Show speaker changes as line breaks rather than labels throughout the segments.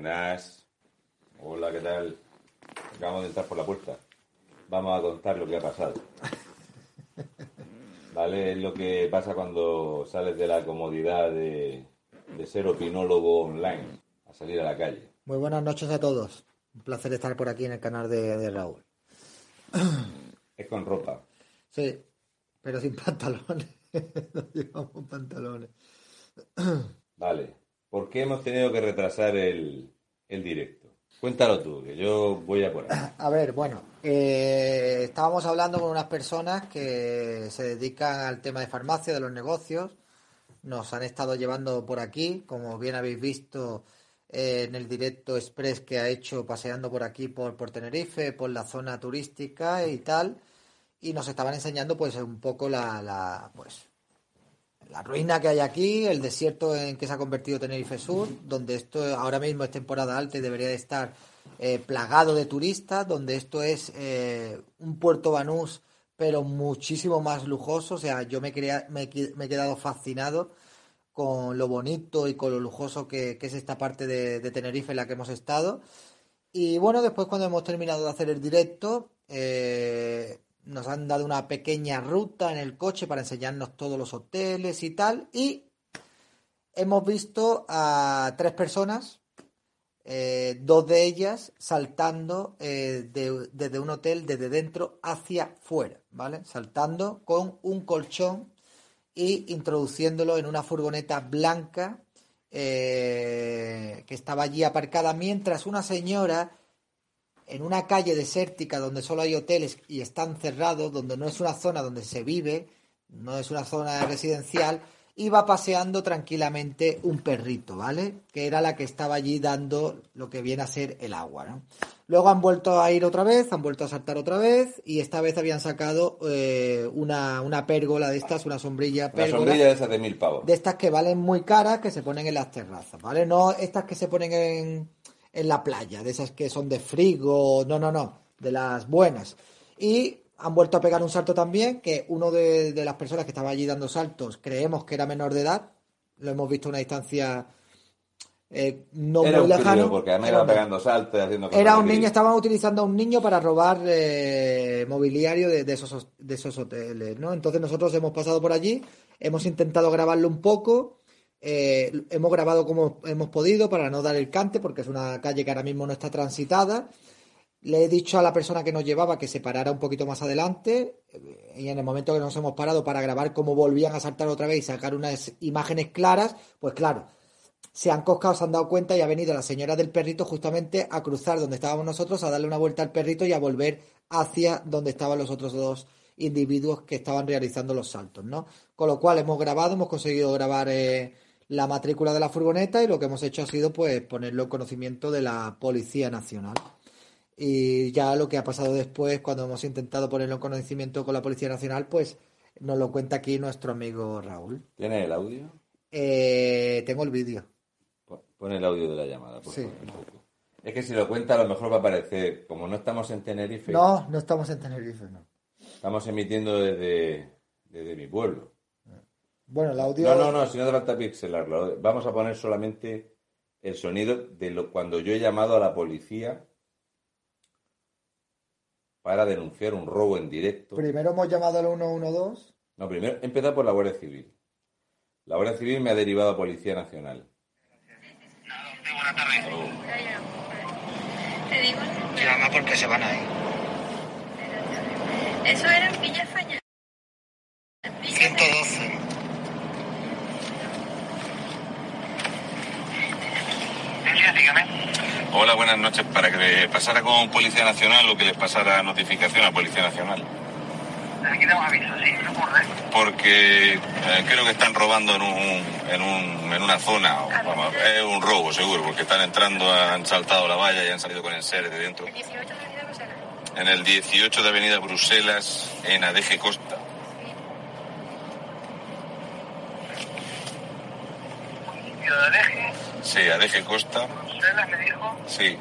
Buenas. Hola, ¿qué tal? Acabamos de entrar por la puerta. Vamos a contar lo que ha pasado. ¿Vale? Es lo que pasa cuando sales de la comodidad de, de ser opinólogo online, a salir a la calle.
Muy buenas noches a todos. Un placer estar por aquí en el canal de, de Raúl.
Es con ropa.
Sí, pero sin pantalones. no llevamos pantalones.
Vale. ¿Por qué hemos tenido que retrasar el, el directo? Cuéntalo tú, que yo voy a por ahí.
A ver, bueno, eh, estábamos hablando con unas personas que se dedican al tema de farmacia, de los negocios. Nos han estado llevando por aquí, como bien habéis visto eh, en el directo express que ha hecho paseando por aquí, por, por Tenerife, por la zona turística y tal. Y nos estaban enseñando pues un poco la, la pues la ruina que hay aquí, el desierto en que se ha convertido Tenerife Sur, donde esto ahora mismo es temporada alta y debería de estar eh, plagado de turistas, donde esto es eh, un puerto Banús, pero muchísimo más lujoso. O sea, yo me, me, he- quedado fascinado con lo bonito y con lo lujoso que, es esta parte de, de Tenerife en la que hemos estado. Y bueno, después cuando hemos terminado de hacer el directo, eh, nos han dado una pequeña ruta en el coche para enseñarnos todos los hoteles y tal. Y hemos visto a tres personas, eh, dos de ellas saltando eh, de- desde un hotel desde dentro hacia fuera, ¿vale? Saltando con un colchón y introduciéndolo en una furgoneta blanca eh, que estaba allí aparcada mientras una señora en una calle desértica donde solo hay hoteles y están cerrados, donde no es una zona donde se vive, no es una zona residencial, iba paseando tranquilamente un perrito, ¿vale? Que era la que estaba allí dando lo que viene a ser el agua, ¿no? Luego han vuelto a ir otra vez, han vuelto a saltar otra vez y esta vez habían sacado eh, una, una pérgola de estas, una sombrilla
Una sombrilla de esas de mil pavos.
de estas que valen muy caras que se ponen en las terrazas, ¿vale? No estas que se ponen en, en la playa, de esas que son de frigo, no, no, no, de las buenas. Y han vuelto a pegar un salto también, que uno de, de las personas que estaba allí dando saltos creemos que era menor de edad, lo hemos visto a una distancia eh, no
Era
muy lejana.
porque además
Era
pegando saltos haciendo cosas
era un niño, estaban utilizando a un niño para robar eh, mobiliario de, de esos, de esos hoteles, ¿no? Entonces nosotros hemos pasado por allí, hemos intentado grabarlo un poco, eh, hemos grabado como hemos podido para no dar el cante, porque es una calle que ahora mismo no está transitada. Le he dicho a la persona que nos llevaba que se parara un poquito más adelante eh, y en el momento que nos hemos parado para grabar cómo volvían a saltar otra vez y sacar unas imágenes claras, pues claro, se han coscado, se han dado cuenta y ha venido la señora del perrito justamente a cruzar donde estábamos nosotros, a darle una vuelta al perrito y a volver hacia donde estaban los otros dos individuos que estaban realizando los saltos, ¿no? Con lo cual hemos grabado, hemos conseguido grabar eh, la matrícula de la furgoneta y lo que hemos hecho ha sido pues ponerlo en conocimiento de la Policía Nacional. Y ya lo que ha pasado después, cuando hemos intentado ponerlo en conocimiento con la Policía Nacional, pues nos lo cuenta aquí nuestro amigo Raúl.
¿Tienes el audio?
Eh, tengo el vídeo.
Pon- el audio de la llamada, por
Sí.
favor, un poco. Es que si lo cuenta a lo mejor va a aparecer, como no estamos en Tenerife,
No, no estamos en Tenerife, no.
estamos emitiendo desde, desde mi pueblo.
Bueno, el audio.
No, no, no, si no hace falta pixelarlo. Vamos a poner solamente el sonido de lo, cuando yo he llamado a la policía para denunciar un robo en directo.
Primero hemos llamado al 112.
No, primero he empezado por la Guardia Civil. La Guardia Civil me ha derivado a Policía Nacional.
Te digo,
Llama porque se van a ir.
eso era en Villa España. Villa
112. dígame.
Hola, buenas noches. Para que le pasara con Policía Nacional o que les pasara notificación a Policía Nacional.
Aquí tenemos aviso, sí, no ocurre.
Porque eh, creo que están robando en, un, en, un, en una zona. o, vamos, es un robo, seguro, porque están entrando, han saltado la valla y han salido con el ser de dentro.
El 18 de Avenida Bruselas.
En el 18 de Avenida Bruselas, en Adeje Costa. Sí, Adeje Costa.
Bruselas me dijo.
Sí.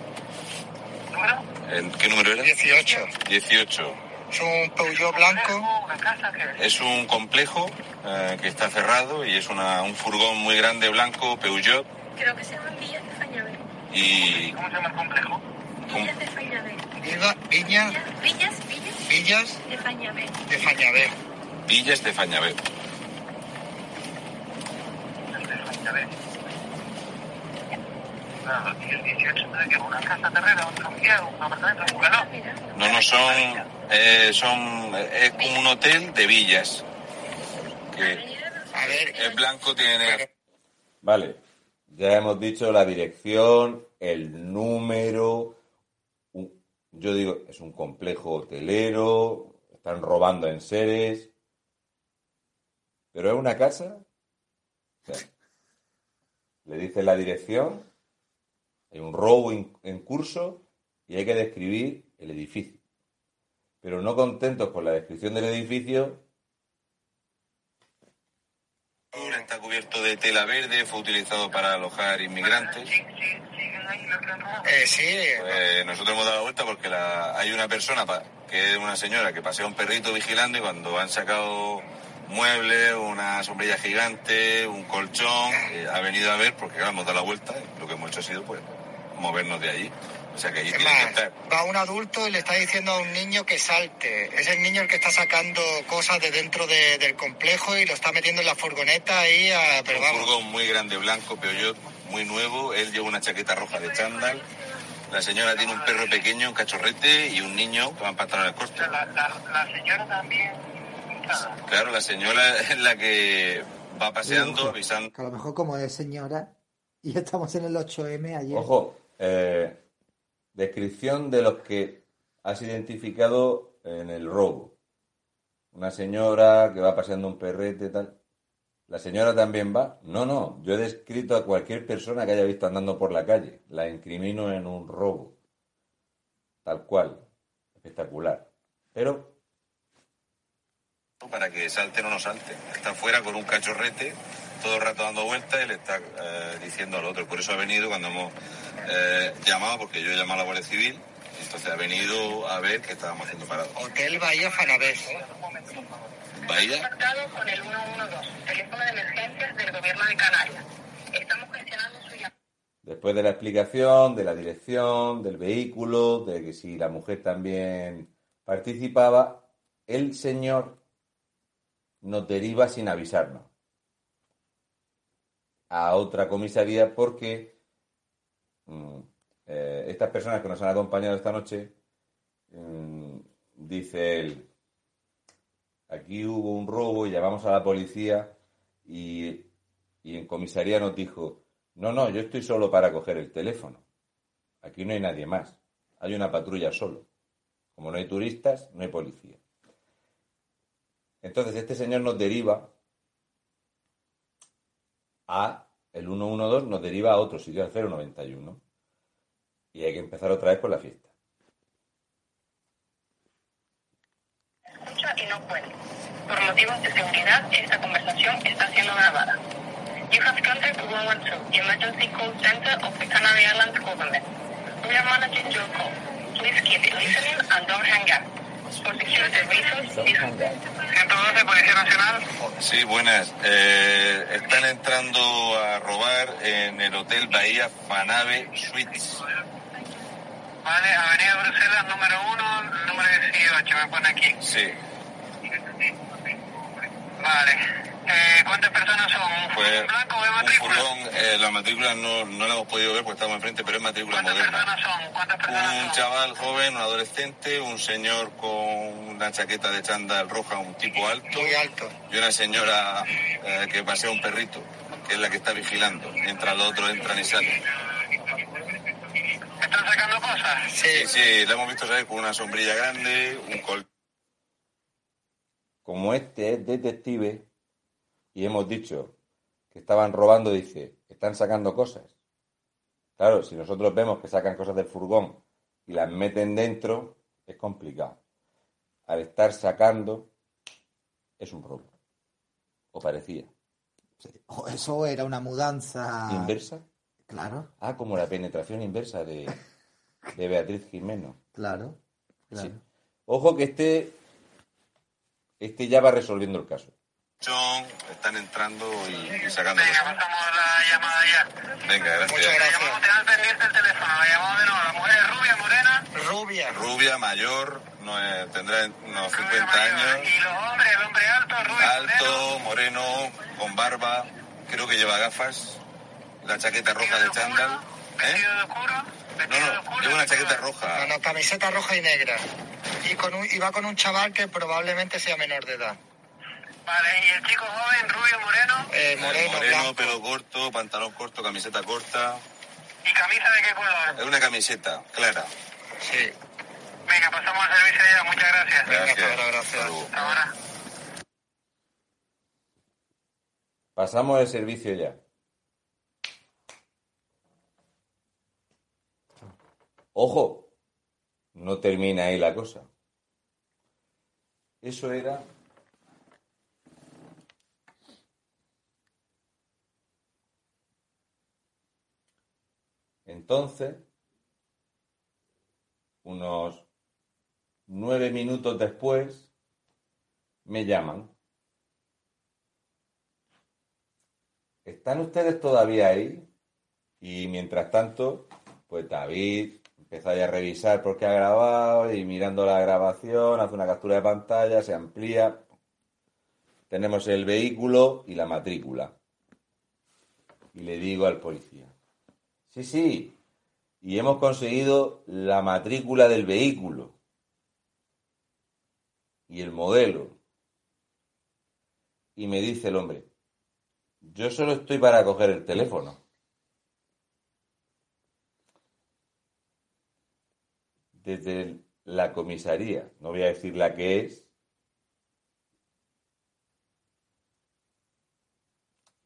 ¿Número?
¿En ¿Qué número era?
18.
18.
Es un Peugeot blanco. Una casa que
Es un complejo eh, que está cerrado y es una, un furgón muy grande blanco Peugeot
Creo que se llama Villa España.
Y
¿Cómo se llama el complejo?
Villas de Fañabé.
Viva, Viña,
Villas, villas
Villas
de Fañabé.
de Fañabé.
Villas de Fañabé.
De Fañabé. Claro, y el 18 tendrá que una casa terrera, un familiar, un apartamento, un calor.
Mira,
No, no son, eh, son, es como un hotel de villas. Que
Avenida
A ver,
el blanco tiene,
Vale, ya hemos dicho la dirección, el número. un- yo digo, es un complejo hotelero, están robando en seres. Pero es una casa. O sea, le dice la dirección, hay un robo en, en curso y hay que describir el edificio. Pero no contentos con la descripción del edificio,
está cubierto de tela verde, fue utilizado para alojar inmigrantes.
Eh, sí,
Pues nosotros hemos dado la vuelta porque la- hay una persona pa- que es una señora que pasea un perrito vigilando y cuando han sacado muebles, una sombrilla gigante, un colchón, eh, ha venido a ver porque claro, hemos dado la vuelta y lo que hemos hecho ha sido pues movernos de allí. O sea que allí
Es
tiene que estar.
va un adulto y le está diciendo a un niño que salte. Es el niño el que está sacando cosas de dentro de- del complejo y lo está metiendo en la furgoneta ahí. a- pero
Un
vamos.
furgón muy grande, blanco, Peugeot, muy nuevo. Él lleva una chaqueta roja de chándal. La señora tiene un perro pequeño, un cachorrete y un niño que va en pantalones cortos.
La, la- la señora también.
Claro, la señora es la que va paseando, avisando.
Que a lo mejor como es señora y estamos en el 8M ayer.
Ojo, eh, descripción de los que has identificado en el robo. Una señora que va paseando un perrete tal. ¿La señora también va? No, no. Yo he descrito a cualquier persona que haya visto andando por la calle. La incrimino en un robo. Tal cual. Espectacular. Pero
para que salte o no salte. Está fuera con un cachorrete, todo el rato dando vueltas y le está eh, diciendo al otro. Por eso ha venido cuando hemos eh, llamado, porque yo he llamado a la Guardia Civil, entonces ha venido a ver qué estábamos haciendo parados.
Hotel Bahía Fanabés.
Bahía,
Contactado con el 112, teléfono de emergencias del gobierno de Canarias. Estamos gestionando su llamada.
después de la explicación, de la dirección, del vehículo, de que si la mujer también participaba, el señor nos deriva sin avisarnos a otra comisaría porque mm, eh, estas personas que nos han acompañado esta noche, mm, dice él, aquí hubo un robo y llamamos a la policía y, y en comisaría nos dijo, no, no, yo estoy solo para coger el teléfono. Aquí no hay nadie más. Hay una patrulla solo. Como no hay turistas, no hay policía. Entonces este señor nos deriva a el 112, nos deriva a otro sitio, al 091. Y hay que empezar otra vez con la fiesta.
Escucha y no puede. Por motivos de seguridad, esta conversación está siendo grabada. You have contacted 112, the emergency call center of the Canary Islands government. We are managing your call. Please keep listening and don't hang up. Security reasons, this
112 Policía Nacional.
sí, buenas. Eh, están entrando a robar en el Hotel Bahía Fanave Suites.
Vale, Avenida Bruselas, número 1, número 18, me pone aquí.
Sí,
Vale. Eh, ¿Cuántas personas son? ¿Un
pues
furgón blanco de
un
matrícula?
furgón, eh, la matrícula no, no la hemos podido ver porque estamos enfrente, pero es matrícula
¿Cuántas
moderna.
personas son? ¿Cuántas personas
Un
son?
chaval joven, un adolescente, un señor con una chaqueta de chándal roja, un tipo alto,
Muy alto.
y una señora eh, que pasea un perrito, que es la que está vigilando, mientras los otros entran y salen.
¿Están sacando cosas?
Sí, sí, la hemos visto salir con una sombrilla grande, un col...
Como este es detective y hemos dicho que estaban robando, dice, están sacando cosas. Claro, si nosotros vemos que sacan cosas del furgón y las meten dentro, es complicado. Al estar sacando, es un robo. O parecía.
O Eso era una mudanza.
¿Inversa?
Claro,
Ah, como la penetración inversa de, de Beatriz Jimeno.
claro. claro.
Sí. Ojo que este, este ya va resolviendo el caso.
Están entrando y, y sacando
Venga,
cosas.
pasamos la llamada ya.
Venga, gracias.
Muchas gracias.
Llamamos, tengan pendiente el teléfono. La llamamos de nuevo. La mujer es rubia, morena.
Rubia.
Rubia, mayor, no es- tendrá unos
Rubia
50
mayor.
años,
Y los hombres, el hombre alto, rubio,
alto, moreno, con barba, creo que lleva gafas, la chaqueta roja de chándal. ¿Eh?
Vestido de oscuro.
No,
Vestido de
no,
oscuro.
lleva una chaqueta
de-
roja.
No, no, camiseta roja y negra. Y, con un, y va con un chaval que probablemente sea menor de edad.
Vale, y el chico joven, rubio, moreno.
Eh, moreno,
Moreno,
blanco.
pelo corto, pantalón corto, camiseta corta.
¿Y camisa de qué color?
Es una camiseta, clara.
Sí.
Venga, pasamos al servicio ya. Muchas gracias.
Venga,
Gracias.
hasta ahora, gracias.
Hasta
ahora.
Pasamos el servicio ya. Ojo, no termina ahí la cosa. Eso era Entonces, unos nueve minutos después, me llaman. ¿Están ustedes todavía ahí? Y mientras tanto, pues David empieza ya a revisar por qué ha grabado y mirando la grabación, hace una captura de pantalla, se amplía. Tenemos el vehículo y la matrícula. Y le digo al policía, sí, sí, y hemos conseguido la matrícula del vehículo y el modelo. Y me dice el hombre, yo solo estoy para coger el teléfono. Desde la comisaría, no voy a decir la que es,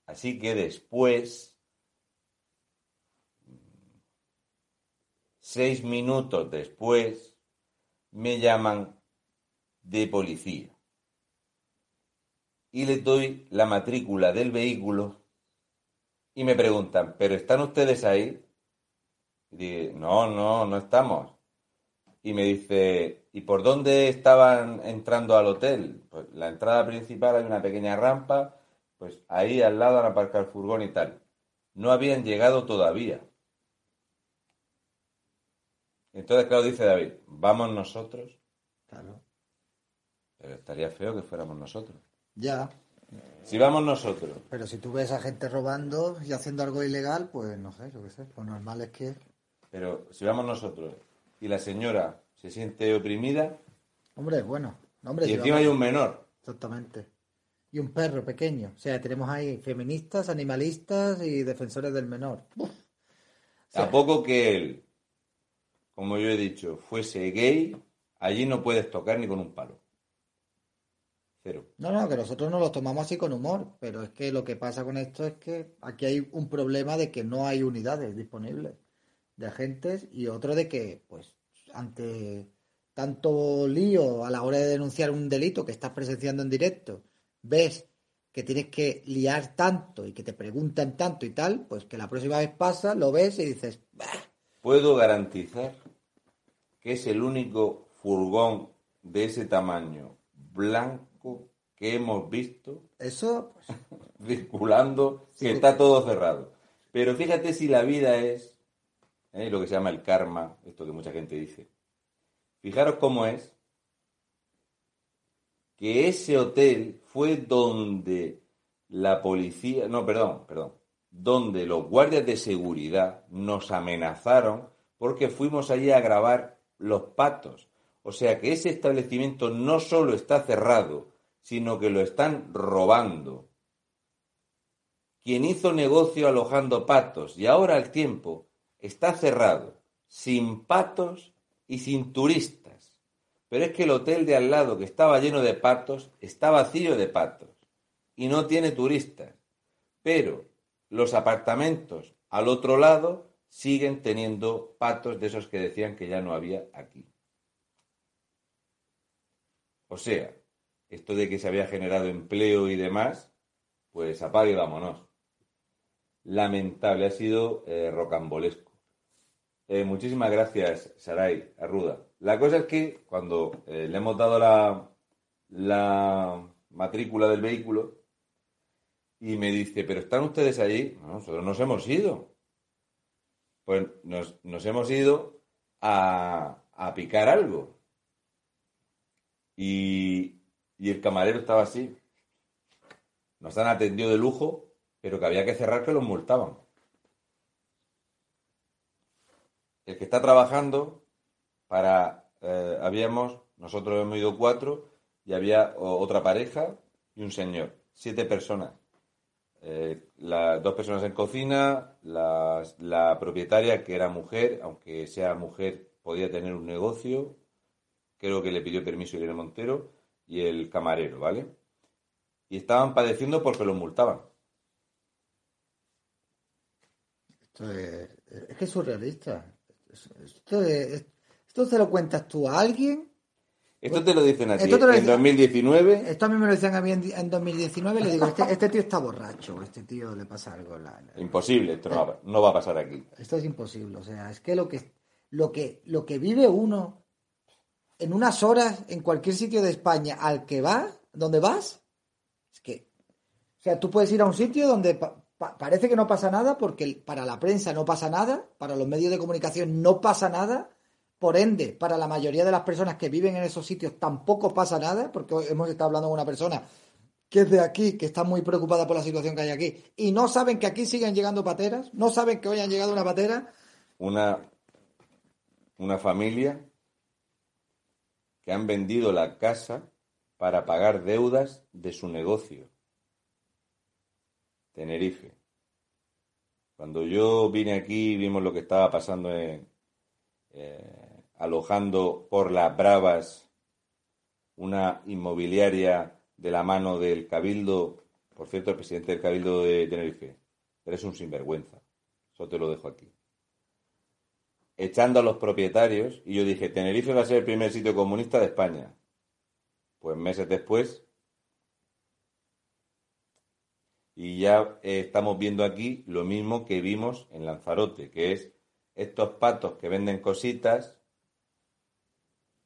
así que después, seis minutos después, me llaman de policía y les doy la matrícula del vehículo y me preguntan, ¿pero están ustedes ahí? Y digo, no, no, no estamos. Y me dice, ¿y por dónde estaban entrando al hotel? Pues la entrada principal hay una pequeña rampa, pues ahí al lado han aparcado el furgón y tal. No habían llegado todavía. Entonces, claro, dice David, ¿vamos nosotros?
Claro.
Pero estaría feo que fuéramos nosotros.
Ya.
Si vamos nosotros,
Pero si tú ves a gente robando y haciendo algo ilegal, pues no sé, yo qué sé. Lo normal es que.
pero si vamos nosotros y la señora se siente oprimida
Hombre, bueno. Hombre,
y
si
encima
vamos-
hay un menor,
Exactamente. Y un perro pequeño. O sea, tenemos ahí feministas, animalistas y defensores del menor. Uf.
a poco que él, como yo he dicho, fuese gay, allí no puedes tocar ni con un palo. Cero.
No, no, que nosotros no lo tomamos así con humor, pero es que lo que pasa con esto es que aquí hay un problema de que no hay unidades disponibles de agentes y otro de que, pues, ante tanto lío a la hora de denunciar un delito que estás presenciando en directo, ves que tienes que liar tanto y que te preguntan tanto y tal, pues que la próxima vez pasa, lo ves y dices, "Bah".
Puedo garantizar que es el único furgón de ese tamaño blanco que hemos visto
eso, pues,
circulando,
Sí.
que está todo cerrado. Pero fíjate si la vida es ¿eh? lo que se llama el karma, esto que mucha gente dice. Fijaros cómo es que ese hotel fue donde la policía, no, perdón, perdón, donde los guardias de seguridad nos amenazaron porque fuimos allí a grabar los patos. O sea que ese establecimiento no solo está cerrado, sino que lo están robando. Quien hizo negocio alojando patos y ahora al tiempo está cerrado, sin patos y sin turistas. Pero es que el hotel de al lado, que estaba lleno de patos, está vacío de patos y no tiene turistas. Pero los apartamentos al otro lado siguen teniendo patos de esos que decían que ya no había aquí. O sea, esto de que se había generado empleo y demás, pues apague y vámonos. Lamentable, ha sido eh, rocambolesco. Eh, muchísimas gracias, Saray Arruda. La cosa es que cuando eh, le hemos dado la, la matrícula del vehículo, Y me dice, ¿pero están ustedes allí? No, nosotros nos hemos ido. Pues nos, hemos ido a, a picar algo. Y, y el camarero estaba así. Nos han atendido de lujo, pero que había que cerrar que los multaban. El que está trabajando para... eh, habíamos, nosotros hemos ido cuatro y había otra pareja y un señor. Siete personas. Eh, las dos personas en cocina, las- la propietaria que era mujer, aunque sea mujer, podía tener un negocio, creo que le pidió permiso Irene Montero, y el camarero, ¿vale? Y estaban padeciendo porque los multaban.
Esto es, es que es surrealista. Esto, es- esto se lo cuentas tú a alguien.
Esto te lo dicen a ti
Esto te lo
en
dicen-
2019.
Esto a mí me lo decían a mí en, en 2019 y le digo, este, este tío está borracho, este tío le pasa algo. la- la-
Imposible, esto no va, no va a pasar aquí.
Esto es imposible. O sea, es que lo que, lo que, lo que vive uno en unas horas en cualquier sitio de España al que vas, donde vas, es que, o sea, tú puedes ir a un sitio donde pa- pa- parece que no pasa nada, porque para la prensa no pasa nada, para los medios de comunicación no pasa nada, por ende, para la mayoría de las personas que viven en esos sitios tampoco pasa nada, porque hemos estado hablando con una persona que es de aquí, que está muy preocupada por la situación que hay aquí, y no saben que aquí siguen llegando pateras, no saben que hoy han llegado una patera,
Una, una familia que han vendido la casa para pagar deudas de su negocio. Tenerife. Cuando yo vine aquí vimos lo que estaba pasando en, eh, alojando por las bravas una inmobiliaria de la mano del Cabildo, por cierto, el presidente del Cabildo de Tenerife. Eres un sinvergüenza. Eso te lo dejo aquí. Echando a los propietarios, y yo dije, Tenerife va a ser el primer sitio comunista de España. Pues meses después, y ya estamos viendo aquí lo mismo que vimos en Lanzarote, que es estos patos que venden cositas,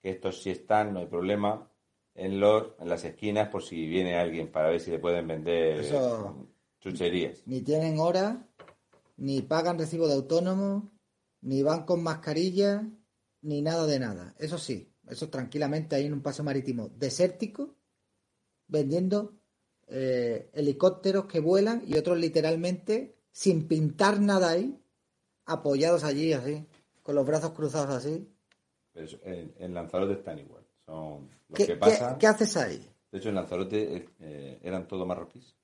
que estos sí están, no hay problema, en, los, en las esquinas por si viene alguien para ver si le pueden vender
Eso-
chucherías.
ni tienen hora, ni pagan recibo de autónomo, ni van con mascarilla, ni nada de nada. Eso sí, eso tranquilamente ahí en un paso marítimo desértico, vendiendo eh, helicópteros que vuelan y otros literalmente sin pintar nada ahí, apoyados allí así, con los brazos cruzados así.
Pero en, en Lanzarote están igual. Son los
¿Qué,
que pasan.
qué haces ahí?
De hecho, en Lanzarote eh, eran todos marroquíes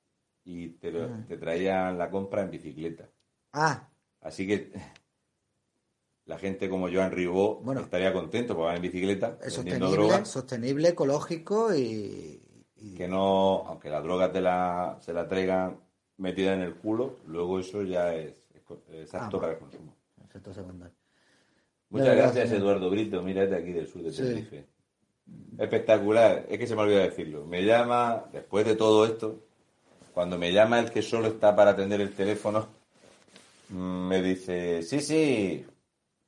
y te,
Ah.
te traían la compra en bicicleta.
Ah,
Así que la gente como Joan Ribó
Bueno.
estaría contento porque van en bicicleta
es sostenible,
drogas.
sostenible, ecológico y, y-
Que no, aunque la droga te la, se la traigan metida en el culo, luego eso ya es, es es apto
Ah,
para el consumo.
efecto secundario.
Muchas
verdad,
gracias. Eduardo Brito. Mira, de aquí del sur de
Sí.
Tenerife. Espectacular. Es que se me olvidó decirlo. Me llama, después de todo esto, cuando me llama el que solo está para atender el teléfono, me dice, sí, sí,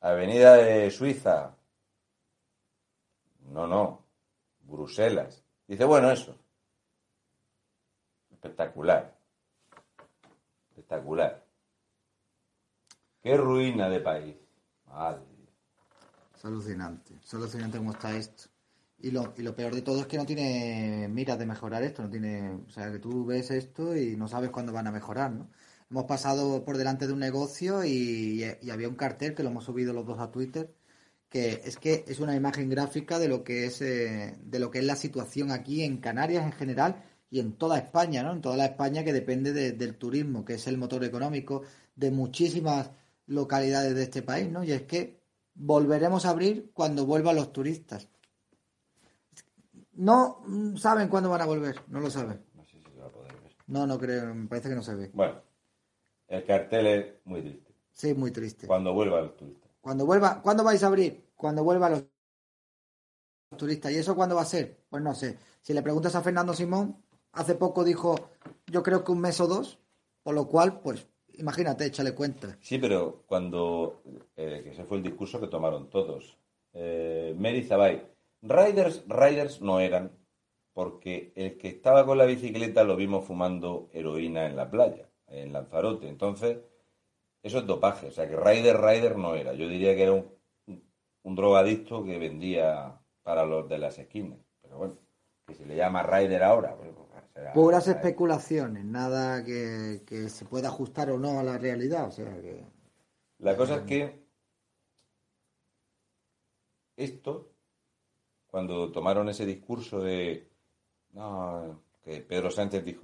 Avenida de Suiza. No, no, Bruselas. Dice, bueno, eso. Espectacular. Espectacular. Qué ruina de país. Madre.
Alucinante, es alucinante cómo está esto. Y lo, y lo peor de todo es que no tiene miras de mejorar esto, no tiene, o sea, que tú ves esto y no sabes cuándo van a mejorar, ¿no? Hemos pasado por delante de un negocio y, y había un cartel que lo hemos subido los dos a Twitter, que es que es una imagen gráfica de lo que es eh, de lo que es la situación aquí en Canarias en general y en toda España, ¿no? En toda la España que depende de- del turismo, que es el motor económico de muchísimas localidades de este país, ¿no? Y es que volveremos a abrir cuando vuelvan los turistas. No saben cuándo van a volver, no lo saben.
No sé si se va a poder ver.
No, no creo, me parece que no se ve.
Bueno, el cartel es muy triste.
Sí, muy triste.
Cuando vuelva los turistas.
Cuando vuelva, ¿cuándo vais a abrir? Cuando vuelvan los turistas. ¿Y eso cuándo va a ser? Pues no sé. Si le preguntas a Fernando Simón, hace poco dijo, yo creo que un mes o dos, por lo cual, pues, imagínate, échale cuenta.
Sí, pero cuando, eh, que ese fue el discurso que tomaron todos. Eh, Mary Zabay, Riders, Riders no eran, porque el que estaba con la bicicleta lo vimos fumando heroína en la playa, en Lanzarote. Entonces, eso es dopaje. O sea, que Rider Rider no era. Yo diría que era un, un drogadicto que vendía para los de las esquinas. Pero bueno, que se le llama Rider ahora. pues,
Puras especulaciones, nada que, que se pueda ajustar o no a la realidad. O sea que.
La cosa es que esto, cuando tomaron ese discurso de no, que Pedro Sánchez dijo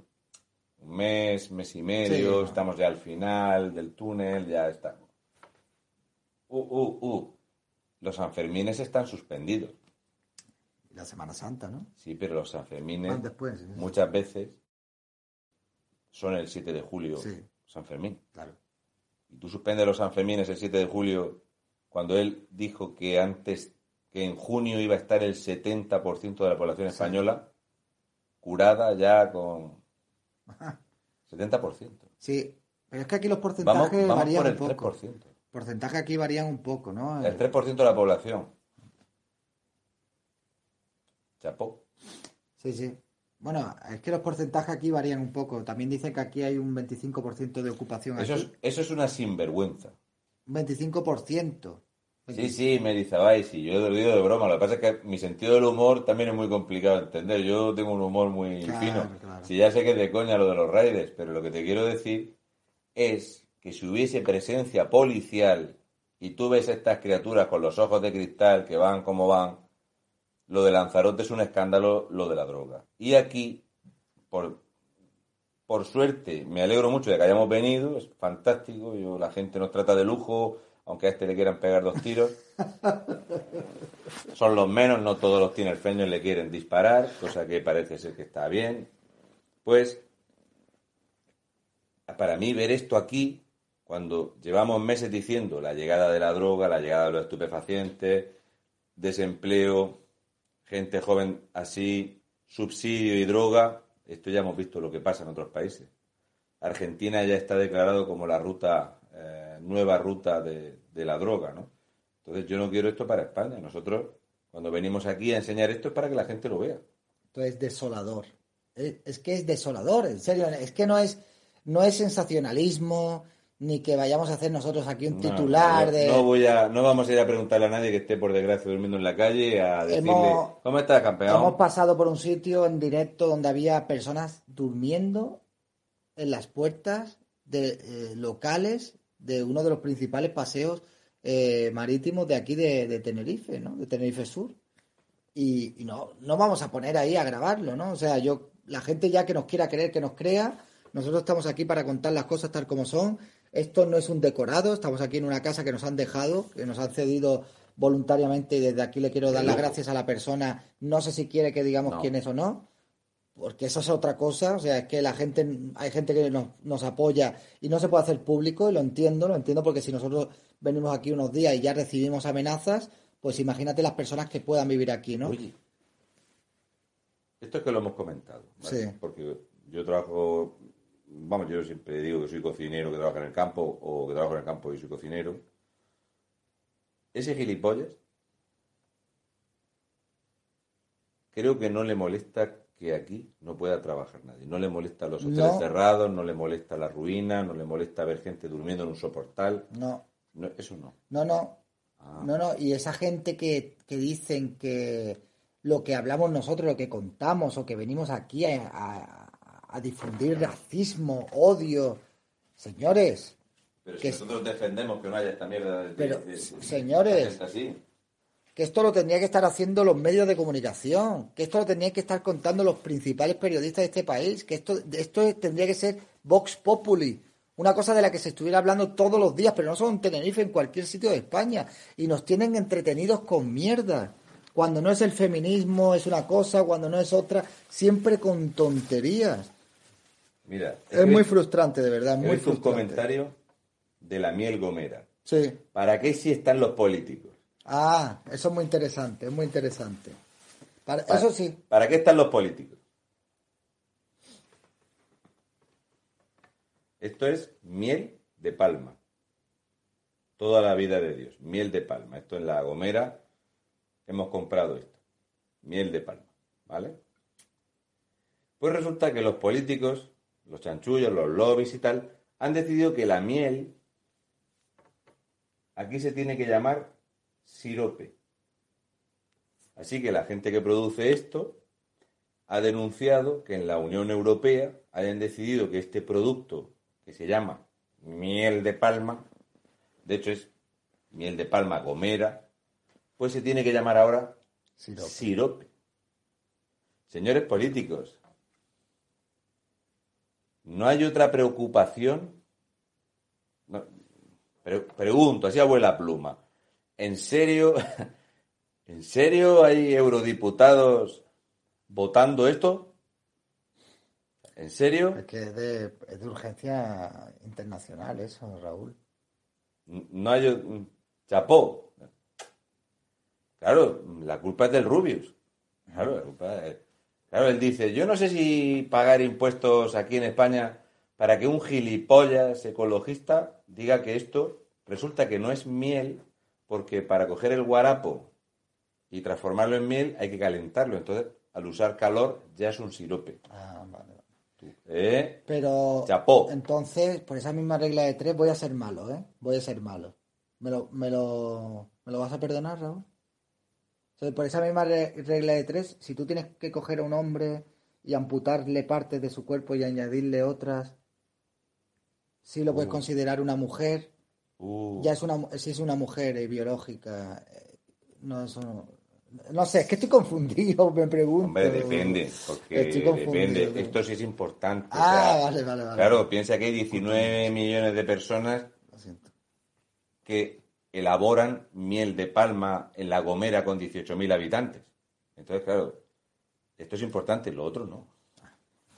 un mes, mes y medio,
Sí.
estamos ya al final del túnel, ya está. Uh, uh, uh. Los Sanfermines están suspendidos.
La Semana Santa, ¿no?
Sí, pero los Sanfermines
Van después, sí, sí.
muchas veces son el 7 de julio
Sí.
San Fermín.
Claro.
y tú suspendes los Sanfermines el 7 de julio, cuando él dijo que antes, que en junio iba a estar el 70% de la población española curada ya con 70%.
Sí, pero es que aquí los porcentajes
vamos
varían
por el
un poco.
3%.
Porcentajes aquí varían un poco, ¿no?
El 3% de la población. Chapó.
Sí, sí. Bueno, es que los porcentajes aquí varían un poco. También dicen que aquí hay un 25% de ocupación.
Eso
aquí.
es, eso es una sinvergüenza.
Un 25%.
Sí, sí, me dice, ay, sí, yo lo digo de broma. Lo que pasa es que mi sentido del humor también es muy complicado de entender. Yo tengo un humor muy
Claro,
fino.
claro.
Si ya sé que es de coña lo de los raiders, pero lo que te quiero decir es que si hubiese presencia policial y tú ves estas criaturas con los ojos de cristal que van como van, lo de Lanzarote es un escándalo, lo de la droga. Y aquí, por, por suerte, me alegro mucho de que hayamos venido, es fantástico, yo, la gente nos trata de lujo, aunque a este le quieran pegar dos tiros. Son los menos, no todos los tinerfeños le quieren disparar, cosa que parece ser que está bien. Pues, para mí ver esto aquí, cuando llevamos meses diciendo la llegada de la droga, la llegada de los estupefacientes, desempleo, gente joven así, subsidio y droga, esto ya hemos visto lo que pasa en otros países. Argentina ya está declarado como la ruta, eh, nueva ruta de, la droga, ¿no? Entonces yo no quiero esto para España. Nosotros, cuando venimos aquí a enseñar esto es para que la gente lo vea.
Esto es desolador. Es, es que es desolador, en serio. Es que no es, no es sensacionalismo, ni que vayamos a hacer nosotros aquí un
No,
titular
no,
de...
No, voy a, no vamos a ir a preguntarle a nadie que esté por desgracia durmiendo en la calle a decirle,
Hemos-
¿cómo estás, campeón?
Hemos pasado por un sitio en directo donde había personas durmiendo en las puertas de eh, locales de uno de los principales paseos eh, marítimos de aquí de, de Tenerife, ¿no? De Tenerife Sur. Y, y no, no vamos a poner ahí a grabarlo, ¿no? O sea, yo, la gente ya que nos quiera creer, que nos crea. Nosotros estamos aquí para contar las cosas tal como son. Esto no es un decorado, estamos aquí en una casa que nos han dejado, que nos han cedido voluntariamente y desde aquí le quiero dar las gracias a la persona. No sé si quiere que digamos
No.
quién es o no, porque eso es otra cosa. O sea, es que la gente, hay gente que nos, nos apoya y no se puede hacer público y lo entiendo, lo entiendo porque si nosotros venimos aquí unos días y ya recibimos amenazas, pues imagínate las personas que puedan vivir aquí, ¿no?
Oye, esto es que lo hemos comentado, ¿vale?
Sí.
porque yo trabajo, vamos, yo siempre digo que soy cocinero que trabaja en el campo o que trabajo en el campo y soy cocinero. Ese gilipollas creo que no le molesta que aquí no pueda trabajar nadie. No le molesta los hoteles
No.
cerrados, no le molesta la ruina, no le molesta ver gente durmiendo en un soportal.
No,
No, eso no.
no, no.
Ah.
No, no, y esa gente que, que dicen que lo que hablamos nosotros, lo que contamos o que venimos aquí a, a- a difundir racismo, odio, señores,
Pero si
que-
nosotros defendemos que no haya esta mierda de,
Pero,
de- de-
señores,
así.
que esto lo tendría que estar haciendo los medios de comunicación, que esto lo tendrían que estar contando los principales periodistas de este país, que esto, esto es- tendría que ser Vox Populi, una cosa de la que se estuviera hablando todos los días, pero no solo en Tenerife, en cualquier sitio de España, y nos tienen entretenidos con mierda. Cuando no es el feminismo es una cosa, cuando no es otra, siempre con tonterías.
Mira,
Es muy frustrante, de verdad, muy
visto un
frustrante.
comentario de la miel gomera.
Sí.
¿Para qué si están los políticos?
Ah, eso es muy interesante, es muy interesante. Para-
Pa-
eso sí,
¿Para qué están los políticos? Esto es miel de palma. Toda la vida de Dios. Miel de palma. Esto en la gomera hemos comprado esto. Miel de palma. ¿Vale? Pues resulta que los políticos, los chanchullos, los lobbies y tal, han decidido que la miel aquí se tiene que llamar sirope. Así que la gente que produce esto ha denunciado que en la Unión Europea hayan decidido que este producto, que se llama miel de palma, de hecho es miel de palma gomera, pues se tiene que llamar ahora
Sirope.
sirope. Señores políticos, ¿no hay otra preocupación? No, pre- pregunto, así abuela pluma. ¿En serio? ¿En serio hay eurodiputados votando esto? ¿En serio?
Es que es de, es de urgencia internacional eso, Raúl.
No hay... mm, Chapó. Claro, la culpa es del Rubius. Claro, la culpa es- Claro, él dice, yo no sé si pagar impuestos aquí en España para que un gilipollas ecologista diga que esto resulta que no es miel, porque para coger el guarapo y transformarlo en miel hay que calentarlo. Entonces, al usar calor ya es un sirope.
Ah, vale, vale.
¿Eh?
Pero
Chapó.
entonces, por esa misma regla de tres, voy a ser malo, ¿eh? Voy a ser malo. ¿Me lo, me lo, ¿me lo vas a perdonar, Raúl? Sea, por esa misma re- regla de tres, si tú tienes que coger a un hombre y amputarle partes de su cuerpo y añadirle otras, sí lo puedes considerar una mujer.
Uh,
Ya es una, si es una mujer eh, biológica, eh, no es un- No sé, es que estoy confundido, me pregunto.
Hombre, depende, porque depende. Esto sí es importante. o
Ah,
sea,
vale, vale, vale.
Claro, piensa que hay 19 millones de personas que elaboran miel de palma en La Gomera con 18.000 habitantes. Entonces, claro, esto es importante, lo otro no.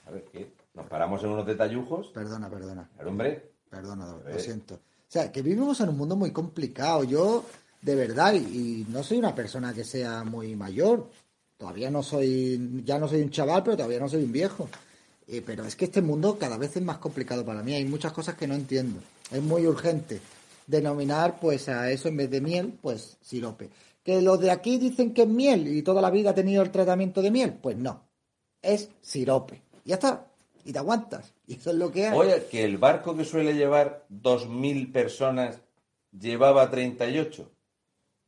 A ver, ¿qué? ¿Nos paramos en unos detallujos?
Perdona, perdona.
Claro, hombre.
Perdona, lo siento. O sea, que vivimos en un mundo muy complicado. Yo, de verdad, y, y no soy una persona que sea muy mayor. Todavía no soy, ya no soy un chaval, pero todavía no soy un viejo. Eh, pero es que este mundo cada vez es más complicado para mí. Hay muchas cosas que no entiendo. Es muy urgente denominar, pues, a eso en vez de miel, pues, sirope. Que los de aquí dicen que es miel y toda la vida ha tenido el tratamiento de miel. Pues no. Es sirope. Y ya está. Y te aguantas. Y eso es lo que hay.
Oye, que el barco que suele llevar 2.000 personas llevaba 38.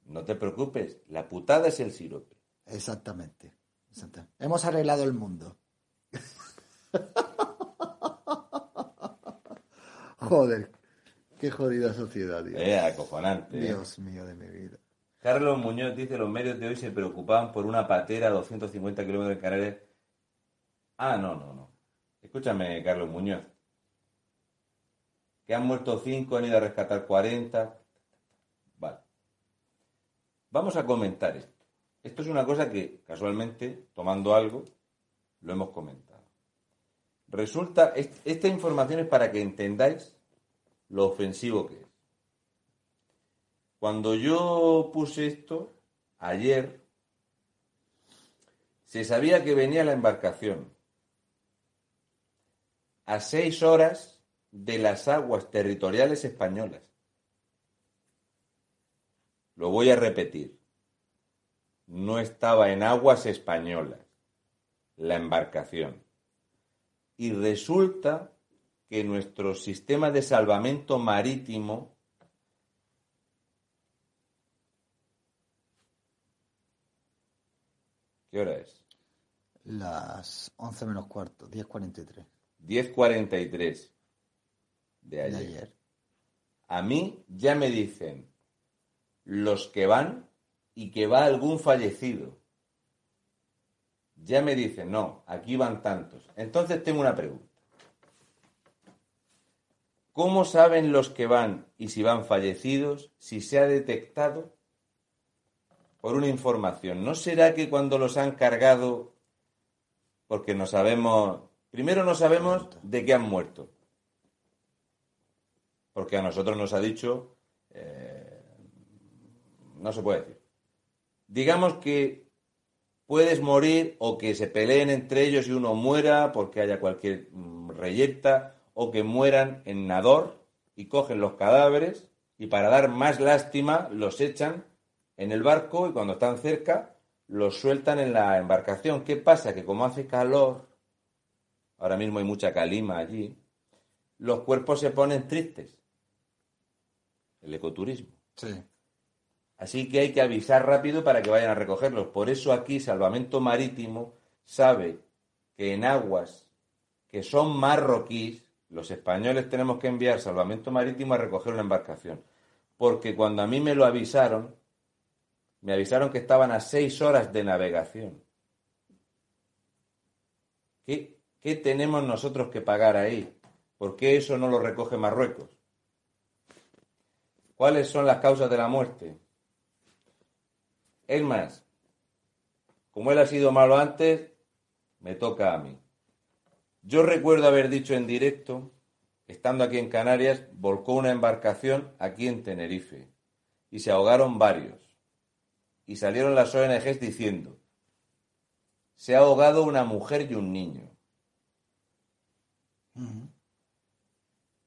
No te preocupes, la putada es el sirope.
Exactamente. Exactamente. Hemos arreglado el mundo. Joder, qué jodida sociedad, tío.
Eh, acojonante. eh.
Dios mío de mi vida.
Carlos Muñoz dice, los medios de hoy se preocupaban por una patera a 250 kilómetros de Canarias. Ah, no, no, no. Escúchame, Carlos Muñoz. Que han muerto 5, han ido a rescatar 40. Vale. Vamos a comentar esto. Esto es una cosa que, casualmente, tomando algo, lo hemos comentado. Resulta, est- esta información es para que entendáis lo ofensivo que es. Cuando yo puse esto, ayer, se sabía que venía la embarcación a seis horas de las aguas territoriales españolas. Lo voy a repetir. No estaba en aguas españolas la embarcación. Y resulta que nuestro sistema de salvamento marítimo ¿Qué hora es?
Las 11 menos cuarto, 10.43
10.43 de
de
ayer.
ayer.
A mí ya me dicen los que van y que va algún fallecido. Ya me dicen, no, aquí van tantos. Entonces tengo una pregunta. ¿Cómo saben los que van y si van fallecidos si se ha detectado por una información? ¿No será que cuando los han cargado, porque no sabemos, primero no sabemos de qué han muerto? Porque a nosotros nos ha dicho, eh, no se puede decir. Digamos que puedes morir o que se peleen entre ellos y uno muera porque haya cualquier mm, reyerta o que mueran en nador y cogen los cadáveres y para dar más lástima los echan en el barco y cuando están cerca los sueltan en la embarcación. ¿Qué pasa? Que como hace calor, ahora mismo hay mucha calima allí, los cuerpos se ponen tristes. El ecoturismo.
Sí.
Así que hay que avisar rápido para que vayan a recogerlos. Por eso aquí Salvamento Marítimo sabe que en aguas que son marroquíes, los españoles tenemos que enviar Salvamento Marítimo a recoger una embarcación. Porque cuando a mí me lo avisaron, me avisaron que estaban a seis horas de navegación. ¿Qué, qué tenemos nosotros que pagar ahí? ¿Por qué eso no lo recoge Marruecos? ¿Cuáles son las causas de la muerte? Es más, como él ha sido malo antes, me toca a mí. Yo recuerdo haber dicho en directo, estando aquí en Canarias, volcó una embarcación aquí en Tenerife y se ahogaron varios. Y salieron las ONGs diciendo, se ha ahogado una mujer y un niño.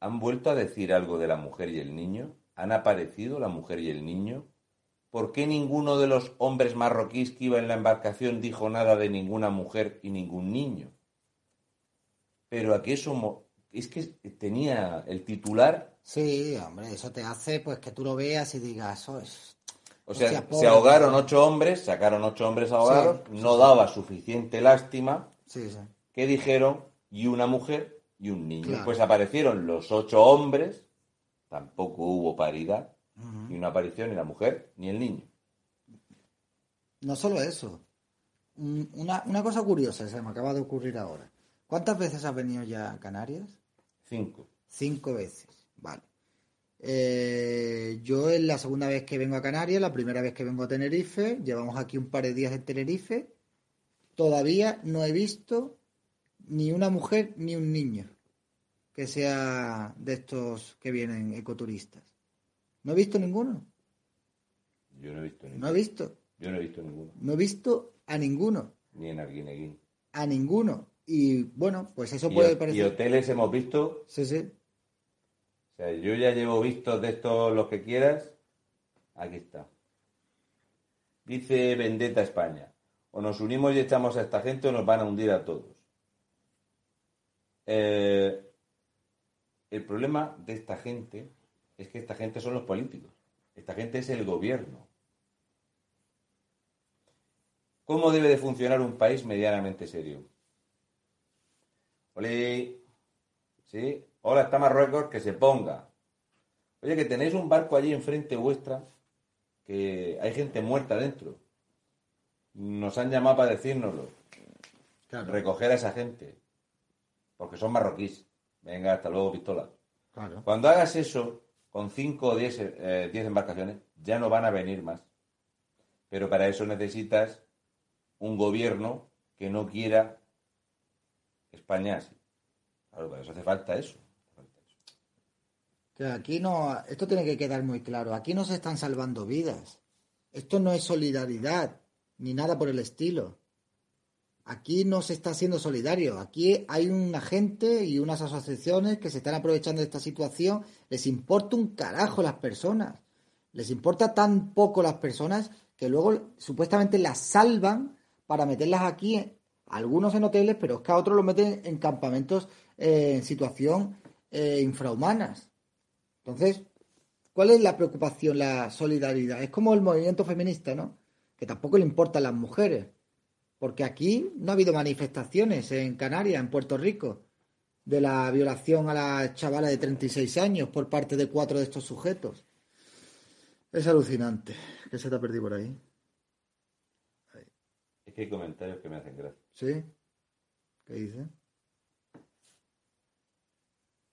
¿Han vuelto a decir algo de la mujer y el niño? ¿Han aparecido la mujer y el niño? ¿Por qué ninguno de los hombres marroquíes que iba en la embarcación dijo nada de ninguna mujer y ningún niño? Pero aquí eso es que tenía el titular.
Sí, hombre, eso te hace pues que tú lo veas y digas, eso es.
O sea, se ahogaron ocho hombres, sacaron ocho hombres ahogados, no daba suficiente lástima.
Sí, sí.
¿Qué dijeron? Y una mujer y un niño. Pues aparecieron los ocho hombres, tampoco hubo paridad, ni una aparición ni la mujer ni el niño.
No solo eso. Una, una cosa curiosa se me acaba de ocurrir ahora. ¿Cuántas veces has venido ya a Canarias?
Cinco.
Cinco veces, vale. Eh, yo es la segunda vez que vengo a Canarias, la primera vez que vengo a Tenerife, llevamos aquí un par de días en Tenerife, todavía no he visto ni una mujer ni un niño que sea de estos que vienen ecoturistas. ¿No he visto ninguno?
Yo no he visto ninguno.
¿No he visto?
Yo no he visto ninguno.
No he visto a ninguno.
Ni en Arguineguín.
A ninguno. Y bueno, pues eso puede parecer.
¿Y hoteles hemos visto?
Sí, sí.
O sea, yo ya llevo visto de estos los que quieras. Aquí está. Dice Vendetta España. O nos unimos y echamos a esta gente o nos van a hundir a todos. Eh, el problema de esta gente es que esta gente son los políticos. Esta gente es el gobierno. ¿Cómo debe de funcionar un país medianamente serio? Oli, ¿sí? Hola, está Marruecos, que se ponga. Oye, que tenéis un barco allí enfrente vuestra, que hay gente muerta dentro. Nos han llamado para decírnoslo. Recoger a esa gente. Porque son marroquíes. Venga, hasta luego, pistola. Cuando hagas eso, con 5 o 10 eh, embarcaciones, ya no van a venir más. Pero para eso necesitas un gobierno que no quiera España así. Claro, para eso hace falta eso.
Aquí no, esto tiene que quedar muy claro. Aquí no se están salvando vidas. Esto no es solidaridad, ni nada por el estilo. Aquí no se está siendo solidario. Aquí hay una gente y unas asociaciones que se están aprovechando de esta situación. Les importa un carajo las personas. Les importa tan poco las personas que luego supuestamente las salvan para meterlas aquí, algunos en hoteles, pero es que a otros los meten en campamentos eh, en situación eh, infrahumanas. Entonces, ¿cuál es la preocupación, la solidaridad? Es como el movimiento feminista, ¿no? Que tampoco le importan las mujeres porque aquí no ha habido manifestaciones en Canarias, en Puerto Rico, de la violación a la chavala de 36 años por parte de cuatro de estos sujetos. Es alucinante. ¿Qué se te ha perdido por ahí?
Es que hay comentarios que me hacen gracia.
¿Sí? ¿Qué dice?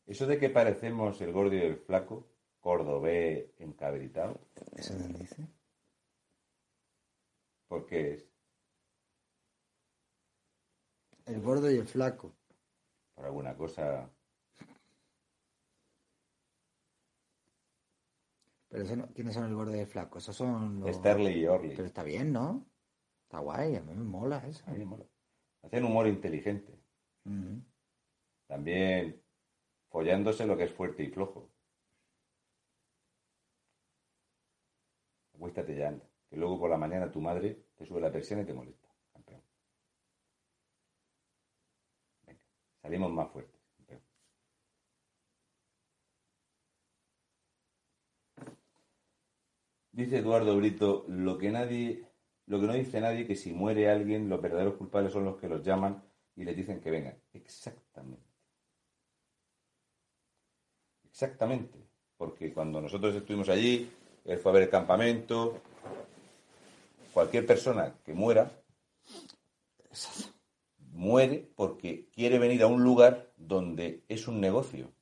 Eso de que parecemos el gordo y el flaco, cordobés encabritado.
¿Eso me dice?
¿Por qué es?
El gordo y el flaco.
Por alguna cosa.
Pero eso no, ¿quiénes son el gordo y el flaco? Esos son los...
Sterling y Orly.
Pero está bien, ¿no? Está guay, a mí me mola eso.
A mí me mola. Hacen humor inteligente. También follándose lo que es fuerte y flojo. Acuéstate ya, anda. Que luego por la mañana tu madre te sube la presión y te molesta. Salimos más fuertes. Dice Eduardo Brito, lo que nadie, lo que no dice nadie que si muere alguien, los verdaderos culpables son los que los llaman y les dicen que vengan. Exactamente. Exactamente. Porque cuando nosotros estuvimos allí, él fue a ver el campamento. Cualquier persona que muera muere porque quiere venir a un lugar donde es un negocio.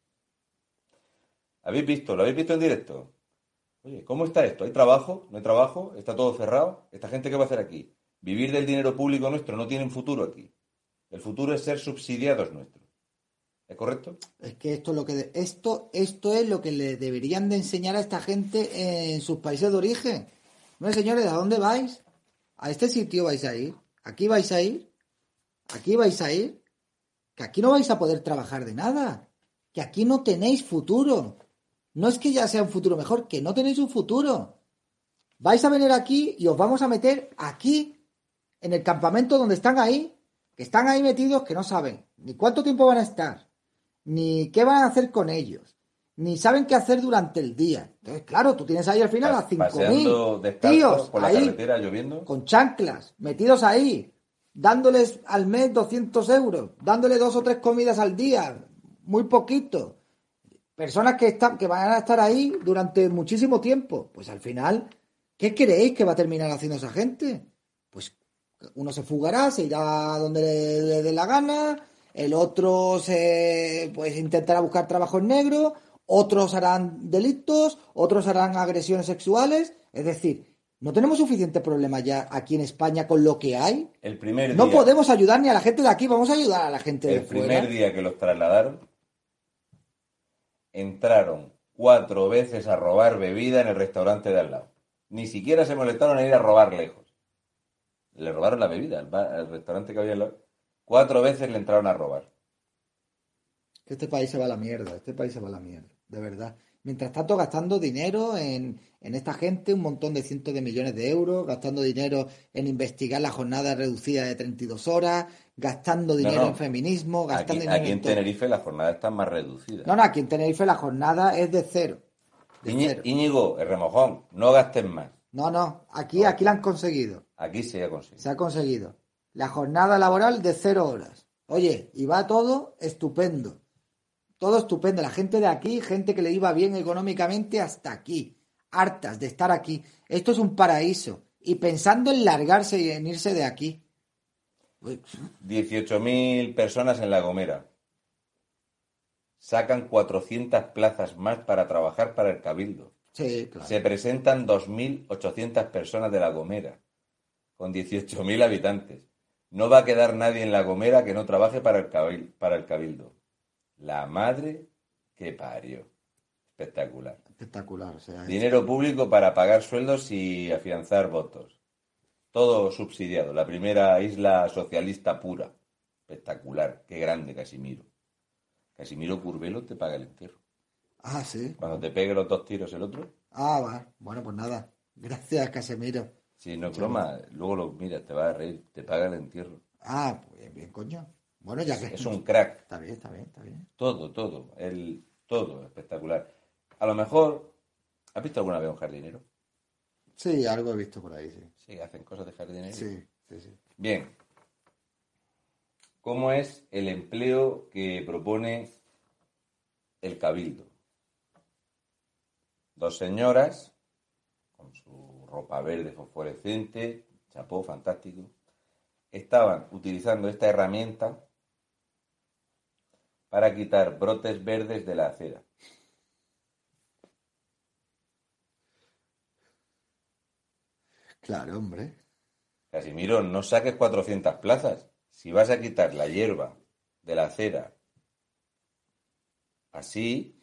¿Habéis visto? ¿Lo habéis visto en directo? Oye, ¿cómo está esto? ¿Hay trabajo? ¿No hay trabajo? ¿Está todo cerrado? ¿Esta gente qué va a hacer aquí? Vivir del dinero público nuestro no tienen futuro aquí. El futuro es ser subsidiados nuestros. ¿Es correcto?
Es que esto es lo que esto esto es lo que le deberían de enseñar a esta gente en sus países de origen. No, señores, ¿a dónde vais? A este sitio vais a ir. Aquí vais a ir. Aquí vais a ir. Que aquí no vais a poder trabajar de nada. Que aquí no tenéis futuro. No es que ya sea un futuro mejor, que no tenéis un futuro. Vais a venir aquí y os vamos a meter aquí, en el campamento donde están ahí, que están ahí metidos que no saben ni cuánto tiempo van a estar, ni qué van a hacer con ellos, ni saben qué hacer durante el día. Entonces, claro, tú tienes ahí al final a 5.000 tíos
por la
ahí,
carretera lloviendo.
con chanclas, metidos ahí, dándoles al mes 200 euros, dándole dos o tres comidas al día, muy poquito. Personas que, están, que van a estar ahí durante muchísimo tiempo. Pues al final, ¿qué creéis que va a terminar haciendo esa gente? Pues uno se fugará, se irá donde le, le dé la gana, el otro se pues intentará buscar trabajo en negro, otros harán delitos, otros harán agresiones sexuales, es decir, no tenemos suficiente problema ya aquí en España con lo que hay.
El primer
No podemos ayudar ni a la gente de aquí, vamos a ayudar a la gente de
el primer
fuera.
día que los trasladaron, entraron cuatro veces a robar bebida en el restaurante de al lado. Ni siquiera se molestaron en ir a robar lejos. Le robaron la bebida al, restaurante que había lado. Cuatro veces le entraron a robar.
Este país se va a la mierda, este país se va a la mierda, de verdad. Mientras tanto, gastando dinero en, en esta gente, un montón de cientos de millones de euros, gastando dinero en investigar la jornada reducida de 32 horas, gastando dinero
no.
en feminismo, gastando
Aquí,
dinero
aquí en. Tenerife la jornada está más reducida.
No, no, aquí en Tenerife la jornada es de cero. De
Iñi-
cero.
Íñigo, el remojón, no gastes más.
No, no, aquí, aquí la han conseguido.
Aquí se ha conseguido.
Se ha conseguido. La jornada laboral de cero horas. Oye, y va todo estupendo. Todo estupendo. La gente de aquí, gente que le iba bien económicamente hasta aquí. Hartas de estar aquí. Esto es un paraíso. Y pensando en largarse y en irse de aquí. Uy,
18.000 personas en La Gomera. Sacan 400 plazas más para trabajar para el Cabildo.
Sí, claro.
Se presentan 2.800 personas de La Gomera, con 18.000 habitantes. No va a quedar nadie en La Gomera que no trabaje para el, cabil- para el Cabildo. La madre que parió. Espectacular.
Espectacular. O sea,
Dinero público para pagar sueldos y afianzar votos. Todo subsidiado. La primera isla socialista pura. Espectacular. Qué grande, Casimiro. Casimiro Curvelo te paga el entierro.
Ah, sí.
Cuando te pegue los dos tiros el otro,
Ah, va. Bueno, pues nada. Gracias, Casemiro.
si no es broma, luego lo miras, te vas a reír, te paga el entierro.
Ah, pues bien, coño. Bueno, ya que.
Es un crack.
Está bien, está bien, está bien.
Todo, todo. El, todo espectacular. A lo mejor, ¿has visto alguna vez un jardinero?
Sí, algo he visto por ahí, sí.
Sí, hacen cosas de jardinero.
Sí, sí, sí.
Bien. ¿Cómo es el empleo que propone el Cabildo? Dos señoras con su ropa verde fosforescente, chapó, fantástico, estaban utilizando esta herramienta para quitar brotes verdes de la acera.
Claro, hombre.
Casimiro, no saques 400 plazas. Si vas a quitar la hierba de la acera así,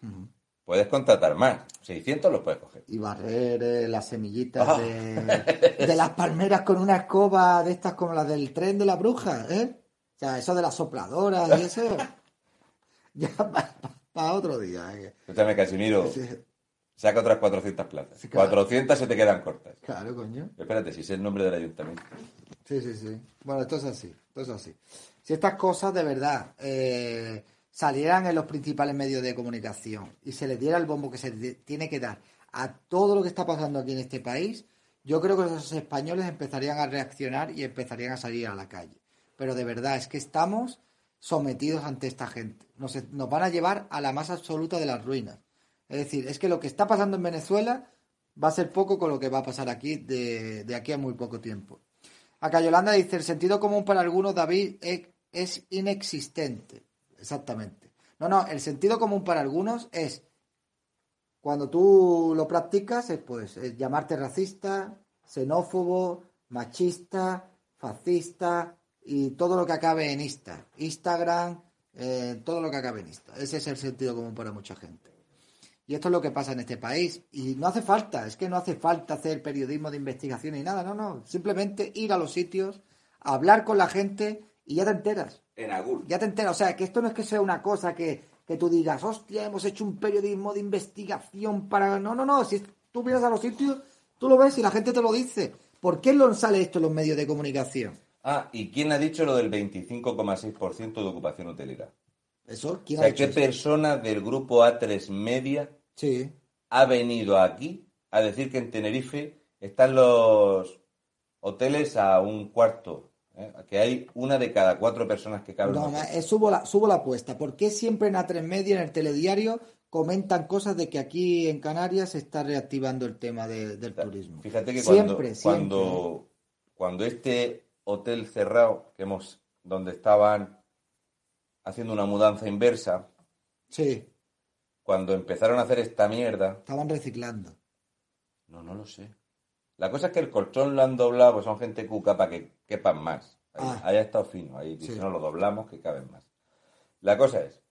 puedes contratar más. 600 los puedes coger.
Y barrer eh, las semillitas
Ah.
de, de las palmeras con una escoba de estas como las del tren de la bruja, ¿eh? O sea, eso de las sopladoras y eso. ya para otro día. ¿eh?
Escúchame, Casimiro,
Sí,
saca otras 400 plazas.
Sí, claro.
400 se te quedan cortas.
claro, coño.
Espérate, si es el nombre del ayuntamiento.
Sí, sí, sí. Bueno, esto es así, esto es así. Si estas cosas de verdad eh, salieran en los principales medios de comunicación y se les diera el bombo que se tiene que dar a todo lo que está pasando aquí en este país, yo creo que los españoles empezarían a reaccionar y empezarían a salir a la calle. Pero de verdad, es que estamos sometidos ante esta gente. Nos, nos van a llevar a la más absoluta de las ruinas. Es decir, es que lo que está pasando en Venezuela va a ser poco con lo que va a pasar aquí de, aquí a muy poco tiempo. Acá Yolanda dice, el sentido común para algunos, David, es, es inexistente. Exactamente. No, no, el sentido común para algunos es, cuando tú lo practicas, es pues es llamarte racista, xenófobo, machista, fascista y todo lo que acabe en Insta. Instagram, eh, todo lo que acabe en Insta. Ese es el sentido común para mucha gente. Y esto es lo que pasa en este país. Y no hace falta, es que no hace falta hacer periodismo de investigación ni nada, no, no. Simplemente ir a los sitios, hablar con la gente y ya te enteras.
En Agur.
Ya te enteras. O sea, que esto no es que sea una cosa que, que tú digas, hostia, hemos hecho un periodismo de investigación para. No, no, no. Si tú vienes a los sitios, tú lo ves y la gente te lo dice. ¿Por qué no sale esto en los medios de comunicación?
Ah, ¿y quién ha dicho lo del 25,6% de ocupación hotelera?
¿Eso?
O
¿Quién ha
sea,
dicho
¿qué
eso?
persona del grupo A3 Media
Sí.
ha venido aquí a decir que en Tenerife están los hoteles a un cuarto? ¿eh? Que hay una de cada cuatro personas que caben. en
No, eh, subo, la, subo la apuesta. ¿Por qué siempre en A3 Media, en el telediario, comentan cosas de que aquí en Canarias se está reactivando el tema de- del turismo?
Fíjate que cuando,
siempre, siempre.
cuando, cuando este hotel cerrado, que hemos, donde estaban haciendo una mudanza inversa,
Sí,
cuando empezaron a hacer esta mierda,
estaban reciclando.
no, no lo sé. La cosa es que el colchón lo han doblado, pues son gente cuca para que quepan más. Ahí,
Ah.
ahí ha estado fino, ahí
Sí.
no lo doblamos que caben más. La cosa es,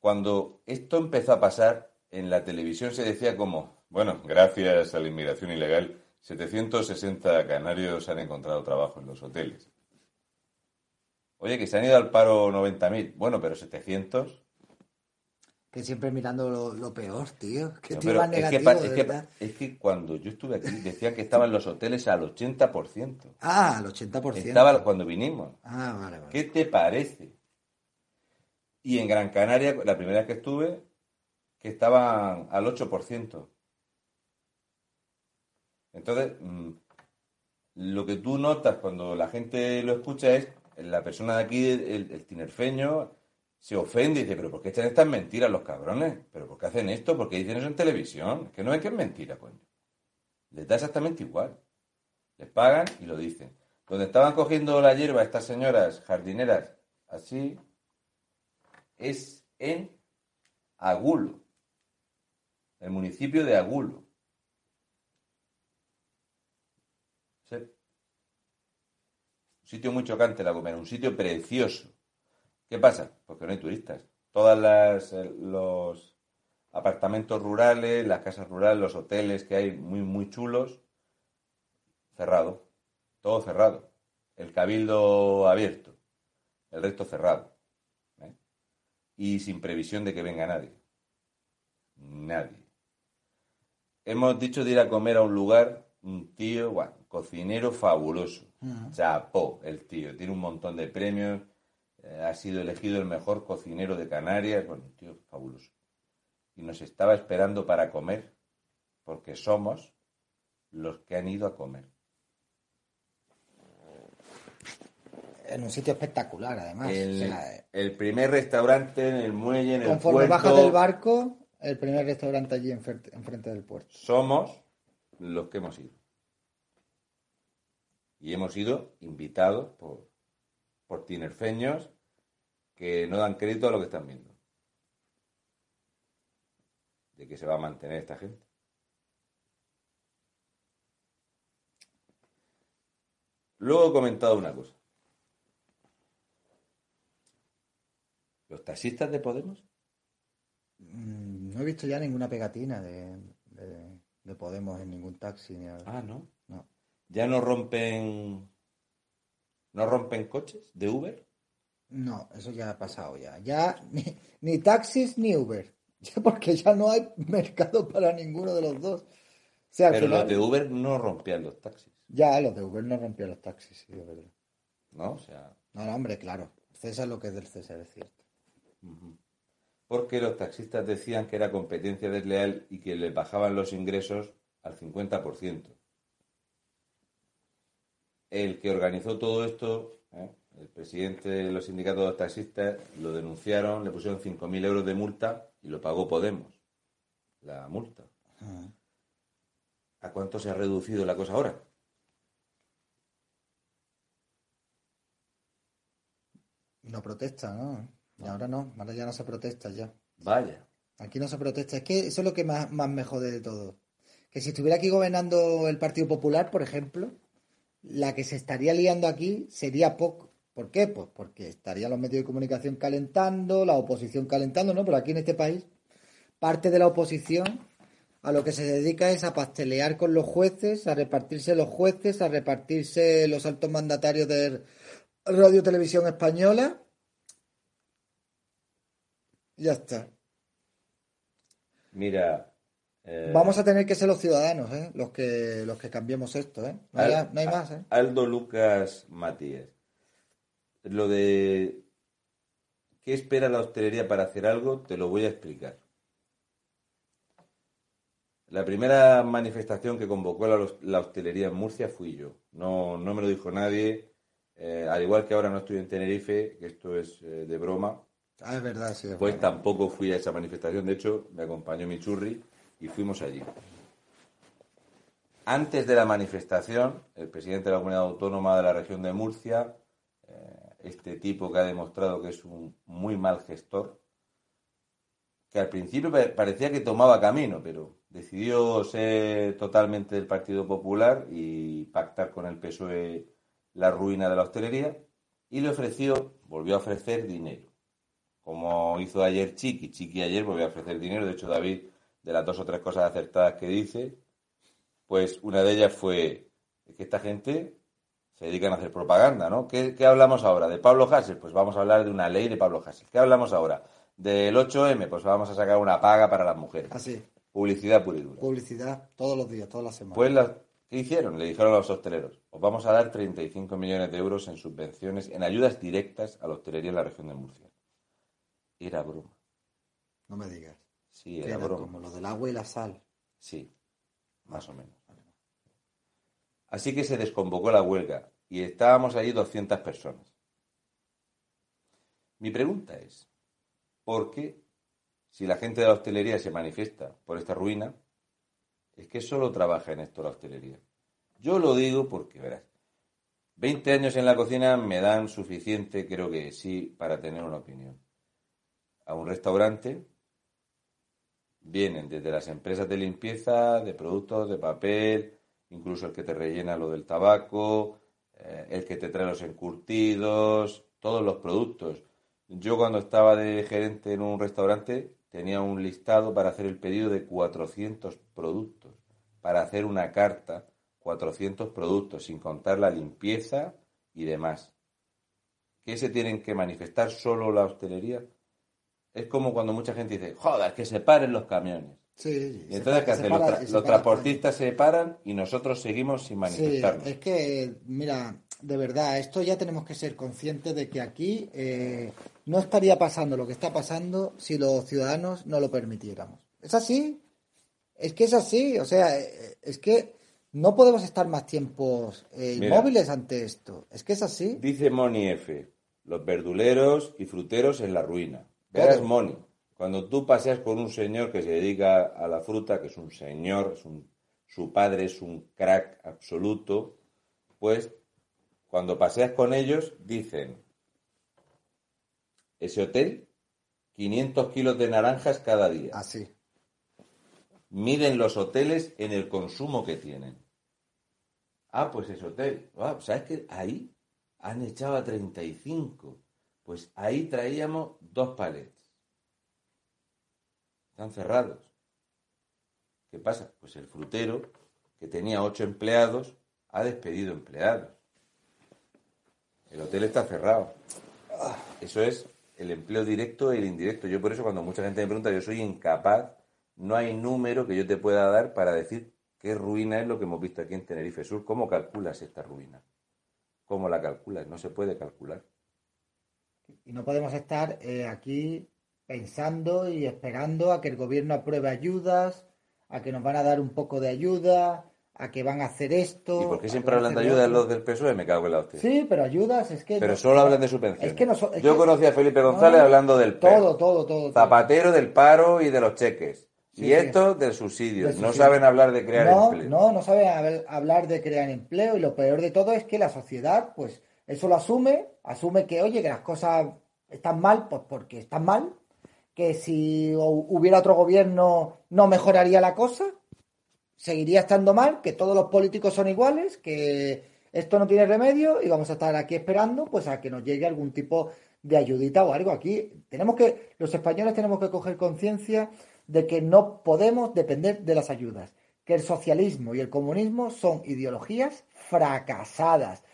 cuando esto empezó a pasar, en la televisión se decía como, bueno, gracias a la inmigración ilegal, 760 canarios han encontrado trabajo en los hoteles. Oye, que se han ido al paro 90.000. Bueno, pero 700.
Que siempre mirando lo, lo peor, tío. Que
No, es, que,
negativo,
pa-
de
es, que,
verdad.
es que cuando yo estuve aquí decían que estaban los hoteles al 80%.
Ah, al 80%.
Estaba cuando vinimos.
Ah, vale, vale.
¿Qué te parece? Y en Gran Canaria, la primera vez que estuve, que estaban al 8%. Entonces, mm, lo que tú notas cuando la gente lo escucha es, la persona de aquí, el, el tinerfeño, se ofende y dice, pero ¿por qué echan estas mentiras los cabrones? ¿Pero por qué hacen esto? ¿Por qué dicen eso en televisión? Es que no es que es mentira, coño. Les da exactamente igual. Les pagan y lo dicen. Donde estaban cogiendo la hierba estas señoras jardineras, así, es en Agulo, el municipio de Agulo. Un sitio muy chocante la comer, un sitio precioso. ¿Qué pasa? Porque no hay turistas. Todas las eh, los apartamentos rurales, las casas rurales, los hoteles que hay muy muy chulos, cerrado, todo cerrado. El cabildo abierto, el resto cerrado. ¿eh? Y sin previsión de que venga nadie. Nadie. Hemos dicho de ir a comer a un lugar, un tío, bueno, cocinero fabuloso. Chapó el tío, tiene un montón de premios, ha sido elegido el mejor cocinero de Canarias, bueno, un tío fabuloso. Y nos estaba esperando para comer, porque somos los que han ido a comer.
En un sitio espectacular, además.
El,
O sea, eh,
el primer restaurante en el muelle, en el
conforme
puerto.
bajas del barco, el primer restaurante allí enfrente, enfrente del puerto.
Somos los que hemos ido. Y hemos ido invitados por, por tinerfeños que no dan crédito a lo que están viendo. De que se va a mantener esta gente. Luego he comentado una cosa. ¿Los taxistas de Podemos?
Mm, No he visto ya ninguna pegatina de, de- de Podemos en ningún taxi. Ni.
Ah, ¿no?
No.
¿Ya no rompen... ¿No rompen coches de Uber?
No, eso ya ha pasado ya. Ya ni, ni taxis ni Uber. Ya porque ya no hay mercado para ninguno de los dos. O sea, al
Pero
final-
los de Uber no rompían los taxis.
Ya, los de Uber no rompían los taxis, sí, de verdad.
¿no? O sea,
No, no, hombre, claro. César lo que es del César, es cierto.
porque los taxistas decían que era competencia desleal y que les bajaban los ingresos al 50%. El que organizó todo esto, ¿eh? El presidente de los sindicatos de taxistas, lo denunciaron, le pusieron 5.000 euros de multa y lo pagó Podemos, la multa. ¿A cuánto se ha reducido la cosa ahora?
No protesta, ¿no? Y ahora no, ahora ya no se protesta ya.
Vaya.
Aquí no se protesta. Es que eso es lo que más, más me jode de todo. Que si estuviera aquí gobernando el Partido Popular, por ejemplo, la que se estaría liando aquí sería poco. ¿Por qué? Pues porque estarían los medios de comunicación calentando, la oposición calentando, ¿no? Pero aquí en este país, parte de la oposición a lo que se dedica es a pastelear con los jueces, a repartirse los jueces, a repartirse los altos mandatarios de Radio Televisión Española. Ya está.
Mira. eh,
Vamos a tener que ser los ciudadanos, ¿eh? Los que, los que cambiemos esto, ¿eh? No no hay más, ¿eh?
Aldo Lucas Matías. Lo de qué espera la hostelería para hacer algo, te lo voy a explicar. La primera manifestación que convocó la, hostelería en Murcia fui yo. No, no me lo dijo nadie. Eh, al igual que ahora no estoy en Tenerife, que esto es eh, de broma,
Ah, es verdad, sí. es
pues
verdad.
tampoco fui a esa manifestación. De hecho, me acompañó mi churri y fuimos allí. Antes de la manifestación, el presidente de la comunidad autónoma de la región de Murcia, eh, este tipo que ha demostrado que es un muy mal gestor, que al principio pa- parecía que tomaba camino, pero decidió ser totalmente del Partido Popular y pactar con el PSOE la ruina de la hostelería y le ofreció, volvió a ofrecer dinero como hizo ayer Chiqui. Chiqui ayer volvió a ofrecer dinero. De hecho, David, de las dos o tres cosas acertadas que dice, pues una de ellas fue que esta gente se dedican a hacer propaganda, ¿no? ¿Qué, qué hablamos ahora? ¿De Pablo Hasél? Pues vamos a hablar de una ley de Pablo Hasél. ¿Qué hablamos ahora? ¿Del 8M? Pues vamos a sacar una paga para las mujeres.
Así,
Publicidad pura y dura.
publicidad todos los días, todas las semanas.
Pues, la- ¿qué hicieron? Le dijeron a los hosteleros, os vamos a dar 35 millones de euros en subvenciones, en ayudas directas a la hostelería en la región de Murcia. Era broma.
no me digas.
Sí, era
era
broma.
como lo del agua y la sal.
Sí, más o menos. Así que se desconvocó la huelga y estábamos allí 200 personas. Mi pregunta es, ¿por qué, si la gente de la hostelería se manifiesta por esta ruina, es que solo trabaja en esto la hostelería? Yo lo digo porque, verás, 20 años en la cocina me dan suficiente, creo que sí, para tener una opinión. A un restaurante vienen desde las empresas de limpieza, de productos, de papel, incluso el que te rellena lo del tabaco, eh, el que te trae los encurtidos, todos los productos. Yo cuando estaba de gerente en un restaurante tenía un listado para hacer el pedido de 400 productos, para hacer una carta, 400 productos, sin contar la limpieza y demás. ¿Qué se tienen que manifestar solo la hostelería? Es como cuando mucha gente dice, joder, que se paren los camiones.
Sí,
Y entonces, ¿qué hacen? Los, tra- los transportistas se paran y nosotros seguimos sin
Sí,
manifestarnos.
es que, mira, de verdad, esto ya tenemos que ser conscientes de que aquí eh, no estaría pasando lo que está pasando si los ciudadanos no lo permitiéramos. ¿Es así? Es que es así, o sea, eh, es que no podemos estar más tiempos eh,
Mira.
inmóviles ante esto. Es que es así.
Dice Moni F, los verduleros y fruteros en la ruina. Verás. Moni, cuando tú paseas con un señor que se dedica a la fruta, que es un señor, es un- su padre es un crack absoluto, pues cuando paseas con ellos dicen, ese hotel, 500 kilos de naranjas cada día.
Así.
miden los hoteles en el consumo que tienen. Ah, pues ese hotel. Ah, ¿Sabes qué? Ahí han echado a 35. Pues ahí traíamos dos palets. Están cerrados. ¿Qué pasa? Pues el frutero, que tenía ocho empleados, ha despedido empleados. El hotel está cerrado. Eso es el empleo directo y el indirecto. Yo por eso cuando mucha gente me pregunta, yo soy incapaz, no hay número que yo te pueda dar para decir ¿Qué ruina es lo que hemos visto aquí en Tenerife Sur? ¿Cómo calculas esta ruina? ¿Cómo la calculas? No se puede calcular.
Y no podemos estar eh, aquí pensando y esperando a que el gobierno apruebe ayudas, a que nos van a dar un poco de ayuda, a que van a hacer esto.
¿Y por qué siempre hablan de
hacer
ayuda
lo
los del PSOE? Me cago en la hostia.
Sí, pero ayudas es que...
Pero
no-
solo hablan de subvenciones.
Es que no so- es
Yo
que-
conocí a Felipe González
No,
hablando del
Todo,
PER.
todo, todo. todo.
Zapatero del paro y de los cheques.
Sí,
y esto del subsidio.
Del
No saben hablar de crear
no,
empleo.
No, no sabe hab- hablar de crear empleo y lo peor de todo es que la sociedad, pues, eso lo asume, asume que, oye, que las cosas están mal, pues porque están mal, que si hu- hubiera otro gobierno no mejoraría la cosa, seguiría estando mal, que todos los políticos son iguales, que esto no tiene remedio y vamos a estar aquí esperando, pues, a que nos llegue algún tipo de ayudita o algo. Aquí tenemos que, los españoles tenemos que coger conciencia de que no podemos depender de las ayudas, que el socialismo y el comunismo son ideologías fracasadas.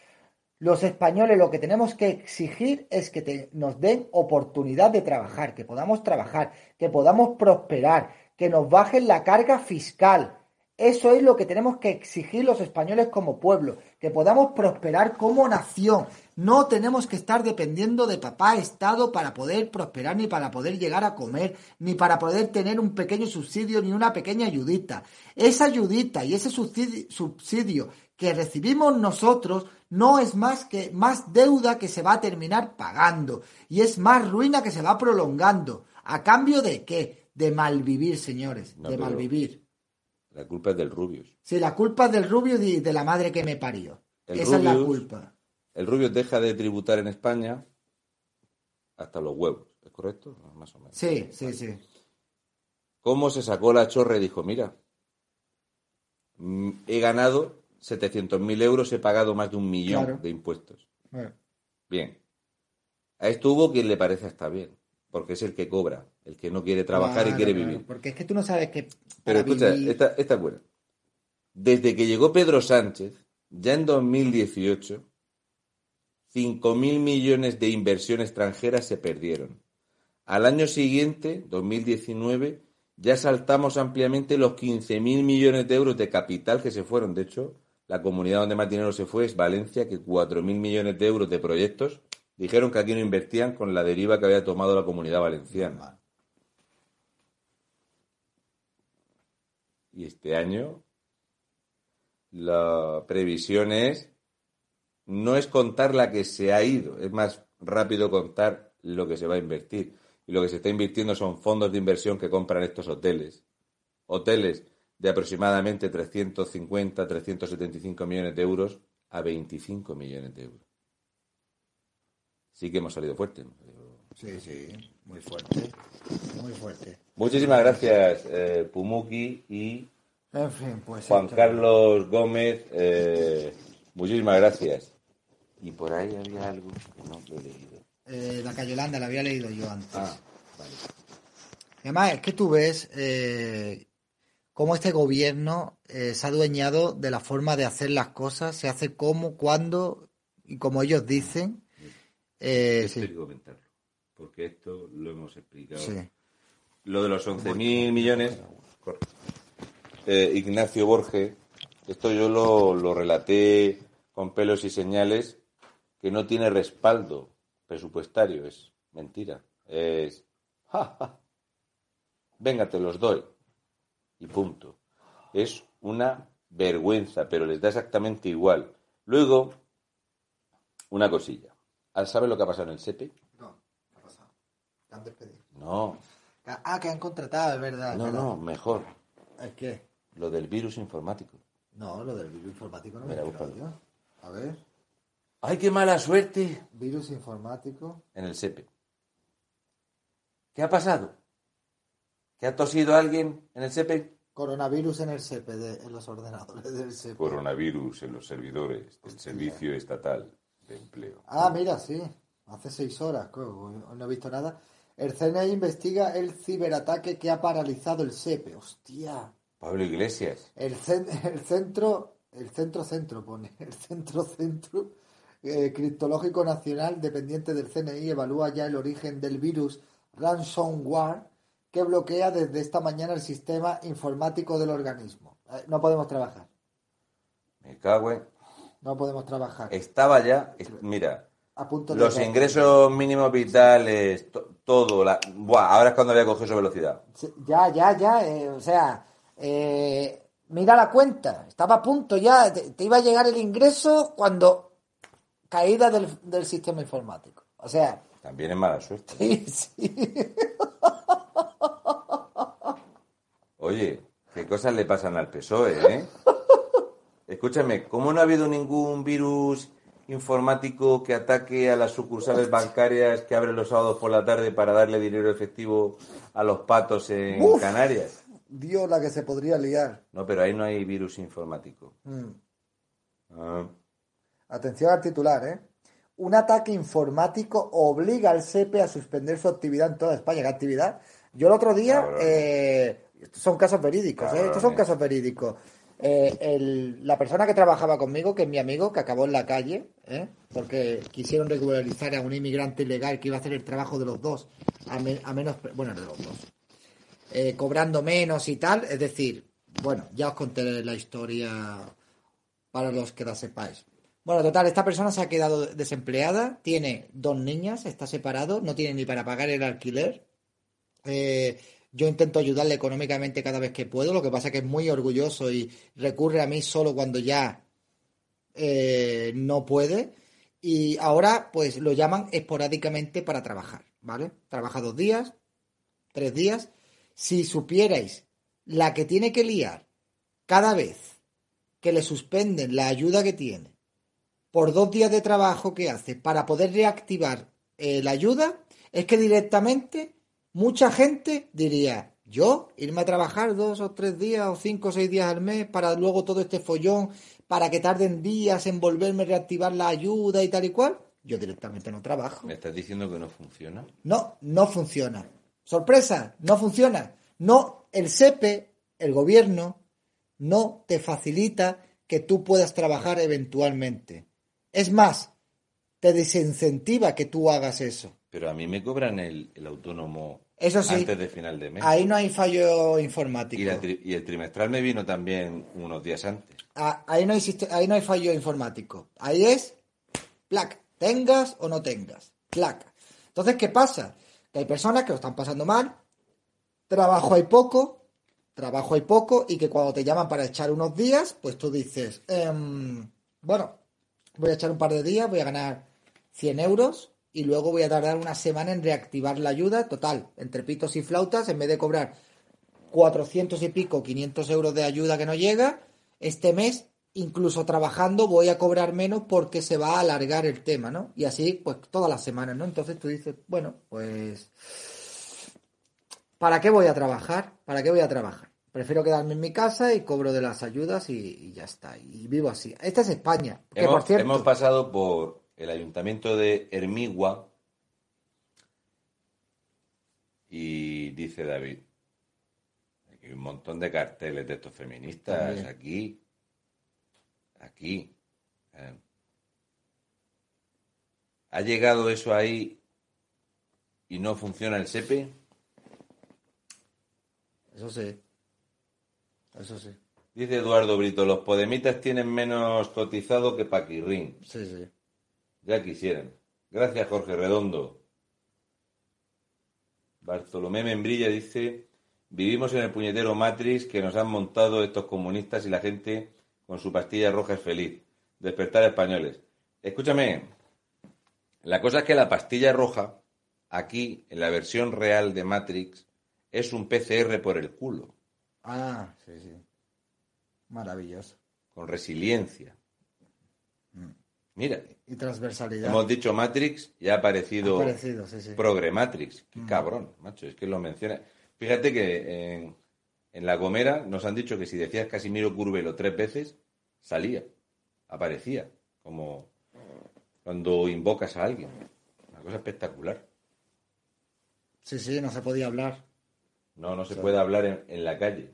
Los españoles lo que tenemos que exigir es que nos den oportunidad de trabajar, que podamos trabajar, que podamos prosperar, que nos bajen la carga fiscal. Eso es lo que tenemos que exigir los españoles como pueblo, que podamos prosperar como nación. No tenemos que estar dependiendo de papá Estado para poder prosperar, ni para poder llegar a comer, ni para poder tener un pequeño subsidio, ni una pequeña ayudita. Esa ayudita y ese subsidi- subsidio que recibimos nosotros no es más que más deuda que se va a terminar pagando y es más ruina que se va prolongando. ¿A cambio de qué? De malvivir, señores,
No,
de malvivir.
La culpa es del Rubius.
Si la culpa es del rubio y de la madre que me parió.
El
Esa es la
Rubius-
culpa.
El Rubius deja de tributar en España hasta los huevos. ¿Es correcto? Más o menos.
Sí, sí, sí.
¿Cómo se sacó la chorra y dijo, mira, mm, he ganado 700.000 euros, he pagado más de un millón
Claro.
de impuestos?
Bueno,
Bien. A esto hubo quien le parece está bien, porque es el que cobra, el que no quiere trabajar y quiere
claro,
vivir.
Porque es que tú no sabes que.
Pero escucha,
vivir-
esta, esta es buena. Desde que llegó Pedro Sánchez, ya en 2018, 5.000 millones de inversión extranjera se perdieron. Al año siguiente, 2019, ya saltamos ampliamente los 15.000 millones de euros de capital que se fueron. De hecho, la comunidad donde más dinero se fue es Valencia, que 4.000 millones de euros de proyectos dijeron que aquí no invertían con la deriva que había tomado la comunidad valenciana. Y este año la previsión es no es contar la que se ha ido, es más rápido contar lo que se va a invertir. Y lo que se está invirtiendo son fondos de inversión que compran estos hoteles. Hoteles de aproximadamente 350, 375 millones de euros a 25 millones de euros. Sí que hemos salido fuerte.
Sí, sí, muy fuerte. Muy fuerte.
Muchísimas gracias, eh, Pumuki y
En fin, pues.
Juan
esto-
Carlos Gómez. eh, muchísimas gracias. Y por ahí había algo que no lo he leído.
Eh, la Cayolanda la había leído yo antes.
Ah, vale.
Además, es que tú ves eh, cómo este gobierno eh, se ha adueñado de la forma de hacer las cosas, se hace como, cuando y como ellos dicen. Eh,
hay
sí,
comentarlo, porque esto lo hemos explicado.
sí.
Lo de los 11.000 millones. Eh, Ignacio Borges, esto yo lo, lo relaté con pelos y señales que no tiene respaldo presupuestario, es mentira. Es, ja, ja, venga, te los doy. Y punto. Es una vergüenza, pero les da exactamente igual. Luego, una cosilla. ¿Sabes lo que ha pasado en el SEPE?
No, ¿qué ha pasado? ¿Te han despedido?
No,
Ah, que han contratado, es verdad.
no,
verdad.
no, mejor.
¿El qué?
Lo del virus informático.
No, lo del virus informático no me
Mira, búscalo.
yo. A ver,
¡Ay, qué mala suerte!
virus informático.
En el SEPE. ¿Qué ha pasado? ¿Que ha tosido alguien en el SEPE?
Coronavirus en el SEPE, de- en los ordenadores del SEPE.
Coronavirus en los servidores del
Hostia.
Servicio Estatal de Empleo.
Ah, mira, sí. Hace seis horas, no he visto nada. El CNI investiga el ciberataque que ha paralizado el SEPE. Hostia.
Pablo Iglesias.
El, cen- el centro, el centro centro pone, el centro centro eh, criptológico nacional dependiente del CNI evalúa ya el origen del virus ransomware que bloquea desde esta mañana el sistema informático del organismo. Eh, No podemos trabajar.
Me cago en...
No podemos trabajar.
Estaba ya, es- mira,
A punto de
los
caer.
ingresos mínimos vitales, to- todo, la... Buah, ahora es cuando voy a coger su velocidad.
Ya, ya, ya. eh, o sea, eh, mira la cuenta. Estaba a punto ya. Te, te iba a llegar el ingreso cuando caída del, del sistema informático. O sea,
También es mala suerte.
sí, sí.
Oye, qué cosas le pasan al PSOE, ¿eh? Escúchame, ¿cómo no ha habido ningún virus informático que ataque a las sucursales bancarias que abren los sábados por la tarde para darle dinero efectivo a los patos en
Uf.
Canarias?
Dios, la que se podría liar.
No, pero ahí no hay virus informático.
Mm.
Ah,
Atención al titular, ¿eh? Un ataque informático obliga al SEPE a suspender su actividad en toda España. ¿Qué actividad? Yo el otro día, eh, estos son casos verídicos, ¿eh? Estos son casos verídicos. Eh, el- la persona que trabajaba conmigo, que es mi amigo, que acabó en la calle, ¿eh? porque quisieron regularizar a un inmigrante ilegal que iba a hacer el trabajo de los dos, a, me- a menos, bueno, de los dos, eh, cobrando menos y tal. Es decir, bueno, ya os conté la historia para los que la sepáis. Bueno, total, esta persona se ha quedado desempleada, tiene dos niñas, está separado, no tiene ni para pagar el alquiler. Eh, yo intento ayudarle económicamente cada vez que puedo, lo que pasa es que es muy orgulloso y recurre a mí solo cuando ya eh, no puede. Y ahora, pues lo llaman esporádicamente para trabajar, ¿vale? Trabaja dos días, tres días. Si supierais la que tiene que liar cada vez que le suspenden la ayuda que tiene por dos días de trabajo que hace para poder reactivar eh, la ayuda, es que directamente mucha gente diría, yo irme a trabajar dos o tres días o cinco o seis días al mes para luego todo este follón, para que tarden días en volverme a reactivar la ayuda y tal y cual, yo directamente no trabajo.
¿Me estás diciendo que no funciona?
No, no funciona. Sorpresa, no funciona. No, el SEPE, el gobierno, no te facilita que tú puedas trabajar eventualmente. Es más, te desincentiva que tú hagas eso.
Pero a mí me cobran el, el autónomo
Eso sí.
antes de final de mes.
Ahí no hay fallo informático.
Y, la tri- y el trimestral me vino también unos días antes.
Ah, Ahí no, hay, siste- ahí no hay fallo informático. Ahí es placa. Tengas o no tengas. Placa. Entonces, ¿qué pasa? Que hay personas que lo están pasando mal, trabajo hay poco, trabajo hay poco, y que cuando te llaman para echar unos días, pues tú dices, em, bueno, voy a echar un par de días, voy a ganar 100 euros y luego voy a tardar una semana en reactivar la ayuda. Total, entre pitos y flautas, en vez de cobrar 400 y pico, 500 euros de ayuda que no llega, este mes, incluso trabajando, voy a cobrar menos porque se va a alargar el tema, ¿no? Y así, pues todas las semanas, ¿no? Entonces tú dices, bueno, pues... ¿Para qué voy a trabajar? ¿Para qué voy a trabajar? Prefiero quedarme en mi casa y cobro de las ayudas y, y ya está. Y vivo así. Esta es España. Que
Hemos,
por cierto,
hemos pasado por el ayuntamiento de Hermigua y dice David, hay un montón de carteles de estos feministas
También.
aquí, aquí. eh. ¿Ha llegado eso ahí y no funciona el SEPE?
Eso sí. Eso sí.
Dice Eduardo Brito, los podemitas tienen menos cotizado que Paquirrín.
Sí, sí.
Ya quisieran. Gracias, Jorge Redondo. Bartolomé Membrilla dice, vivimos en el puñetero Matrix que nos han montado estos comunistas y la gente con su pastilla roja es feliz. Despertar españoles. Escúchame, la cosa es que la pastilla roja, aquí, en la versión real de Matrix, es un PCR por el culo,
Ah, sí, sí. Maravilloso.
con resiliencia. Mira,
Y transversalidad.
hemos dicho Matrix y ha aparecido...
Ha parecido, sí, sí.
Progre Matrix. Qué
Mm.
cabrón, macho, es que lo menciona. Fíjate que en, en La Gomera nos han dicho que si decías Casimiro Curvelo tres veces, salía, aparecía, como cuando invocas a alguien. Una cosa espectacular.
Sí, sí, no se podía hablar.
No, no se puede hablar en, en la calle.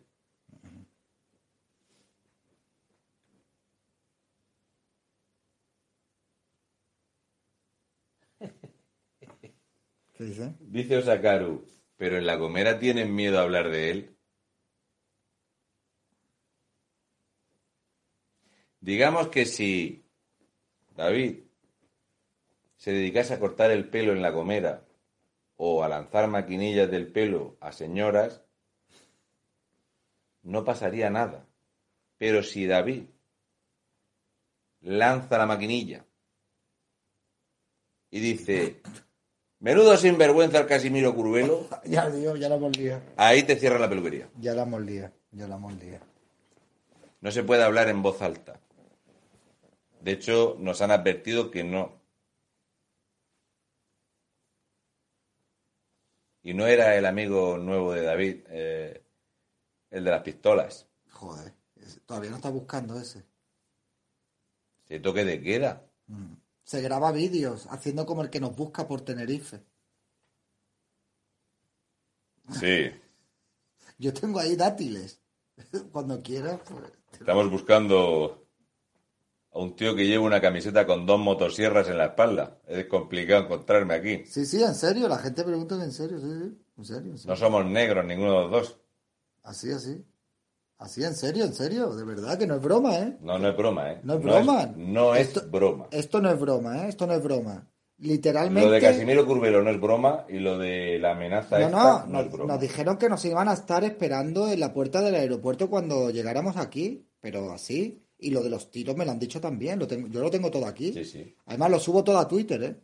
¿Qué dice?
Dice Osakaru, pero en La Gomera tienen miedo a hablar de él. Digamos que si David se dedicase a cortar el pelo en la comera o a lanzar maquinillas del pelo a señoras, no pasaría nada. Pero si David lanza la maquinilla y dice, menudo sinvergüenza el Casimiro Curvelo,
Ya, digo, ya la hemos liado.
ahí te cierra la peluquería.
Ya la hemos liado. Ya la hemos liado.
No se puede hablar en voz alta. De hecho, nos han advertido que no. Y no era el amigo nuevo de David, eh, el de las pistolas.
Joder. Todavía no está buscando ese.
Se toque de queda.
Se graba vídeos haciendo como el que nos busca por Tenerife.
Sí.
Yo tengo ahí dátiles. Cuando quieras, pues.
Estamos buscando a un tío que lleve una camiseta con dos motosierras en la espalda. Es complicado encontrarme aquí.
Sí, sí, en serio. La gente pregunta en serio, sí, sí. En serio, en serio.
No somos negros ninguno de los dos.
Así, así. Así, en serio, en serio. De verdad que no es broma, ¿eh?
No, no es broma, ¿eh?
No es broma.
no es
Esto-
broma.
Esto no es broma, ¿eh? Esto no es broma. Literalmente.
Lo de Casimiro Curvelo no es broma y lo de la amenaza
No,
esta
no,
no,
nos,
es broma.
nos dijeron que nos iban a estar esperando en la puerta del aeropuerto cuando llegáramos aquí, pero así. Y lo de los tiros me lo han dicho también, lo tengo, yo lo tengo todo aquí.
Sí, sí.
Además lo subo todo a Twitter, ¿eh?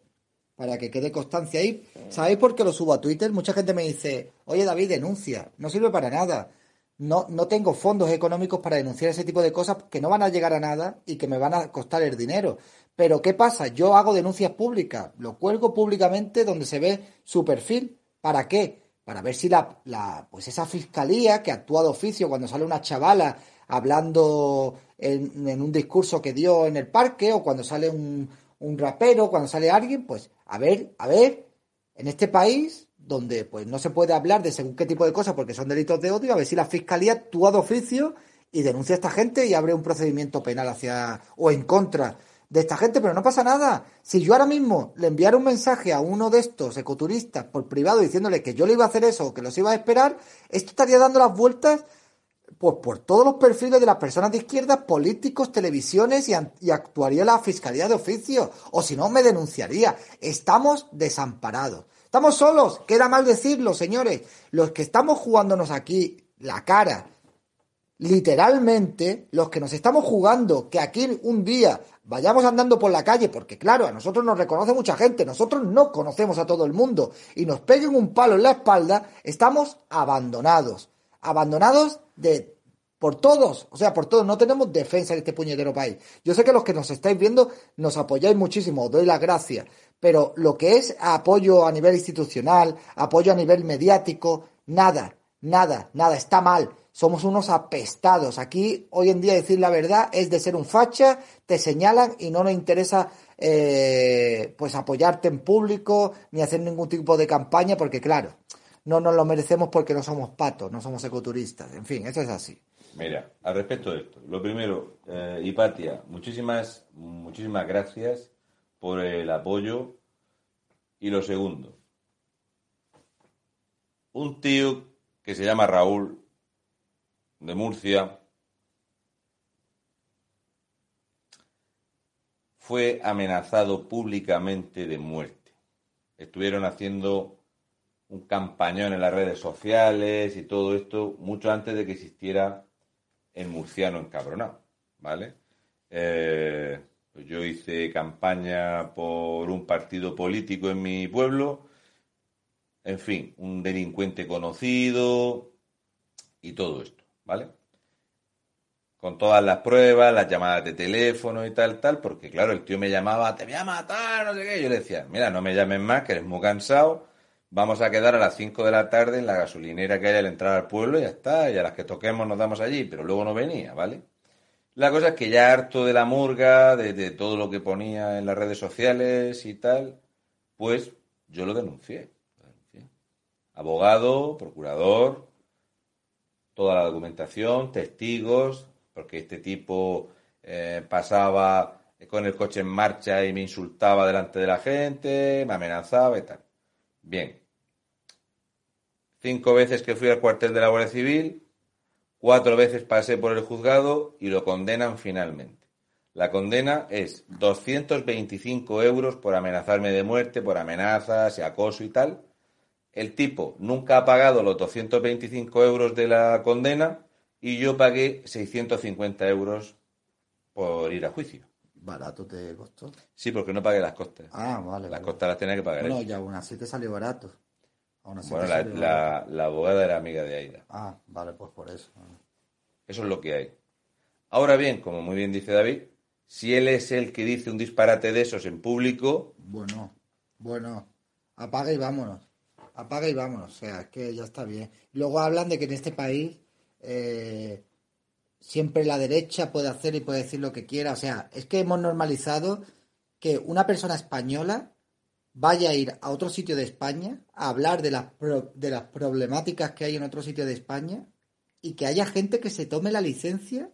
Para que quede constancia ahí. ¿Sabéis por qué lo subo a Twitter? Mucha gente me dice, oye David, denuncia. No sirve para nada. No, no tengo fondos económicos para denunciar ese tipo de cosas que no van a llegar a nada y que me van a costar el dinero. Pero ¿qué pasa? Yo hago denuncias públicas, lo cuelgo públicamente donde se ve su perfil. ¿Para qué? Para ver si la, la pues esa fiscalía que actúa de oficio cuando sale una chavala hablando en, en un discurso que dio en el parque o cuando sale un, un rapero, cuando sale alguien, pues a ver, a ver, en este país donde pues no se puede hablar de según qué tipo de cosas porque son delitos de odio, a ver si la fiscalía actúa de oficio y denuncia a esta gente y abre un procedimiento penal hacia o en contra de esta gente, pero no pasa nada. Si yo ahora mismo le enviara un mensaje a uno de estos ecoturistas por privado diciéndole que yo le iba a hacer eso o que los iba a esperar, esto estaría dando las vueltas pues por todos los perfiles de las personas de izquierda, políticos, televisiones y, y actuaría la fiscalía de oficio. O si no, me denunciaría. Estamos desamparados. Estamos solos. Queda mal decirlo, señores. Los que estamos jugándonos aquí la cara, literalmente, los que nos estamos jugando que aquí un día vayamos andando por la calle, porque claro, a nosotros nos reconoce mucha gente, nosotros no conocemos a todo el mundo, y nos peguen un palo en la espalda, estamos abandonados. Abandonados de por todos, o sea, por todos, no tenemos defensa en este puñetero país. Yo sé que los que nos estáis viendo nos apoyáis muchísimo, os doy las gracias, pero lo que es apoyo a nivel institucional, apoyo a nivel mediático, nada, nada, nada, está mal. Somos unos apestados. Aquí, hoy en día, decir la verdad es de ser un facha, te señalan y no nos interesa eh, pues apoyarte en público ni hacer ningún tipo de campaña, porque claro, no nos lo merecemos porque no somos patos, no somos ecoturistas. En fin, eso es así.
Mira, al respecto de esto, lo primero, eh, Hipatia, muchísimas, muchísimas gracias por el apoyo. Y lo segundo, un tío que se llama Raúl, de Murcia, fue amenazado públicamente de muerte. Estuvieron haciendo un campañón en las redes sociales y todo esto mucho antes de que existiera el murciano encabronado, ¿vale? Eh, yo hice campaña por un partido político en mi pueblo, en fin, un delincuente conocido y todo esto, ¿vale? Con todas las pruebas, las llamadas de teléfono y tal, tal, porque claro, el tío me llamaba, te voy a matar, no sé qué. Yo le decía, mira, no me llames más, que eres muy cansado, vamos a quedar a las 5 de la tarde en la gasolinera que hay al entrar al pueblo y ya está, y a las que toquemos nos damos allí, pero luego no venía, ¿vale? La cosa es que ya harto de la murga, de, todo lo que ponía en las redes sociales y tal, pues yo lo denuncié. Lo denuncié. Abogado, procurador, toda la documentación, testigos, porque este tipo eh, pasaba con el coche en marcha y me insultaba delante de la gente, me amenazaba y tal. Bien. Cinco veces que fui al cuartel de la Guardia Civil, cuatro veces pasé por el juzgado y lo condenan finalmente. La condena es 225 euros por amenazarme de muerte, por amenazas y acoso y tal. El tipo nunca ha pagado los 225 euros de la condena y yo pagué 650 euros por ir a juicio.
¿Barato te costó?
Sí, porque no pagué las costas.
Ah, vale.
Las
vale.
costas las tenía que pagar.
Bueno,
él.
y aún así te salió barato. Aún así
Bueno, la abogada era amiga de Aida.
Ah, vale, pues por eso.
Eso es lo que hay. Ahora bien, como muy bien dice David, si él es el que dice un disparate de esos en público,
Bueno, bueno, apaga y vámonos. Apaga y vámonos. O sea, es que ya está bien. Luego hablan de que en este país eh, siempre la derecha puede hacer y puede decir lo que quiera. O sea, es que hemos normalizado que una persona española vaya a ir a otro sitio de España a hablar de las, pro- de las problemáticas que hay en otro sitio de España y que haya gente que se tome la licencia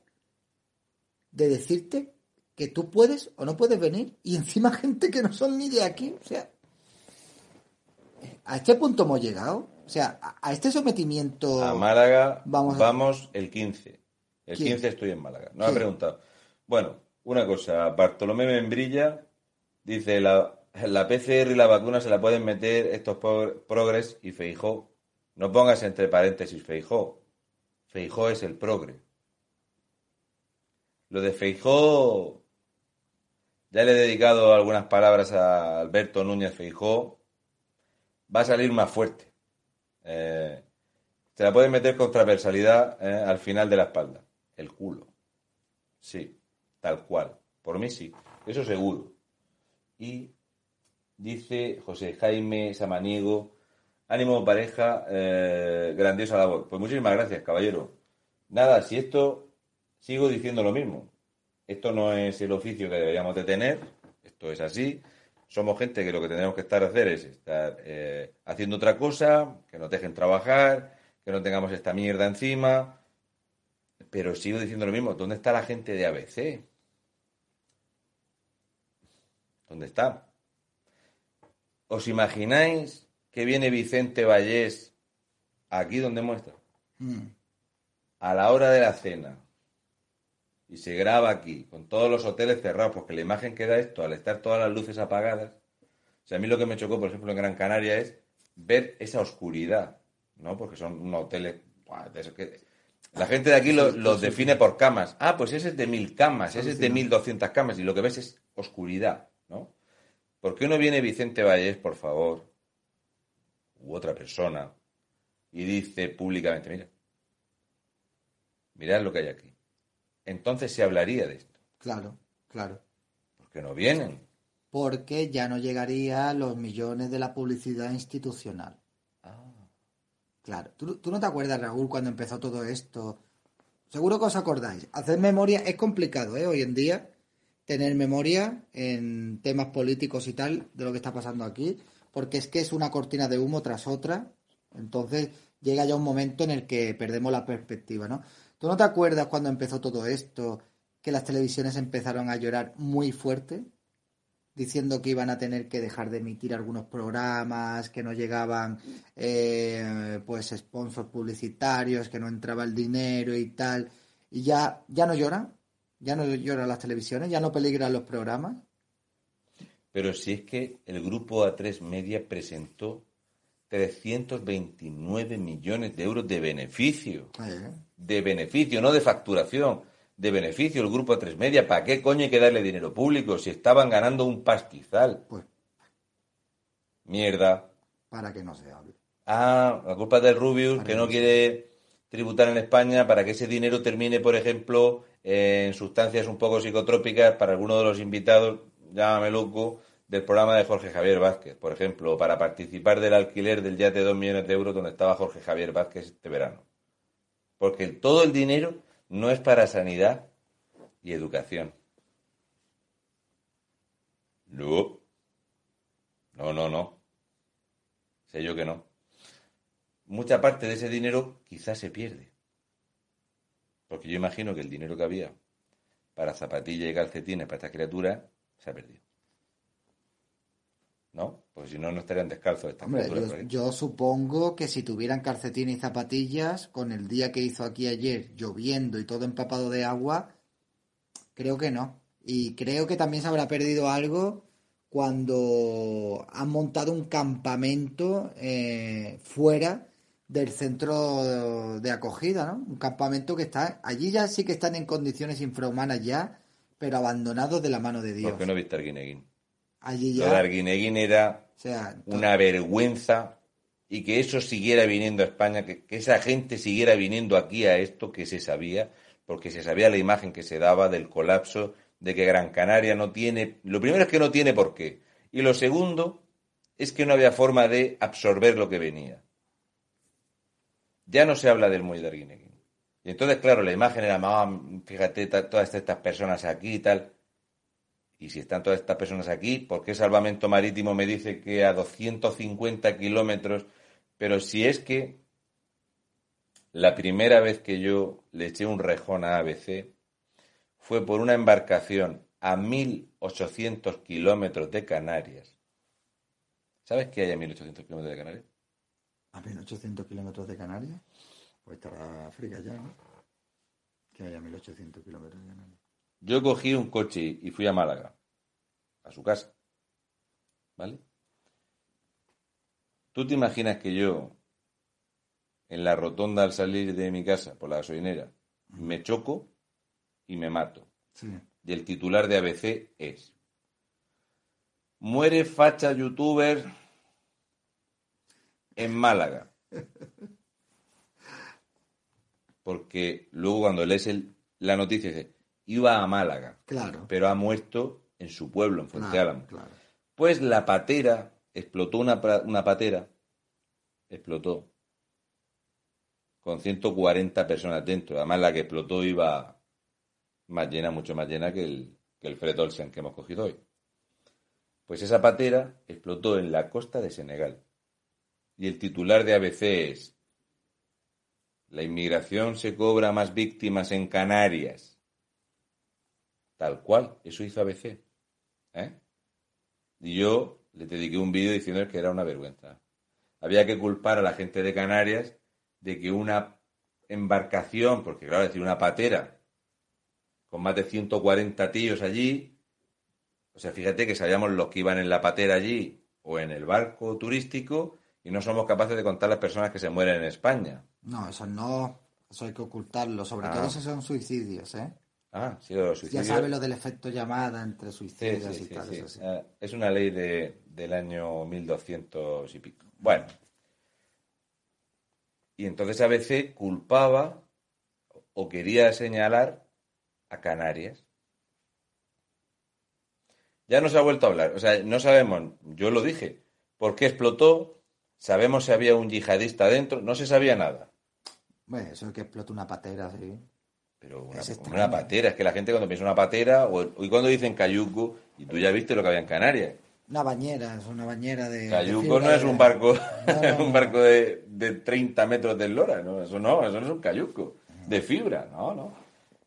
de decirte que tú puedes o no puedes venir y encima gente que no son ni de aquí. O sea, a este punto hemos llegado. O sea, a, a este sometimiento...
a Málaga
Vamos
vamos,
a-
el 15. El
¿Quién?
15 estoy en Málaga. No ha
¿Quién?
preguntado. Bueno, una cosa. Bartolomé Membrilla dice, la, la PCR y la vacuna se la pueden meter estos pro- progres y Feijó. No pongas entre paréntesis Feijó. Feijó es el progre. Lo de Feijó... Ya le he dedicado algunas palabras a Alberto Núñez Feijó. Va a salir más fuerte. Eh, se la pueden meter con transversalidad eh, al final de la espalda. El culo. Sí, tal cual. Por mí sí. Eso seguro. Y dice José Jaime Samaniego, ánimo pareja, eh, grandiosa labor. Pues muchísimas gracias, caballero. Nada, si esto, sigo diciendo lo mismo. Esto no es el oficio que deberíamos de tener. Esto es así. Somos gente que lo que tenemos que estar hacer es estar eh, haciendo otra cosa, que nos dejen trabajar, que no tengamos esta mierda encima. Pero sigo diciendo lo mismo. ¿Dónde está la gente de ABC? ¿Dónde está? ¿Os imagináis que viene Vicente Vallés aquí donde muestra?
Mm.
A la hora de la cena. Y se graba aquí, con todos los hoteles cerrados, porque la imagen que da esto, al estar todas las luces apagadas. O sea, a mí lo que me chocó, por ejemplo, en Gran Canaria es ver esa oscuridad, ¿no? Porque son unos hoteles. La gente de aquí lo- los define por camas. Ah, pues ese es de mil camas, ese es de mil doscientas camas, y lo que ves es oscuridad, ¿no? ¿Por qué no viene Vicente Vallés, por favor, u otra persona, y dice públicamente, mira, mirad lo que hay aquí? Entonces se hablaría de esto.
Claro, claro.
¿Por qué no vienen?
Porque ya no llegaría a los millones de la publicidad institucional. Claro. ¿Tú, tú no te acuerdas, Raúl, cuando empezó todo esto? Seguro que os acordáis. Hacer memoria es complicado, ¿eh? Hoy en día, tener memoria en temas políticos y tal de lo que está pasando aquí, porque es que es una cortina de humo tras otra. Entonces llega ya un momento en el que perdemos la perspectiva, ¿no? ¿Tú no te acuerdas cuando empezó todo esto que las televisiones empezaron a llorar muy fuerte? diciendo que iban a tener que dejar de emitir algunos programas, que no llegaban eh, pues sponsors publicitarios, que no entraba el dinero y tal, y ya, ya no lloran, ya no lloran las televisiones, ya no peligran los programas.
Pero si es que el grupo A3 Media presentó 329 millones de euros de beneficio.
Eh,
De beneficio, no de facturación. De beneficio el grupo A3 Media. ¿Para qué coño hay que darle dinero público si estaban ganando un pastizal?
pues
Mierda.
para que no se hable.
Ah, la culpa es del Rubius, que no quiere tributar en España para que ese dinero termine, por ejemplo, en sustancias un poco psicotrópicas para alguno de los invitados, llámame loco, del programa de Jorge Javier Vázquez, por ejemplo, o para participar del alquiler del yate de 2 millones de euros donde estaba Jorge Javier Vázquez este verano. Porque todo el dinero no es para sanidad y educación. No. No, no, no. Sé yo que no. Mucha parte de ese dinero quizás se pierde. Porque yo imagino que el dinero que había para zapatillas y calcetines para estas criaturas se ha perdido. ¿No? Pues si no, no estarían descalzos estas
Hombre, yo supongo que si tuvieran calcetines y zapatillas, con el día que hizo aquí ayer, lloviendo y todo empapado de agua, creo que no. Y creo que también se habrá perdido algo cuando han montado un campamento eh, fuera del centro de acogida, ¿no? Un campamento que está allí ya sí que están en condiciones infrahumanas ya, pero abandonados de la mano de Dios.
¿Por qué no viste Arguineguín?
Allí
Lo de
ya,
Arguineguín era
o sea, to-
una vergüenza y que eso siguiera viniendo a España, que, que esa gente siguiera viniendo aquí a esto que se sabía, porque se sabía la imagen que se daba del colapso, de que Gran Canaria no tiene, lo primero es que no tiene por qué, y lo segundo es que no había forma de absorber lo que venía. Ya no se habla del muelle de. Y entonces, claro, la imagen era, "Ah, fíjate, todas estas personas aquí y tal. Y si están todas estas personas aquí, ¿por qué Salvamento Marítimo me dice que a 250 kilómetros? Pero si es que la primera vez que yo le eché un rejón a ABC fue por una embarcación a 1800 kilómetros de Canarias. ¿Sabes qué hay a 1800 kilómetros de Canarias?
A 1800 kilómetros de Canarias, pues estará África ya, ¿no? Que haya 1800 kilómetros de Canarias.
Yo cogí un coche y fui a Málaga, a su casa. ¿Vale? ¿Tú te imaginas que yo, en la rotonda al salir de mi casa por la gasolinera, me choco y me mato?
Sí.
Y el titular de ABC es: Muere facha youtuber en Málaga. Porque luego cuando lees el- la noticia dice, iba a Málaga,
Claro.
pero ha muerto en su pueblo, en Fuente Álamo.
claro.
Pues la patera, explotó una, una patera, explotó con 140 personas dentro. Además, la que explotó iba más llena, mucho más llena que el, que el Fred Olsen que hemos cogido hoy. Pues esa patera explotó en la costa de Senegal. Y el titular de ABC es, la inmigración se cobra más víctimas en Canarias. Tal cual, eso hizo ABC. ¿Eh? Y yo le dediqué un vídeo diciendo que era una vergüenza. Había que culpar a la gente de Canarias de que una embarcación, porque claro, es decir, una patera, con más de 140 tíos allí, o sea, fíjate que sabíamos los que iban en la patera allí o en el barco turístico y no somos capaces de contar las personas que se mueren en España.
No, eso no, eso hay que ocultarlo, sobre
Ah.
todo si son suicidios, ¿eh?
Ah, sí, los
Ya
suicidios.
sabes lo del efecto llamada entre
Sí, sí,
y tal, eso.
Ah, Es una ley de, del año 1200 y pico. Bueno. Y entonces ABC culpaba o quería señalar a Canarias. Ya no se ha vuelto a hablar. O sea, no sabemos, yo lo dije, por qué explotó, sabemos si había un yihadista dentro, no se sabía nada.
Bueno, eso es que explota una patera, sí.
Pero una,
Es
una
extraño.
patera, es que la gente cuando piensa una patera, o, y cuando dicen cayuco, y tú ya viste lo que había en Canarias.
Una bañera, es una bañera de.
Cayuco no es un barco,
No, no,
un barco de, de 30 metros de eslora, ¿no? Eso no, eso no es un cayuco. De fibra, no, no.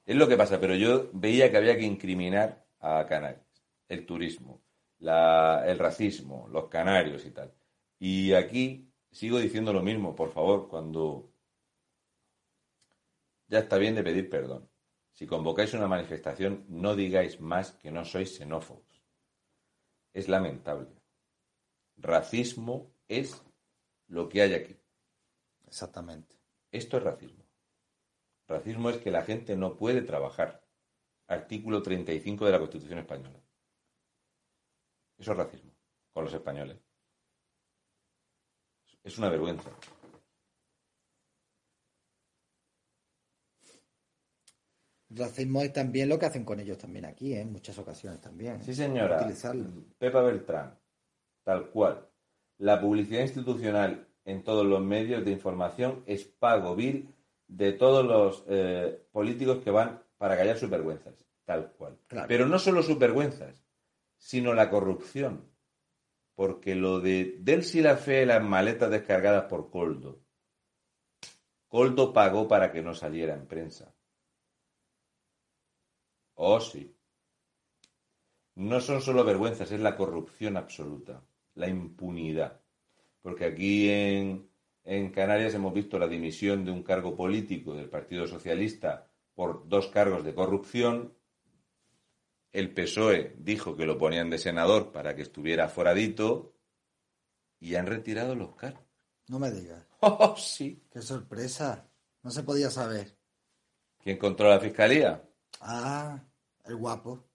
Es lo que pasa, pero yo veía que había que incriminar a Canarias. El turismo, la- el racismo, los canarios y tal. Y aquí sigo diciendo lo mismo, por favor, cuando ya está bien de pedir perdón. Si convocáis una manifestación, no digáis más que no sois xenófobos. Es lamentable. Racismo es lo que hay aquí.
Exactamente.
Esto es racismo. Racismo es que la gente no puede trabajar. Artículo 35 de la Constitución española. Eso es racismo con los españoles. Es una vergüenza.
Racismo es también lo que hacen con ellos también aquí, ¿eh? en muchas ocasiones también.
Sí, señora.
Utilizarlo.
Pepa Beltrán, tal cual. La publicidad institucional en todos los medios de información es pago vil de todos los eh, políticos que van para callar sus vergüenzas, tal cual.
Claro.
Pero no solo sus vergüenzas, sino la corrupción. Porque lo de Delsi la Fe, las maletas descargadas por Coldo, Coldo pagó para que no saliera en prensa. Oh, sí. No son solo vergüenzas, es la corrupción absoluta, la impunidad. Porque aquí en, en Canarias hemos visto la dimisión de un cargo político del Partido Socialista por dos cargos de corrupción. El PSOE dijo que lo ponían de senador para que estuviera foradito y han retirado los cargos.
No me digas.
¡Oh, sí!
Qué sorpresa. No se podía saber.
¿Quién controla la fiscalía?
Ah, el guapo.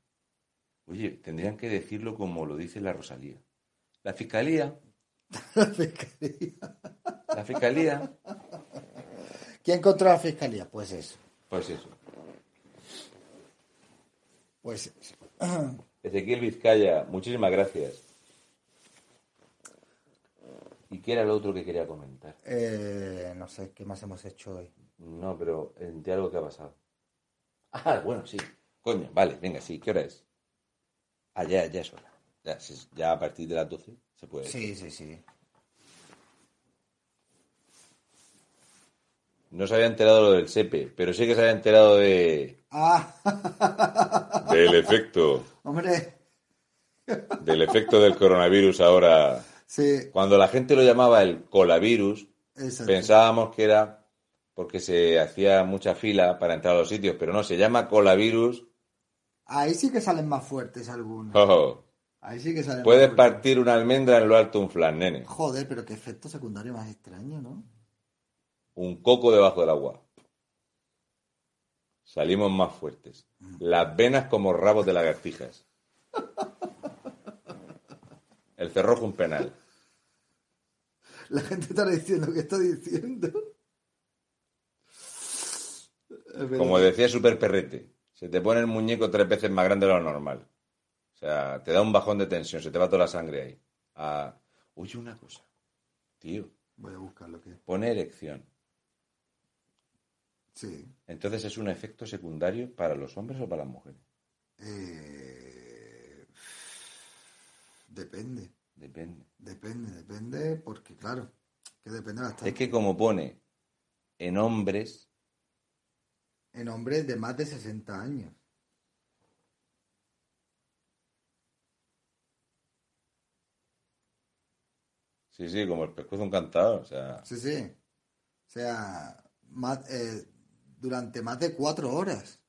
Oye, tendrían que decirlo como lo dice la Rosalía. La fiscalía,
La fiscalía.
la fiscalía,
¿Quién controla la fiscalía? Pues eso.
pues eso.
Pues.
Ezequiel Vizcaya, muchísimas gracias. ¿Y qué era lo otro que quería comentar?
Eh, no sé qué más hemos hecho hoy.
No, pero de algo que ha pasado. Ah, bueno, sí. Coño, vale, venga, sí. ¿Qué hora es? Ah, ya, ya es hora. Ya, ya a partir de las 12 se puede.
Sí, sí, sí.
No se había enterado lo del SEPE, pero sí que se había enterado de...
Ah,
del efecto.
hombre.
Del efecto del coronavirus ahora.
Sí,
Cuando la gente lo llamaba el colavirus,
exacto.
pensábamos que era porque se hacía mucha fila para entrar a los sitios, pero no, se llama colavirus.
Ahí sí que salen más fuertes algunos.
Oh,
Ahí sí que salen
puedes
más
partir una almendra en lo alto un flan, nene.
Joder, pero qué efecto secundario más extraño, ¿no?
Un coco debajo del agua. Salimos más fuertes. Las venas como rabos de lagartijas. El cerrojo un penal.
La gente está diciendo que está diciendo.
Como decía Super Perrete, se te pone el muñeco tres veces más grande de lo normal. O sea, te da un bajón de tensión, se te va toda la sangre ahí. Ah, oye, una cosa. Tío,
Voy a buscar lo que.
pone erección.
Sí.
Entonces, ¿es un efecto secundario para los hombres o para las mujeres?
Eh, Depende,
Depende.
depende, depende, porque claro, que depende bastante.
Es que como pone en hombres,
En hombres de más de 60 años.
sí, sí, como el pescuezo encantado, o sea,
Sí, sí. O sea, más, eh, durante más de cuatro horas.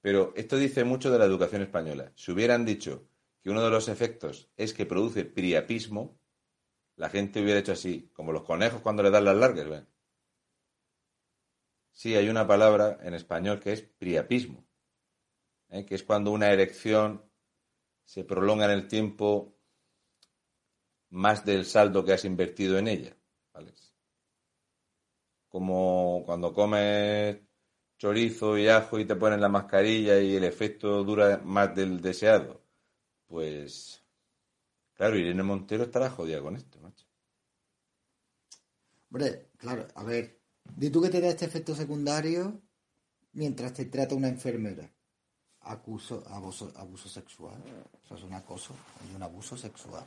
Pero esto dice mucho de la educación española. Si hubieran dicho que uno de los efectos es que produce priapismo, la gente hubiera hecho así, como los conejos cuando le dan las largas. ¿ven? Sí, hay una palabra en español que es priapismo, ¿eh? que es cuando una erección se prolonga en el tiempo más del saldo que has invertido en ella. ¿vale? Como cuando comes chorizo y ajo y te ponen la mascarilla y el efecto dura más del deseado. Pues, claro, Irene Montero estará jodida con esto, macho.
Hombre, claro, a ver, di tú que te da este efecto secundario mientras te trata una enfermera. Acuso, abuso, abuso sexual. Eso es un acoso y un abuso sexual.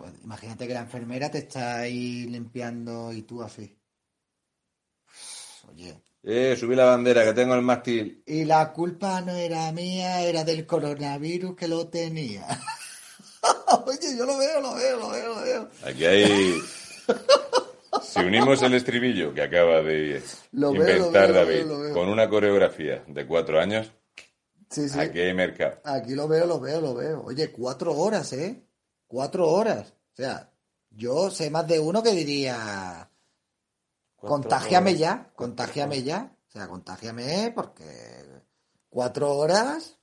Pues, imagínate que la enfermera te está ahí limpiando y tú así. Oye,
Eh, subí la bandera, que tengo el mástil.
y la culpa no era mía, era del coronavirus que lo tenía. Oye, yo lo veo, lo veo, lo veo, lo veo.
Aquí hay... Si unimos el estribillo que acaba de
Lo
inventar
veo,
David
veo.
con una coreografía de cuatro años,
Sí, sí.
aquí hay mercado.
Aquí lo veo, lo veo, lo veo. Oye, cuatro horas, ¿eh? Cuatro horas. O sea, yo sé más de uno que diría,
Horas.
ya, contágiame ya. O sea, contágiame porque cuatro horas,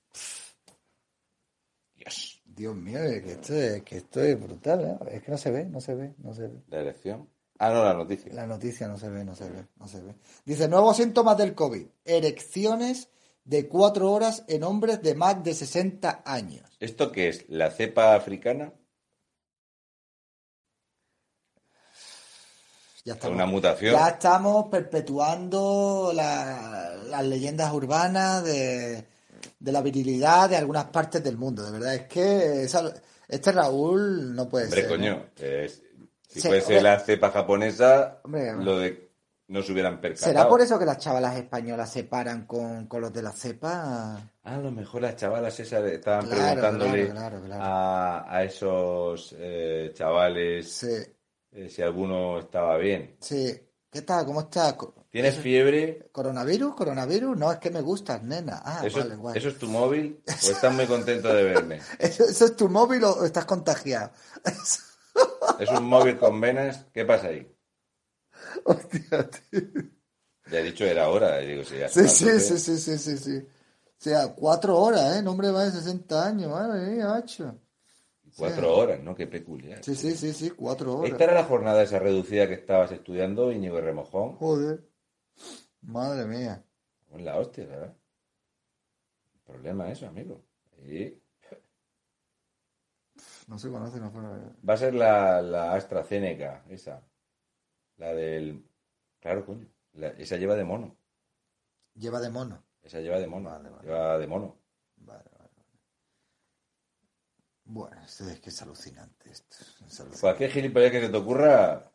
Dios.
Dios mío, es que esto es, que esto es brutal, ¿eh? Es que no se ve, no se ve, no se ve.
La elección. Ah, no, la noticia.
La noticia no se ve, no se ve, no se ve. Dice, nuevos síntomas del COVID. Erecciones de cuatro horas en hombres de más de 60 años.
¿Esto qué es? ¿La cepa africana?
Ya estamos,
¿Una mutación?
ya estamos perpetuando la- las leyendas urbanas de, de la virilidad de algunas partes del mundo. De verdad, es que esa- este Raúl no puede
Hombre,
ser. ¿no?
coño, es- si
Sí,
fuese
hombre.
la cepa japonesa,
Hombre,
lo de no se hubieran percatado.
¿Será por eso que las chavalas españolas se paran con, con los de la cepa?
Ah, a lo mejor las chavalas esas estaban
Claro,
preguntándole
claro, claro, claro.
A, a esos eh, chavales
Sí,
eh, si alguno estaba bien.
sí. ¿Qué tal? ¿Cómo estás?
¿Tienes fiebre?
¿Coronavirus? ¿Coronavirus? No, es que me gustas, nena. Ah,
¿Eso,
vale, guay.
¿Eso es tu móvil? ¿O estás muy contento de verme?
¿Eso, eso es tu móvil o estás contagiado?
¿Es un móvil con venas? ¿Qué pasa ahí?
Hostia, tío.
Ya he dicho era hora. y Digo, sí, ya
Sí, sí, sí, sí, sí, sí, sí. O sea, cuatro horas, ¿eh? Nombre va de 60 años, madre mía, macho.
Cuatro horas, ¿no? Qué peculiar.
Sí, sí, sí, sí, cuatro horas.
¿Esta era la jornada esa reducida que estabas estudiando, Íñigo Remojón?
Joder. Madre mía.
En la hostia, ¿verdad? Problema eso, amigo. Y
No se conoce, no fue.
va a ser la, la AstraZeneca, esa. La del... Claro, coño. la- esa lleva de mono.
Lleva de mono.
Esa lleva de mono.
Vale, vale.
Lleva de mono.
Vale, vale, vale. Bueno, esto es que es alucinante esto. Es alucinante.
Cualquier gilipollas que se te ocurra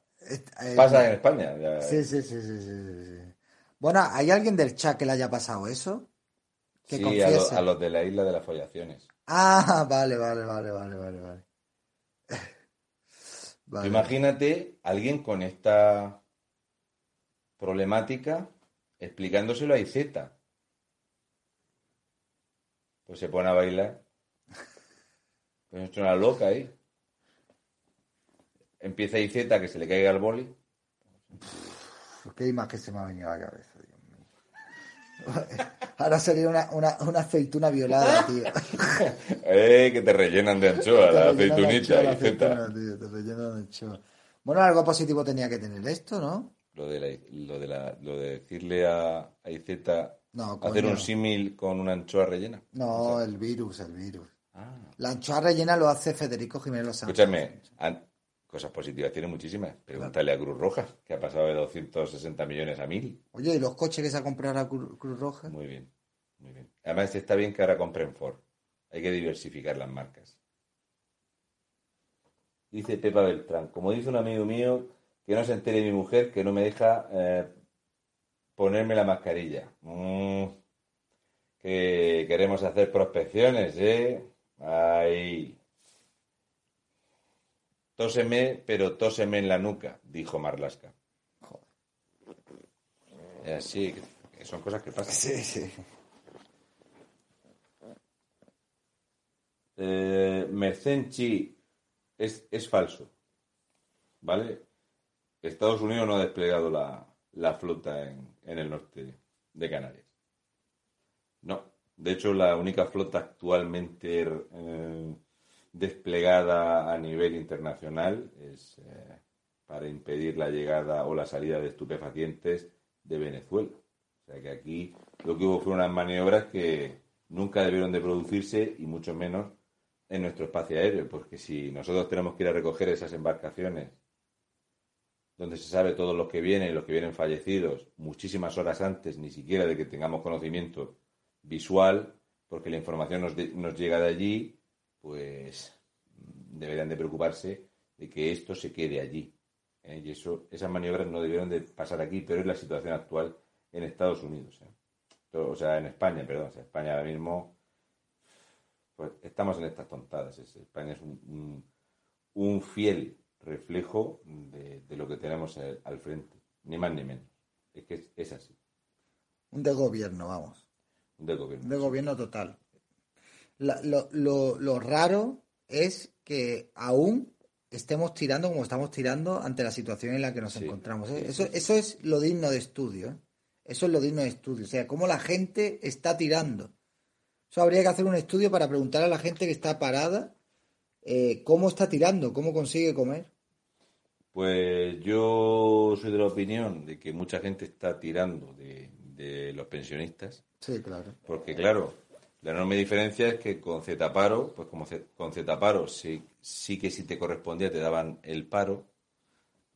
eh,
pasa en España. Ya-
Sí, sí, sí, sí, sí. Bueno, ¿hay alguien del chat que le haya pasado eso? Que
Sí, a,
confiese.
lo- a los de la isla de las follaciones.
Ah, vale, vale, vale, vale, vale, vale. Vale.
imagínate alguien con esta problemática explicándoselo a Izeta. Pues se pone a bailar. Es una loca ahí. Empieza Izeta que se le caiga el boli.
Qué imagen se me ha venido a la cabeza, Dios mío. Ahora sería una, una, una aceituna violada, tío.
¡Eh! Que te rellenan de anchoa la aceitunita,
tío, te rellenan de anchoa. Bueno, algo positivo tenía que tener esto, ¿no?
Lo de, la- lo de, la- lo de decirle a, a Izeta
No,
hacer un símil con una anchoa rellena.
No, el virus, el virus.
Ah.
La anchoa rellena lo hace Federico Jiménez.
Escúchame, cosas positivas tiene muchísimas. Pregúntale a Cruz Roja, que ha pasado de 260 millones a 1000.
Oye, ¿y los coches que se ha comprado Cruz, Cruz Roja?
Muy bien, muy bien. Además está bien que ahora compren Ford. Hay que diversificar las marcas. Dice Pepa Beltrán, como dice un amigo mío, que no se entere mi mujer que no me deja eh, ponerme la mascarilla. Mm, que queremos hacer prospecciones, ¿eh? Ay. Tóseme, pero tóseme en la nuca, dijo Marlasca. Es así, que son cosas que pasan.
Sí, sí.
Eh, Mercenchi es, es falso. ¿Vale? Estados Unidos no ha desplegado la, la flota en, en el norte de Canarias. No. De hecho, la única flota actualmente eh, desplegada a nivel internacional es eh, para impedir la llegada o la salida de estupefacientes de Venezuela. O sea que aquí lo que hubo fueron unas maniobras que nunca debieron de producirse y mucho menos en nuestro espacio aéreo, porque si nosotros tenemos que ir a recoger esas embarcaciones donde se sabe todos los que vienen, los que vienen fallecidos, muchísimas horas antes, ni siquiera de que tengamos conocimiento visual, porque la información nos, de- nos llega de allí, pues deberían de preocuparse de que esto se quede allí. ¿eh? Y eso, esas maniobras no debieron de pasar aquí, pero es la situación actual en Estados Unidos. ¿eh? O sea, en España, perdón. O sea, España ahora mismo, pues estamos en estas tontadas. Es- España es un, un- fiel reflejo de, lo que tenemos al frente, ni más ni menos. Es que es, es así,
Un de gobierno, vamos.
Del gobierno.
De gobierno total. La- lo, lo- lo raro es que aún estemos tirando como estamos tirando ante la situación en la que nos
Sí,
encontramos. ¿eh? Eso, eso es lo digno de estudio. ¿eh? Eso es lo digno de estudio. O sea, cómo la gente está tirando. Eso habría que hacer un estudio para preguntar a la gente que está parada eh, cómo está tirando, cómo consigue comer.
Pues yo soy de la opinión de que mucha gente está tirando de, de los pensionistas,
Sí, claro.
porque claro, la enorme diferencia es que con Z paro, pues como C- con Z paro sí, sí que si te correspondía te daban el paro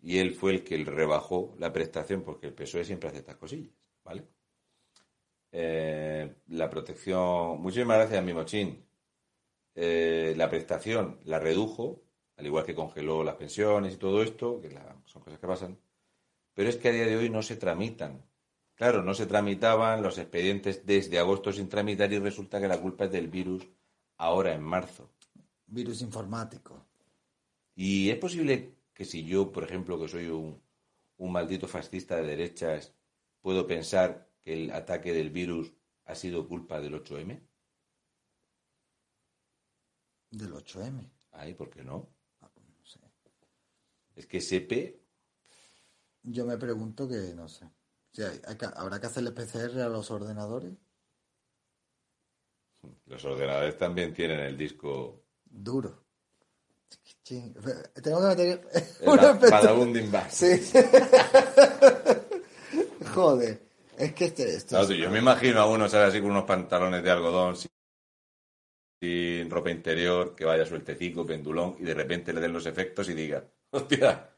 y él fue el que rebajó la prestación porque el PSOE siempre hace estas cosillas, ¿vale? Eh, la protección, muchísimas gracias, mi mochín. Eh, la prestación la redujo, al igual que congeló las pensiones y todo esto, que la- son cosas que pasan, pero es que a día de hoy no se tramitan. Claro, no se tramitaban los expedientes desde agosto sin tramitar y resulta que la culpa es del virus ahora en marzo.
Virus informático.
Y es posible que si yo, por ejemplo, que soy un, un maldito fascista de derechas, puedo pensar que el ataque del virus ha sido culpa del 8M?
Del 8M.
Ay, ¿por qué no?
Ah, pues no sé.
Es que SEPE,
Yo me pregunto que, no sé. Hay que- ¿Habrá que hacerle PCR a los ordenadores?
los ordenadores también tienen el disco
Duro. Ching. Tengo que meter un efecto.
Badabunding Bass.
Sí. Joder. Es que este, esto
Claro,
es-
tú, yo me imagino a uno, ¿sabes? Así con unos pantalones de algodón, sin, sin ropa interior, que vaya sueltecico, pendulón, y de repente le den los efectos y diga, hostia,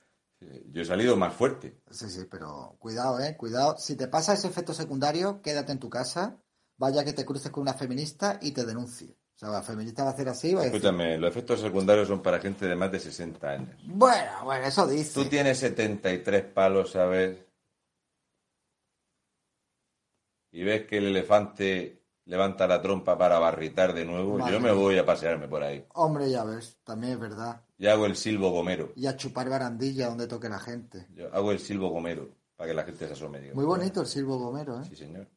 yo he salido más fuerte.
Sí, sí, pero cuidado, eh, cuidado. Si te pasa ese efecto secundario, quédate en tu casa, vaya que te cruces con una feminista y te denuncie. O sea, la feminista va a hacer así, va a decir,
Escúchame, los efectos secundarios son para gente de más de 60 años.
bueno, bueno, eso dice.
Tú tienes 73 palos, ¿sabes? Y ves que el elefante levanta la trompa para barritar de nuevo. Yo me voy a pasearme por ahí.
Hombre, ya ves, también es verdad.
Y hago el silbo gomero.
Y a chupar barandilla donde toque la gente.
Yo hago el silbo gomero para que la gente se asome. y diga,
Muy bonito el silbo gomero, ¿eh?
Sí, señor.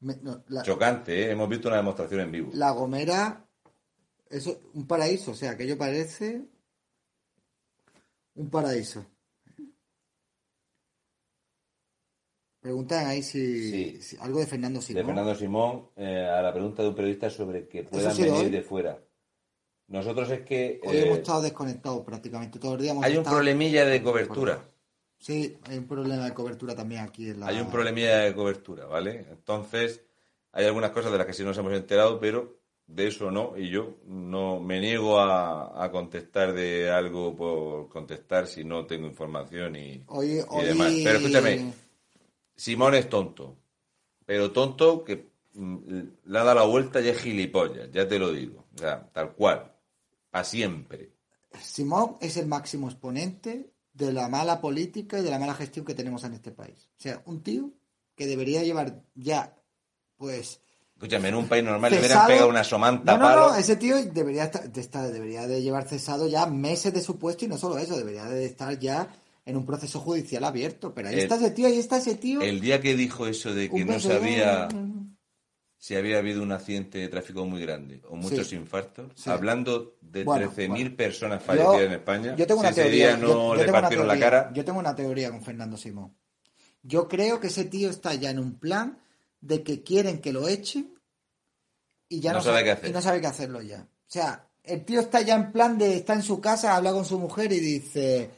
Me- no, la,
Chocante, ¿eh? Hemos visto una demostración en vivo.
la gomera es un paraíso, o sea, aquello parece un paraíso. Preguntan ahí si,
Sí.
si- algo de Fernando
De
Simón.
Fernando Simón, eh, a la pregunta de un periodista sobre que puedan venir
hoy?
de fuera. Nosotros es que
Hoy
eh,
hemos estado desconectados prácticamente todo el día. hemos
hay un problemilla de cobertura.
Sí, hay un problema de cobertura también aquí en la...
Hay un problemilla de cobertura, ¿vale? Entonces, hay algunas cosas de las que sí nos hemos enterado, pero de eso no. Y yo no me niego a, a contestar de algo por contestar si no tengo información y, y
hoy...
demás. Pero escúchame, Simón es tonto. Pero tonto que mm, le ha dado la vuelta y es gilipollas, ya te lo digo. O sea, tal cual. A siempre.
Simón es el máximo exponente de la mala política y de la mala gestión que tenemos en este país. O sea, un tío que debería llevar ya, pues...
Escúchame, en un país normal le hubieran
cesado-
pegado una somanta
No, no,
palo.
no, ese tío debería, estar, de estar- debería de llevar cesado ya meses de su puesto y no solo eso, debería de estar ya en un proceso judicial abierto. Pero ahí
El-
está ese tío, ahí está ese tío.
El día que dijo eso de que no sabía si había habido un accidente de tráfico muy grande o muchos
Sí.
infartos,
Sí.
hablando de
Bueno,
13.000
bueno.
personas
Yo-
fallecidas en España,
Yo tengo una
ese
teoría.
día no
yo- yo
le
tengo una
la
teoría,
cara,
Yo tengo una teoría con Fernando Simón. Yo creo que ese tío está ya en un plan de que quieren que lo echen y ya
No
no,
sabe
sa-
qué hacer.
y no sabe qué hacerlo ya. O sea, el tío está ya en plan de está en su casa, habla con su mujer y dice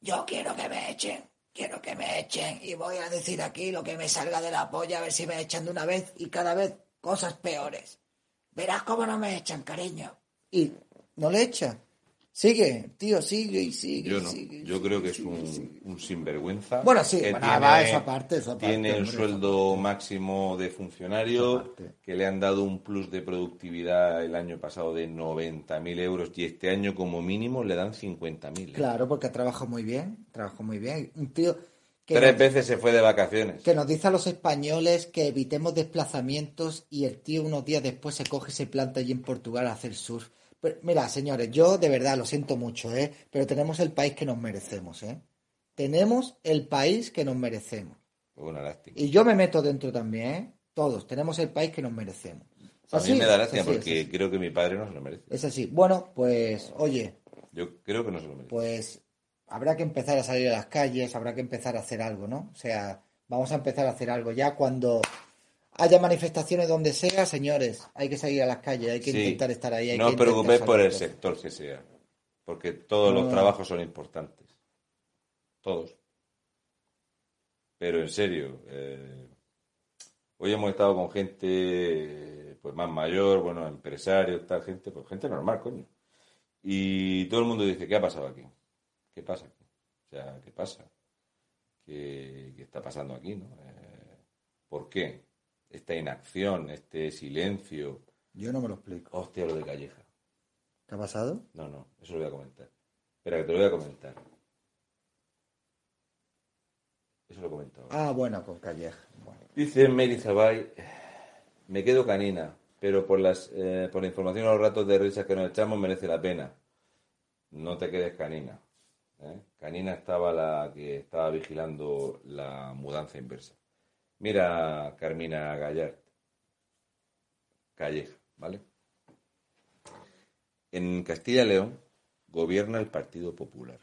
yo quiero que me echen, quiero que me echen y voy a decir aquí lo que me salga de la polla a ver si me echan de una vez y cada vez cosas peores. Verás cómo no me echan, cariño. Y no le echan. Sigue, tío, sigue y sigue.
yo no.
sigue,
Yo
sigue,
creo que es un, sinvergüenza.
Bueno, sí,
que
bueno,
tiene,
va, esa parte, esa parte,
tiene el sueldo máximo de funcionario, que le han dado un plus de productividad el año pasado de 90.000 euros y este año como mínimo le dan 50.000. ¿eh?
Claro, porque trabajó muy bien, trabajó muy bien. Un tío que
Tres
nos,
veces se fue de vacaciones.
que nos dice a los españoles que evitemos desplazamientos y el tío unos días después se coge y se planta allí en Portugal a hacer surf. Pero, mira, señores, yo de verdad lo siento mucho, ¿eh? Pero tenemos el país que nos merecemos, ¿eh? Tenemos el país que nos merecemos.
Una lástima.
Y yo me meto dentro también, ¿eh? Todos, tenemos el país que nos merecemos.
A mí me da lástima
así,
porque creo que mi padre no se lo merece.
Es así. Bueno, pues, oye,
Yo creo que no se lo merece.
pues habrá que empezar a salir a las calles, habrá que empezar a hacer algo, ¿no? O sea, vamos a empezar a hacer algo. Ya cuando haya manifestaciones donde sea, señores, hay que salir a las calles, hay que
Sí.
intentar estar ahí. Hay
no os preocupéis por el sector que sea, porque todos los trabajos son importantes. Todos. Pero en serio, eh, hoy hemos estado con gente pues más mayor, bueno, empresarios, tal gente, pues gente normal, coño. Y todo el mundo dice, ¿qué ha pasado aquí? ¿Qué pasa aquí? O sea, ¿qué pasa? ¿Qué, qué está pasando aquí, no? Eh, ¿Por qué? Esta inacción, este silencio.
Yo no me lo explico.
Hostia, lo de Calleja.
¿Qué ha pasado?
No, no, eso lo voy a comentar. Espera, que te lo voy a comentar. Eso lo he comentado.
Ah, bueno, con Calleja. Bueno.
Dice Mary Zabay, me quedo canina, pero por, las, eh, por la información a los ratos de risa que nos echamos merece la pena. No te quedes canina. ¿eh? Canina estaba la que estaba vigilando la mudanza inversa. Mira, Carmina Gallard. Calleja, ¿vale? En Castilla y León gobierna el Partido Popular.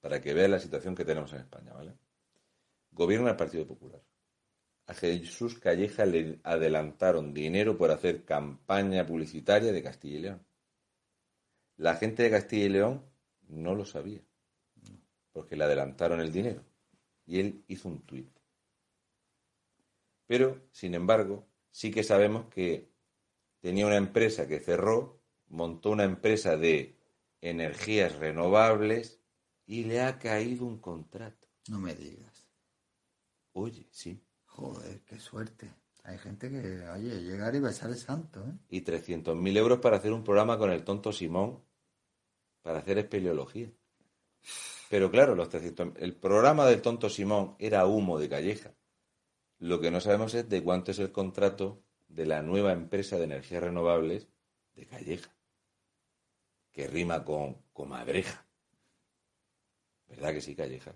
Para que vea la situación que tenemos en España, ¿vale? Gobierna el Partido Popular. A Jesús Calleja le adelantaron dinero por hacer campaña publicitaria de Castilla y León. La gente de Castilla y León no lo sabía, porque le adelantaron el dinero. Y él hizo un tuit. Pero, sin embargo, sí que sabemos que tenía una empresa que cerró, montó una empresa de energías renovables y le ha caído un contrato.
No me digas.
Oye, sí.
Joder, qué suerte. Hay gente que, oye, llegar y besar el santo, ¿eh?
Y 300.000 euros para hacer un programa con el tonto Simón para hacer espeleología. Pero claro, los 300, el programa del tonto Simón era humo de calleja. Lo que no sabemos es de cuánto es el contrato de la nueva empresa de energías renovables de Calleja, que rima con comadreja. ¿Verdad que sí, Calleja?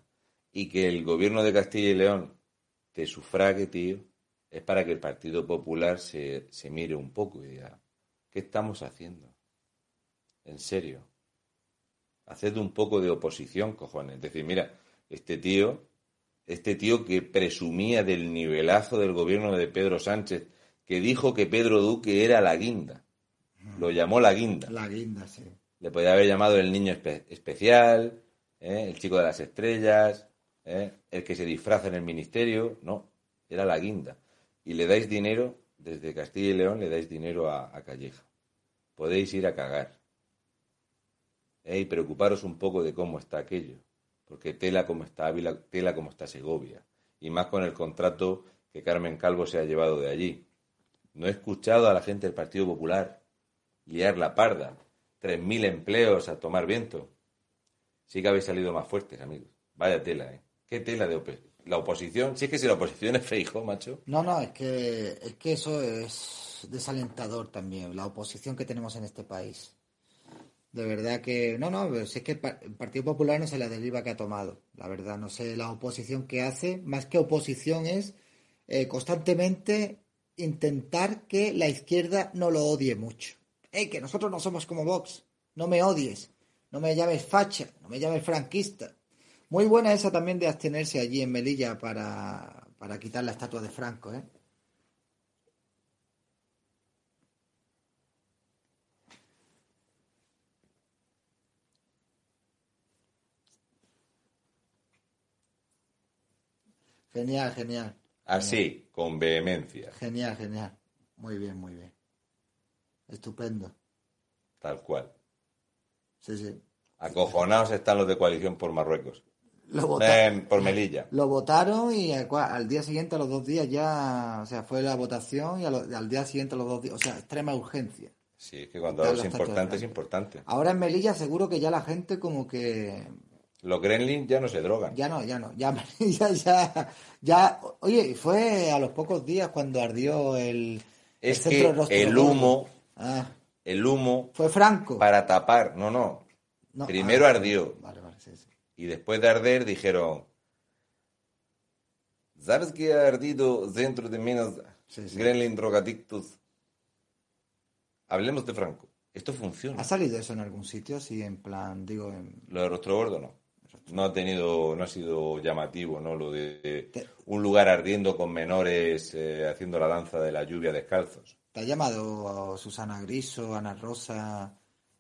Y que el gobierno de Castilla y León te sufrague, tío, es para que el Partido Popular se, se mire un poco y diga, ¿qué estamos haciendo? En serio. Haced un poco de oposición, cojones. Es decir, mira, este tío, este tío que presumía del nivelazo del gobierno de Pedro Sánchez, que dijo que Pedro Duque era la guinda. Lo llamó la guinda.
La guinda, sí.
Le podía haber llamado el niño espe- especial, ¿eh? el chico de las estrellas, ¿eh? el que se disfraza en el ministerio. No, era la guinda. Y le dais dinero, desde Castilla y León le dais dinero a, a Calleja. Podéis ir a cagar. Y preocuparos un poco de cómo está aquello. Porque tela como está Ávila, tela como está Segovia. Y más con el contrato que Carmen Calvo se ha llevado de allí. No he escuchado a la gente del Partido Popular liar la parda. 3.000 empleos a tomar viento. Sí que habéis salido más fuertes, amigos. Vaya tela, ¿eh? ¿Qué tela de oposición? La oposición, si es que si la oposición es feijo, macho.
No, no, es que, es que eso es desalentador también, la oposición que tenemos en este país. De verdad que, no, no, pero si es que el, pa- el Partido Popular no sé la deriva que ha tomado, la verdad, no sé la oposición que hace, más que oposición es eh, constantemente intentar que la izquierda no lo odie mucho. ¡Ey, que nosotros no somos como Vox! No me odies, no me llames facha, no me llames franquista. Muy buena esa también de abstenerse allí en Melilla para, para quitar la estatua de Franco, ¿eh? Genial, genial,
Así, con vehemencia,
genial, genial. Muy bien, muy bien. Estupendo.
tal cual.
Sí, sí.
Acojonados están los de coalición por Marruecos.
Lo, vota-
Eh, por Melilla.
lo votaron y al, día siguiente, a los dos días ya, o sea, fue la votación y lo- al día siguiente, a los dos días, o sea, extrema urgencia.
Sí, es que cuando algo es importante, es importante.
Ahora en Melilla seguro que ya la gente como que
Los gremlins ya no se drogan.
ya no, ya no, ya ya ya, ya oye, fue a los pocos días cuando ardió el,
Es que el humo,
Ah,
el humo
fue Franco.
para tapar, no, no.
No,
Primero
ah,
ardió
Vale, vale, sí, sí.
y después de arder dijeron, ¿sabes qué ha ardido dentro de menos
Sí, sí.
gremlin drogadictos? Hablemos de Franco. Esto funciona.
¿Ha salido eso en algún sitio? Sí, en plan, digo, en...
Lo de rostro gordo no. No ha tenido, no ha sido llamativo, ¿no? Lo de un lugar ardiendo con menores eh, haciendo la danza de la lluvia descalzos.
¿Te ha llamado Susana Griso, Ana Rosa,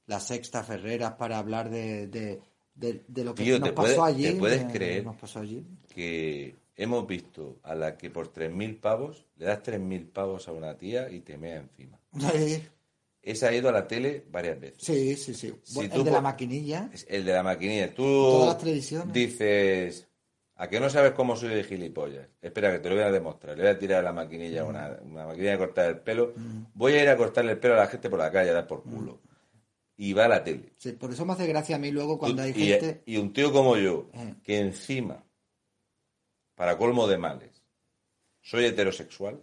La Sexta Ferreras para hablar de, de, de, de lo que
Tío,
nos
¿te
pasó
puedes-
allí?
te puedes
de- de
creer?
lo que nos pasó allí?
Que hemos visto a la que por 3.000 pavos le das 3.000 pavos a una tía y te mea encima. Esa ha ido a la tele varias veces.
sí, sí. sí.
Si
Bueno,
tú
el de la maquinilla.
El de la maquinilla. Tú
Todas las televisiones.
dices, ¿a que no sabes cómo soy de gilipollas? Espera, que te lo voy a demostrar. Le voy a tirar a la maquinilla una, una maquinilla de cortar el pelo. Voy a ir a cortarle el pelo a la gente por la calle a dar por culo. Y va a la tele.
Sí, por eso me hace gracia a mí luego cuando
Tú-
hay
y,
gente...
y un tío como yo,
Eh.
que encima, para colmo de males, soy heterosexual.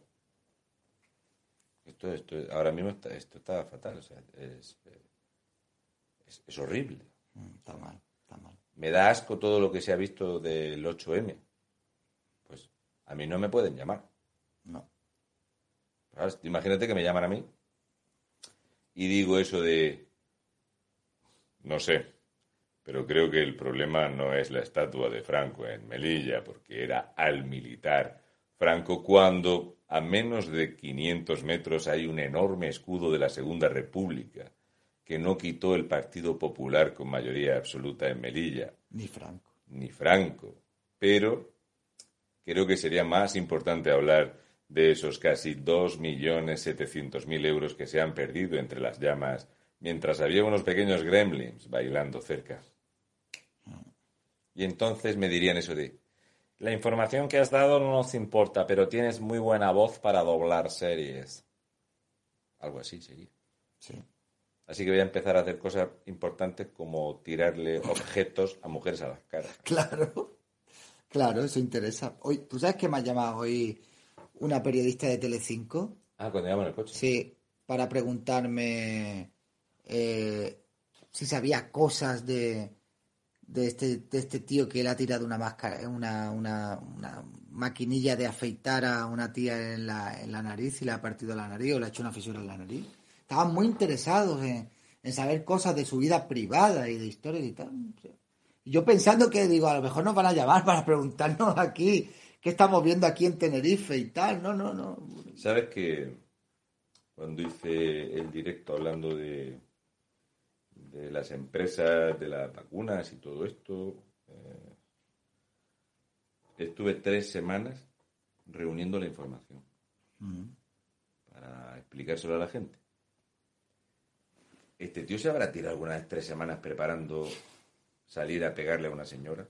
Esto, esto ahora mismo está, esto está fatal, o sea, es, es, es horrible.
Mm, Está mal, está mal.
Me da asco todo lo que se ha visto del 8M. Pues a mí no me pueden llamar.
No.
Imagínate que me llaman a mí y digo eso de... No sé, pero creo que el problema no es la estatua de Franco en Melilla, porque era al militar Franco cuando a menos de 500 metros hay un enorme escudo de la Segunda República que no quitó el Partido Popular con mayoría absoluta en Melilla,
Ni Franco.
ni Franco. Pero creo que sería más importante hablar de esos casi 2.700.000 euros que se han perdido entre las llamas mientras había unos pequeños gremlins bailando cerca. Y entonces me dirían eso de, la información que has dado no nos importa, pero tienes muy buena voz para doblar series. Algo así sería.
Sí.
Así que voy a empezar a hacer cosas importantes como tirarle objetos a mujeres a las caras.
Claro. Claro, eso interesa. Hoy, ¿Tú sabes que me ha llamado hoy una periodista de Telecinco?
Ah, cuando llaman el coche.
Sí, para preguntarme eh, si sabía cosas de, de, este, de este tío que le ha tirado una máscara, una, una, una maquinilla de afeitar a una tía en la, en la nariz y le ha partido la nariz o le ha hecho una fisura en la nariz. Estaban muy interesados en, en saber cosas de su vida privada y de historias y tal. Yo pensando que, digo, a lo mejor nos van a llamar para preguntarnos aquí qué estamos viendo aquí en Tenerife y tal. No, no, no.
¿Sabes que cuando hice el directo hablando de, de las empresas, de las vacunas y todo esto, eh, estuve tres semanas reuniendo la información para explicárselo a la gente. ¿Este tío se habrá tirado alguna vez tres semanas preparando salir a pegarle a una señora?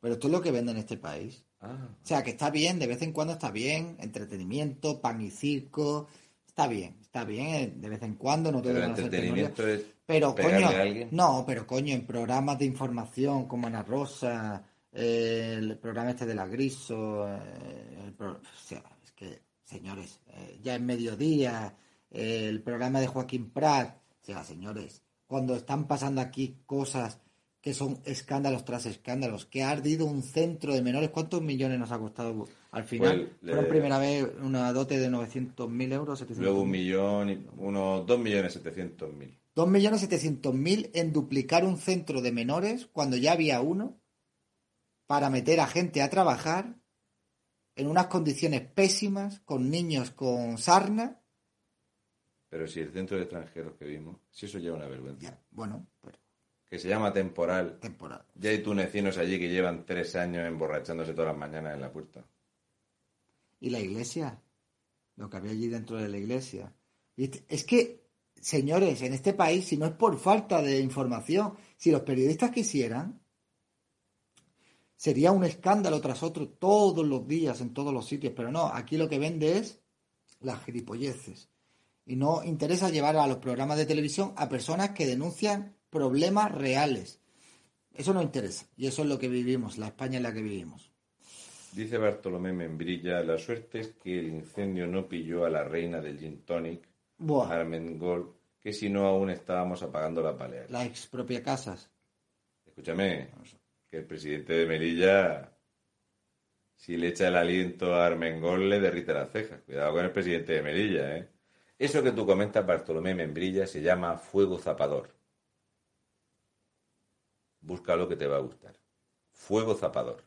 Pero esto es lo que venden en este país.
Ah,
O sea, que está bien, de vez en cuando está bien, entretenimiento, pan y circo, está bien, está bien, eh, de vez en cuando, no todo
pero el entretenimiento es
Pero coño,
a
no, pero coño, en programas de información como Ana Rosa, eh, el programa este de la Griso, eh, el pro- o sea, es que, señores, eh, ya es mediodía, el programa de Joaquín Prat, o sea, señores, cuando están pasando aquí cosas que son escándalos tras escándalos, que ha ardido un centro de menores, ¿cuántos millones nos ha costado al final?
Pues, le-
Fueron primera vez una dote de 900.000 euros, 700.000.
Luego un millón, y- unos dos millones setecientos mil.
2.700.000 en duplicar un centro de menores cuando ya había uno para meter a gente a trabajar en unas condiciones pésimas, con niños con sarna.
Pero si el centro de extranjeros que vimos, si eso lleva una vergüenza.
Ya, bueno, pero
Que se llama temporal.
temporal.
Ya hay tunecinos allí que llevan tres años emborrachándose todas las mañanas en la puerta.
¿Y la iglesia? Lo que había allí dentro de la iglesia. ¿Viste? Es que, señores, en este país, si no es por falta de información, si los periodistas quisieran, sería un escándalo tras otro todos los días en todos los sitios. Pero no, aquí lo que vende es las gilipolleces. Y no interesa llevar a los programas de televisión a personas que denuncian problemas reales. Eso no interesa. Y eso es lo que vivimos, la España en la que vivimos.
Dice Bartolomé Membrilla, la suerte es que el incendio no pilló a la reina del gin tonic,
Buah,
Armengol, que si no aún estábamos apagando la palea.
la expropia casas.
Escúchame, que el presidente de Melilla, si le echa el aliento a Armengol, le derrite las cejas. Cuidado con el presidente de Melilla, ¿eh? Eso que tú comentas, Bartolomé Membrilla, se llama fuego zapador. Busca lo que te va a gustar. Fuego zapador.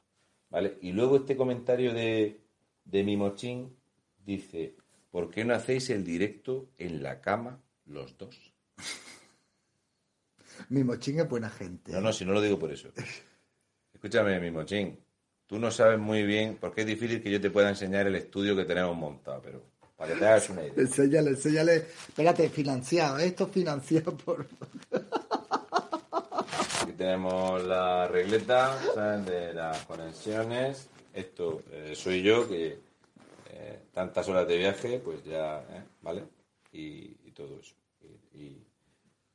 ¿Vale? Y luego este comentario de, de Mimochín dice, ¿por qué no hacéis el directo en la cama los dos?
Mi mochín es buena gente.
No, no, si no lo digo por eso. Escúchame, mi mochín. Tú no sabes muy bien, porque es difícil que yo te pueda enseñar el estudio que tenemos montado, pero para que te hagas una idea.
Enséñale, enséñale. Espérate, financiado. Esto es financiado por.
Aquí tenemos la regleta ¿sabes? de las conexiones. Esto eh, soy yo, que eh, tantas horas de viaje, pues ya, ¿eh? ¿vale? Y, todo eso. Y,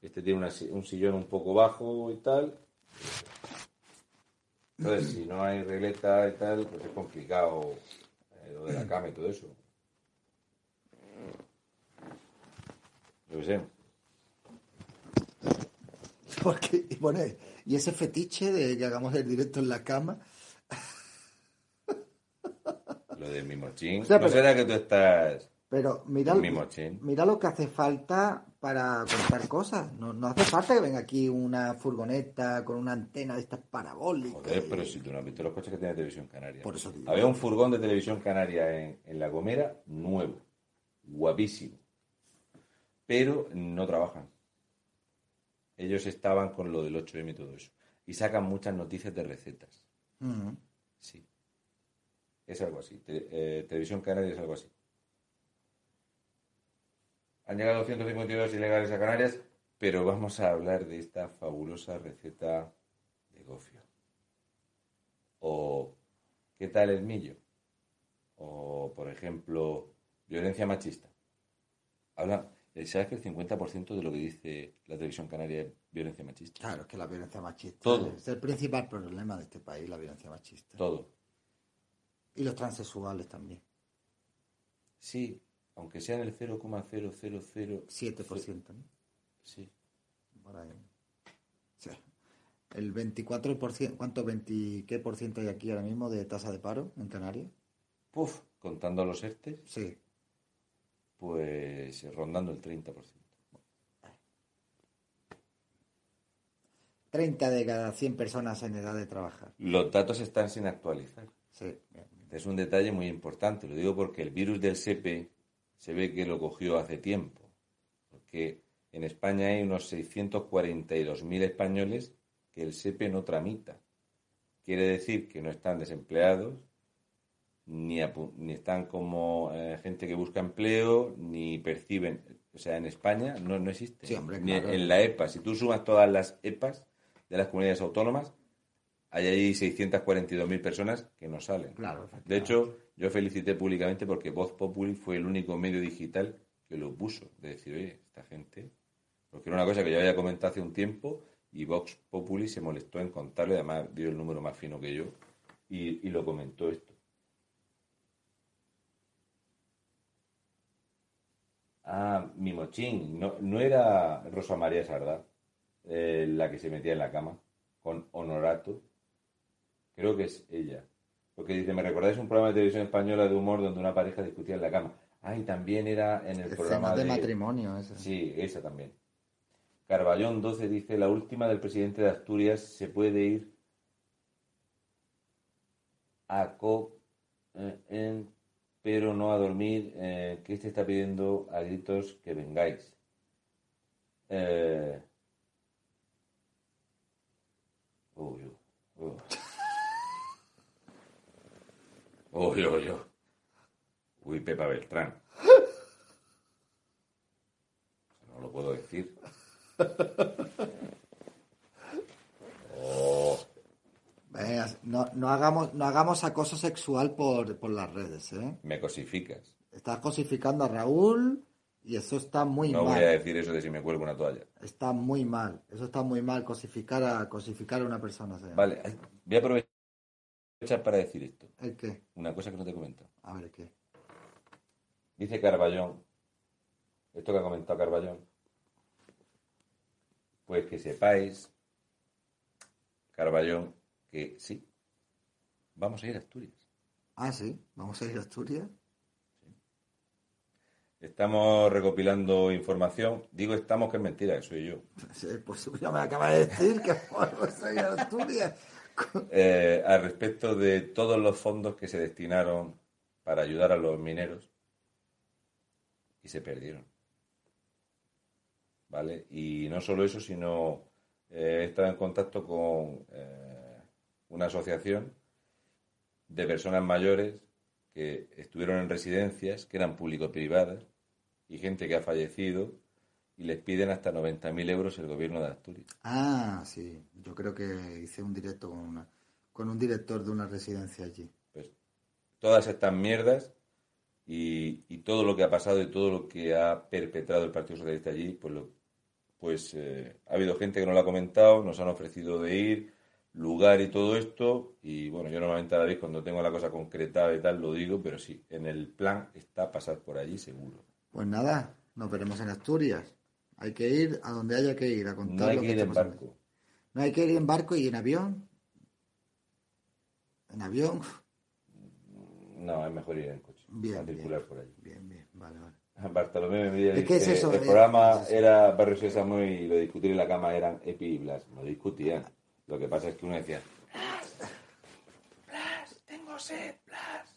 este tiene un sillón un poco bajo y tal. Entonces, si no hay regleta y tal, pues es complicado lo de la cama y todo eso. Yo qué sé.
Porque, y pone, y ese fetiche de que hagamos el directo en la cama.
Lo del mimochín.
O sea,
¿No
pero-
será que tú estás
Pero mira, mira lo que hace falta para contar cosas. No, no hace falta que venga aquí una furgoneta con una antena de estas parabólicas.
Joder, pero si tú no has visto los coches que tiene Televisión Canaria.
Por eso digo.
Había un furgón de Televisión Canaria en, en La Gomera, nuevo, guapísimo. Pero no trabajan. Ellos estaban con lo del 8M y todo eso. Y sacan muchas noticias de recetas. Sí. Es algo así. Te- eh, Televisión Canaria es algo así. Han llegado 152 ilegales a Canarias, pero vamos a hablar de esta fabulosa receta de gofio. O, ¿qué tal el millo? O, por ejemplo, violencia machista. Habla, ¿Sabes que el 50% de lo que dice la televisión canaria es violencia machista?
Claro, es que la violencia machista
Todo.
es el principal problema de este país, la violencia machista.
Todo.
Y los transexuales también.
Sí, aunque sea en el 0,000...
7%, ¿no?
Sí.
Por ahí. O sea, el 24%, ¿cuánto 20, qué por ciento hay aquí ahora mismo de tasa de paro en Canarias?
Puf, contando los ERTES,
Sí.
Pues rondando el 30%.
30 de cada 100 personas en edad de trabajar.
Los datos están sin actualizar.
Sí.
Es un detalle muy importante. Lo digo porque el virus del SEPE se ve que lo cogió hace tiempo. Porque en España hay unos 642.000 españoles que el SEPE no tramita. Quiere decir que no están desempleados, ni, ni están como eh, gente que busca empleo, ni perciben. O sea, en España no, no existe.
Sí, hombre,
Ni
claro.
en la EPA. Si tú sumas todas las EPAs de las comunidades autónomas, hay ahí 642.000 personas que no salen.
Claro,
De hecho, yo felicité públicamente porque Voz Populi fue el único medio digital que lo puso. De decir, oye, esta gente. Porque era una cosa que yo había comentado hace un tiempo y Vox Populi se molestó en contarlo. Además, dio el número más fino que yo y, y lo comentó esto. Ah, Mimochín. No, no era Rosa María Sardá eh, la que se metía en la cama con Honorato. Creo que es ella. Porque dice, ¿me recordáis un programa de televisión española de humor donde una pareja discutía en la cama? Ah, y también era en el programa
de,
de...
matrimonio, ese.
Sí, esa también. Carballón 12 dice, la última del presidente de Asturias se puede ir a co eh, en- pero no a dormir, eh, que este está pidiendo a gritos que vengáis. Eh, uy, uy, uy. Uy, uy, Pepa Beltrán. No lo puedo decir.
Venga, no, no hagamos, no hagamos acoso sexual por, por las redes, ¿eh?
me cosificas.
Estás cosificando a Raúl y eso está muy
No
mal.
voy a decir eso de si me cuelgo una toalla.
Está muy mal. Eso está muy mal, cosificar a, cosificar a una persona.
Vale, voy a aprovechar para decir esto.
¿El qué?
Una cosa que no te he comentado.
A ver, ¿qué?
Dice Carballón, esto que ha comentado Carballón, pues que sepáis, Carballón, que sí, vamos a ir a Asturias.
Ah, sí, vamos a ir a Asturias.
Estamos recopilando información. Digo estamos que es mentira, que soy yo.
Sí, Pues ya me acaba de decir que vamos a ir a Asturias.
Eh, al respecto de todos los fondos que se destinaron para ayudar a los mineros y se perdieron. ¿Vale? Y no solo eso, sino eh, he estado en contacto con eh, una asociación de personas mayores que estuvieron en residencias que eran público-privadas y gente que ha fallecido y les piden hasta 90.000 euros el gobierno de Asturias.
Ah, sí. Yo creo que hice un directo con, una, con un director de una residencia allí.
pues todas estas mierdas y, y todo lo que ha pasado y todo lo que ha perpetrado el Partido Socialista allí, pues, lo- pues eh, ha habido gente que nos lo ha comentado, nos han ofrecido de ir, lugar y todo esto, y bueno, yo normalmente a la vez cuando tengo la cosa concretada y tal lo digo, pero sí, en el plan está pasar por allí seguro.
Pues nada, nos veremos en Asturias. Hay que ir a donde haya que ir, a contar
No hay
lo
que
que
ir en barco.
No hay que ir en barco y en avión. En avión.
No, es mejor ir en coche.
Bien, bien.
por allí.
Bien, bien, vale, vale.
Bartolomé me
¿De qué es
dice,
eso?
el
Eh,
programa
es eso.
era Barrio Sésamo y lo discutir en la cama eran Epi y Blas. No discutían. Lo que pasa es que uno decía, Blas, Blas, tengo sed, Blas,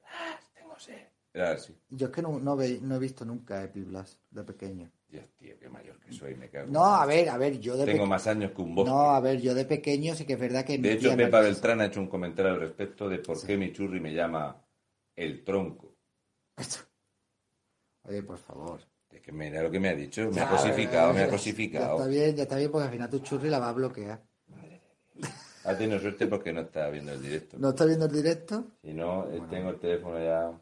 Blas, tengo sed. Era así.
Yo es que no, no, ve- no he visto nunca Epiblas de pequeño.
Dios, tío, qué mayor que soy, me cago. en
No, a ver, a ver, yo de
Tengo más años que un bosque.
No, a ver, yo de pequeño sí que es verdad que. mi
de hecho, Pepa Beltrán ha hecho un comentario al respecto de por qué mi churri me llama el tronco.
Oye, por favor.
Es que mira lo que me ha dicho, me
Ya,
ha cosificado, me
ya-
ha
Ya
cosificado.
está bien, ya está bien, porque al final tu churri la va a bloquear.
Ha tenido suerte porque no está viendo el directo.
¿No está viendo el directo?
Si no, eh, tengo el teléfono ya.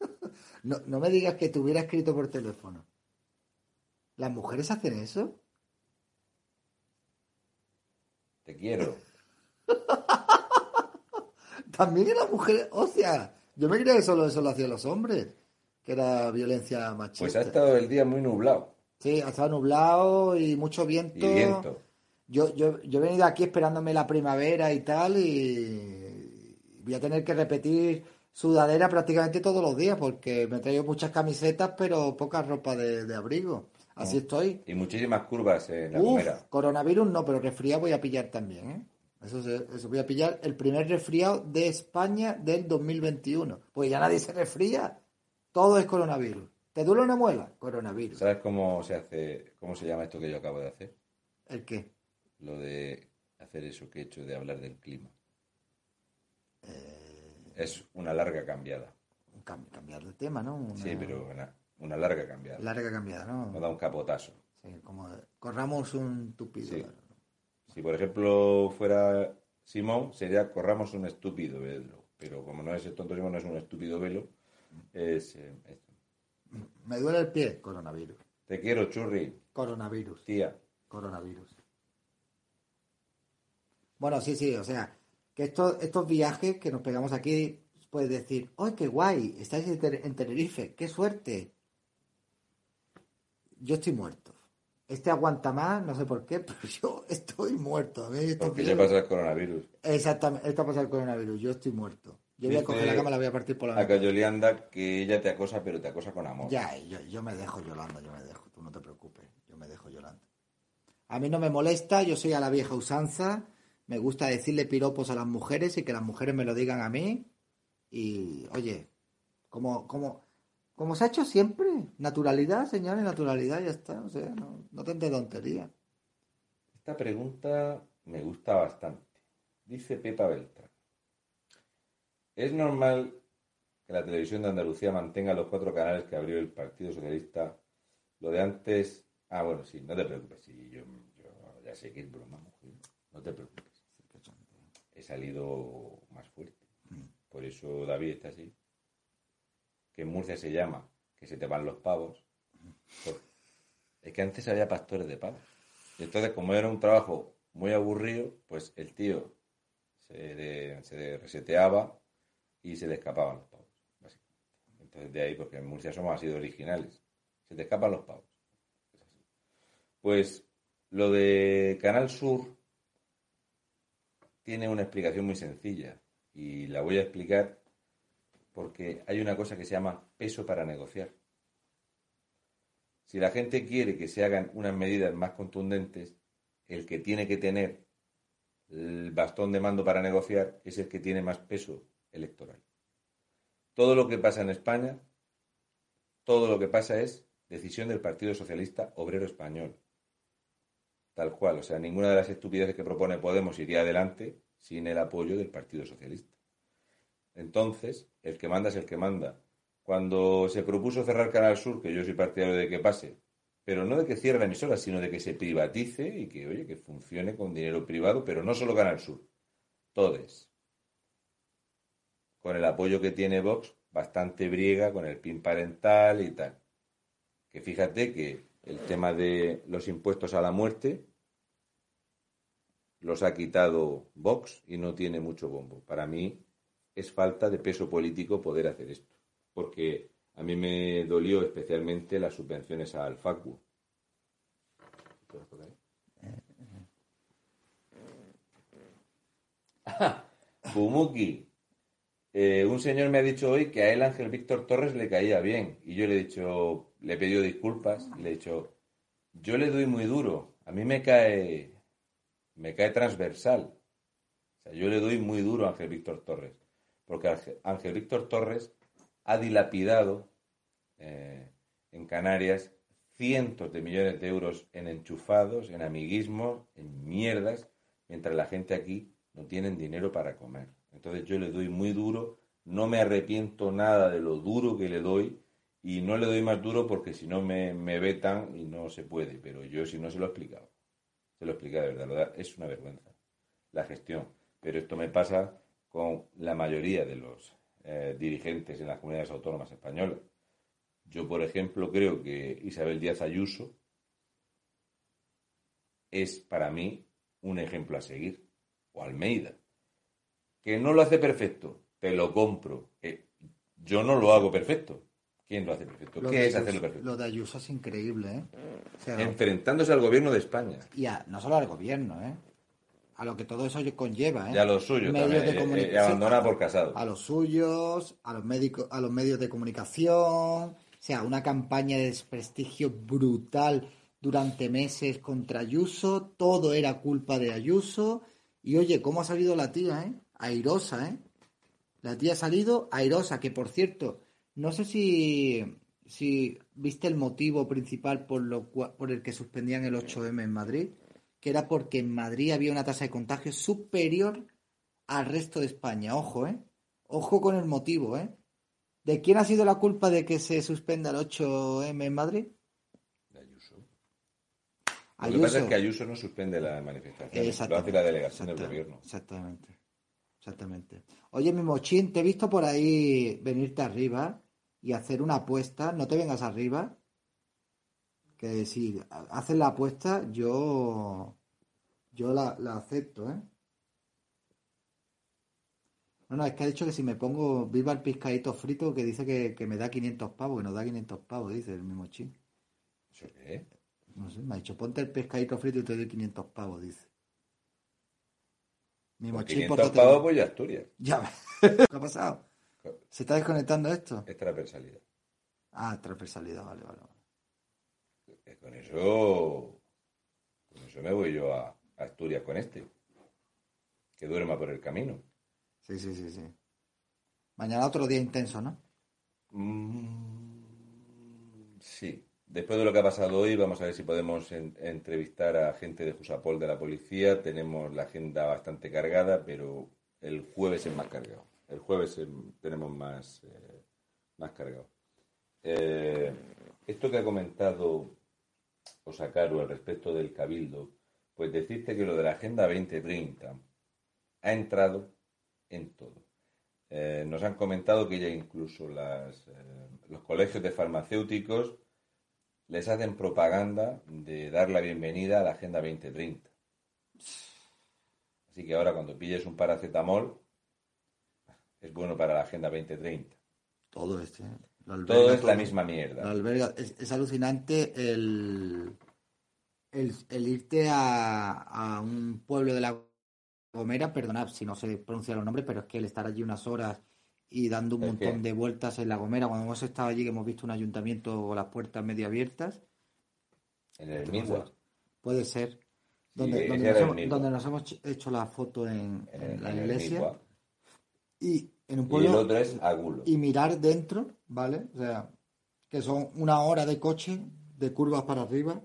No, no me digas que te hubiera escrito por teléfono. ¿Las mujeres hacen eso?
Te quiero.
También las mujeres. O sea, yo me creía que solo eso lo hacían los hombres. Que era violencia machista.
Pues ha estado el día muy nublado.
Sí, ha estado nublado y mucho viento.
Y viento.
Yo, yo, yo he venido aquí esperándome la primavera y tal y voy a tener que repetir sudadera prácticamente todos los días porque me he traído muchas camisetas pero poca ropa de, de abrigo. Así estoy.
Y muchísimas curvas en la
Uf,
gomera.
coronavirus no, pero resfriado voy a pillar también, ¿eh? Eso, se- eso voy a pillar el primer resfriado de España del 2021. Pues ya nadie se resfría. Todo es coronavirus. ¿Te duele una muela? Coronavirus.
¿Sabes cómo se hace, cómo se llama esto que yo acabo de hacer?
¿El qué?
Lo de hacer eso que he hecho de hablar del clima.
Eh.
Es una larga cambiada.
Cam- cambiar de tema, ¿no? Una
Sí, pero una, una larga cambiada.
Larga cambiada, ¿no?
No da un capotazo.
Sí, como corramos un tupido.
Sí. Si por ejemplo fuera Simón, sería corramos un estúpido velo. Pero como no es el tonto Simón, no es un estúpido velo. Es, eh, esto.
Me duele el pie, coronavirus.
Te quiero, churri,
Coronavirus.
tía.
Coronavirus. Bueno, sí, sí, o sea, que estos, estos viajes que nos pegamos aquí, puedes decir, ¡ay, qué guay! Estáis en Tenerife, ¡qué suerte! Yo estoy muerto. Este aguanta más, no sé por qué, pero yo estoy muerto. A mí estos
Porque ya pasa el coronavirus.
Exactamente, esto pasa el coronavirus, yo estoy muerto. Yo voy a coger la cama, la voy a partir por la
A
mitad.
Cayolianda que ella te acosa, pero te acosa con amor.
Ya, yo, yo me dejo Yolanda, yo me dejo, tú no te preocupes, yo me dejo Yolanda. A mí no me molesta, yo soy a la vieja usanza, me gusta decirle piropos a las mujeres y que las mujeres me lo digan a mí. Y, oye, como, como, como se ha hecho siempre, naturalidad, señores, naturalidad, ya está, o sea, no, no tente tontería.
Esta pregunta me gusta bastante. Dice Pepa Beltrán. ¿Es normal que la televisión de Andalucía mantenga los cuatro canales que abrió el Partido Socialista? Lo de antes... Ah, bueno, sí, no te preocupes. Sí, yo, yo ya sé que es broma, mujer. No te preocupes. He salido más fuerte. Por eso David está así. Que en Murcia se llama que se te van los pavos. Es que antes había pastores de pavos. Y entonces, como era un trabajo muy aburrido, pues el tío se, se reseteaba y se le escapaban los pavos, básicamente. Entonces, de ahí, porque en Murcia somos así de originales. Se te escapan los pavos. Pues lo de Canal Sur tiene una explicación muy sencilla y la voy a explicar porque hay una cosa que se llama peso para negociar. Si la gente quiere que se hagan unas medidas más contundentes, el que tiene que tener el bastón de mando para negociar es el que tiene más peso electoral. Todo lo que pasa en España, todo lo que pasa es decisión del Partido Socialista Obrero Español. Tal cual, o sea, ninguna de las estupideces que propone Podemos iría adelante sin el apoyo del Partido Socialista. Entonces, el que manda es el que manda. Cuando se propuso cerrar Canal Sur, que yo soy partidario de que pase, pero no de que cierre la emisora, sino de que se privatice y que, oye, que funcione con dinero privado, pero no solo Canal Sur, todes. Con el apoyo que tiene Vox, bastante briega con el PIN parental y tal. Que fíjate que el tema de los impuestos a la muerte los ha quitado Vox y no tiene mucho bombo. Para mí es falta de peso político poder hacer esto. Porque A mí me dolió especialmente las subvenciones al FACU. Pumuki, eh, un señor me ha dicho hoy que a él Ángel Víctor Torres le caía bien. Y yo le he dicho, le he pedido disculpas le he dicho, yo le doy muy duro. A mí me cae, me cae transversal. O sea, yo le doy muy duro a Ángel Víctor Torres. Porque Ángel- Víctor Torres ha dilapidado eh, en Canarias cientos de millones de euros en enchufados, en amiguismos, en mierdas, mientras la gente aquí no tienen dinero para comer. Entonces yo le doy muy duro, no me arrepiento nada de lo duro que le doy y no le doy más duro porque si no me, me vetan y no se puede, pero yo si no se lo he explicado. Se lo expliqué de verdad, verdad, es una vergüenza la gestión. Pero esto me pasa con la mayoría de los eh, dirigentes en las comunidades autónomas españolas. Yo, por ejemplo, creo que Isabel Díaz Ayuso es para mí un ejemplo a seguir. O Almeida. Que no lo hace perfecto, te lo compro. Eh, yo no lo hago perfecto. ¿Quién lo hace perfecto?
Lo
¿Qué
de
es hacerlo
Ayuso-
perfecto?
Lo de Ayuso es increíble, ¿eh? O sea,
Enfrentándose al gobierno de España.
y a- no solo al gobierno, ¿eh? A lo que todo eso conlleva, ¿eh?
Ya lo suyo
Medios
también.
de
eh, eh, abandona por casado.
a los suyos, a los médicos, a los medios de comunicación, o sea, una campaña de desprestigio brutal durante meses contra Ayuso, todo era culpa de Ayuso, y oye, ¿cómo ha salido la tía, eh? Airosa, eh. La tía ha salido airosa, que por cierto, no sé si, si viste el motivo principal por, lo por el que suspendían el 8M en Madrid, que era porque en Madrid había una tasa de contagio superior al resto de España. Ojo, ¿eh? Ojo con el motivo, ¿eh? ¿De quién ha sido la culpa de que se suspenda el 8M en Madrid?
de Ayuso. Lo que pasa es que Ayuso no suspende las manifestaciones, lo hace la delegación del gobierno.
Exactamente. Exactamente. Oye, mi mochín, te he visto por ahí venirte arriba y hacer una apuesta. No te vengas arriba. Que si haces la apuesta, yo, yo la, la acepto, ¿eh? No, no, es que ha dicho que si me pongo viva el pescadito frito, que dice que, que me da 500 pavos, que nos da 500 pavos, dice el mismo chin.
¿Eso qué?
No sé, me ha dicho, ponte el pescadito frito y te doy 500 pavos, dice. Mi
Por
mochín,
500
pórtate
pavos,
bien.
pues ya Asturias.
Ya, ¿qué ha pasado? ¿Se está desconectando esto?
Es transversalidad.
Ah, transversalidad, vale, vale. vale.
Con eso, con eso me voy yo a, a Asturias con este. Que duerma por el camino.
Sí, sí, sí, sí. Mañana otro día intenso, ¿no?
Mm, sí. Después de lo que ha pasado hoy, vamos a ver si podemos en- entrevistar a gente de Jusapol de la policía. Tenemos la agenda bastante cargada, pero el jueves es más cargado. El jueves em, tenemos más, eh, más cargado. Eh, esto que ha comentado Osakaru al respecto del Cabildo, pues decirte que lo de la Agenda 2030 ha entrado en todo. Eh, nos han comentado que ya incluso las, los colegios de farmacéuticos les hacen propaganda de dar la bienvenida a la Agenda 2030. Así que ahora cuando pilles un paracetamol, es bueno para la Agenda 2030.
Todo este. alberga
Todo es la
todo.
misma
Lo
mierda.
alberga. Es, es alucinante el, el, el irte a, a un pueblo de la Gomera, perdonad si no se pronuncian los nombres, pero es que el estar allí unas horas y dando un
¿El
montón de vueltas en la Gomera, cuando hemos estado allí, que hemos visto un ayuntamiento con las puertas medio abiertas,
En el Midway.
puede ser. Donde, donde, nos hemos,
Midway.
donde nos hemos hecho la foto en,
En
en la
en
iglesia y en un
Y el
pueblo
otro es Agulo.
y mirar dentro, ¿vale? O sea, que son una hora de coche de curvas para arriba,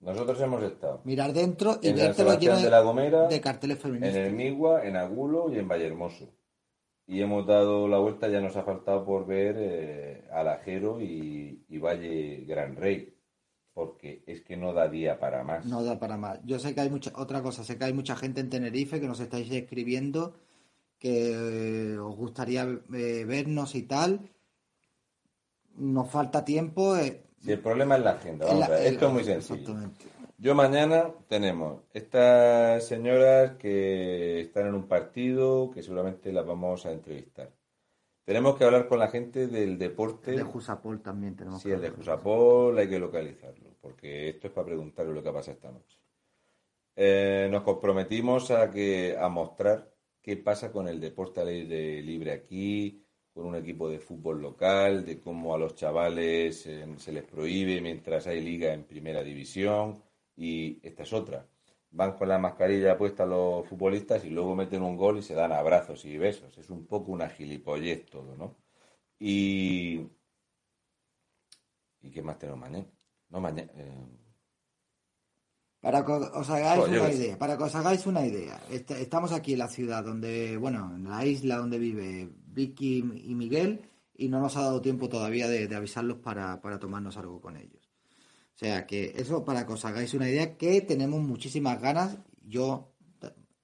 Nosotros hemos estado
mirar dentro y
en San
vértelo lleno
de la
de,
Gomera,
de carteles
en
feministas.
el Migua, en Agulo y en Vallehermoso. Y hemos dado la vuelta, ya nos ha faltado por ver eh, Alajero y, y Valle Gran Rey, porque es que no da día para más.
No da para más. Yo sé que hay mucha, otra cosa, sé que hay mucha gente en Tenerife que nos estáis escribiendo que eh, os gustaría eh, vernos y tal. Nos falta tiempo. eh,
Si el problema es la agenda,
en
vamos
la-
a ver, esto es muy sencillo.
Exactamente.
Yo mañana tenemos estas señoras que están en un partido que seguramente las vamos a entrevistar. Tenemos que hablar con la gente del deporte.
De Jusapol también tenemos
Sí,
que
el de. Jusapol hay que localizarlo, porque esto es para preguntarle lo que pasa esta noche. Eh, nos comprometimos a que a mostrar qué pasa con el deporte al aire libre aquí, con un equipo de fútbol local, de cómo a los chavales eh, se les prohíbe mientras hay liga en primera división. Y esta es otra. Van con la mascarilla puesta los futbolistas y luego meten un gol y se dan abrazos y besos. Es un poco una gilipollez todo, ¿no? Y. ¿Y qué más tenemos mañana? No, mañana. eh,
Para que os hagáis
Pues
una idea, para que os hagáis una idea, est- estamos aquí en la ciudad donde, bueno, en la isla donde vive Vicky y Miguel y no nos ha dado tiempo todavía de, de avisarlos para, para tomarnos algo con ellos. O sea que eso para que os hagáis una idea que tenemos muchísimas ganas, yo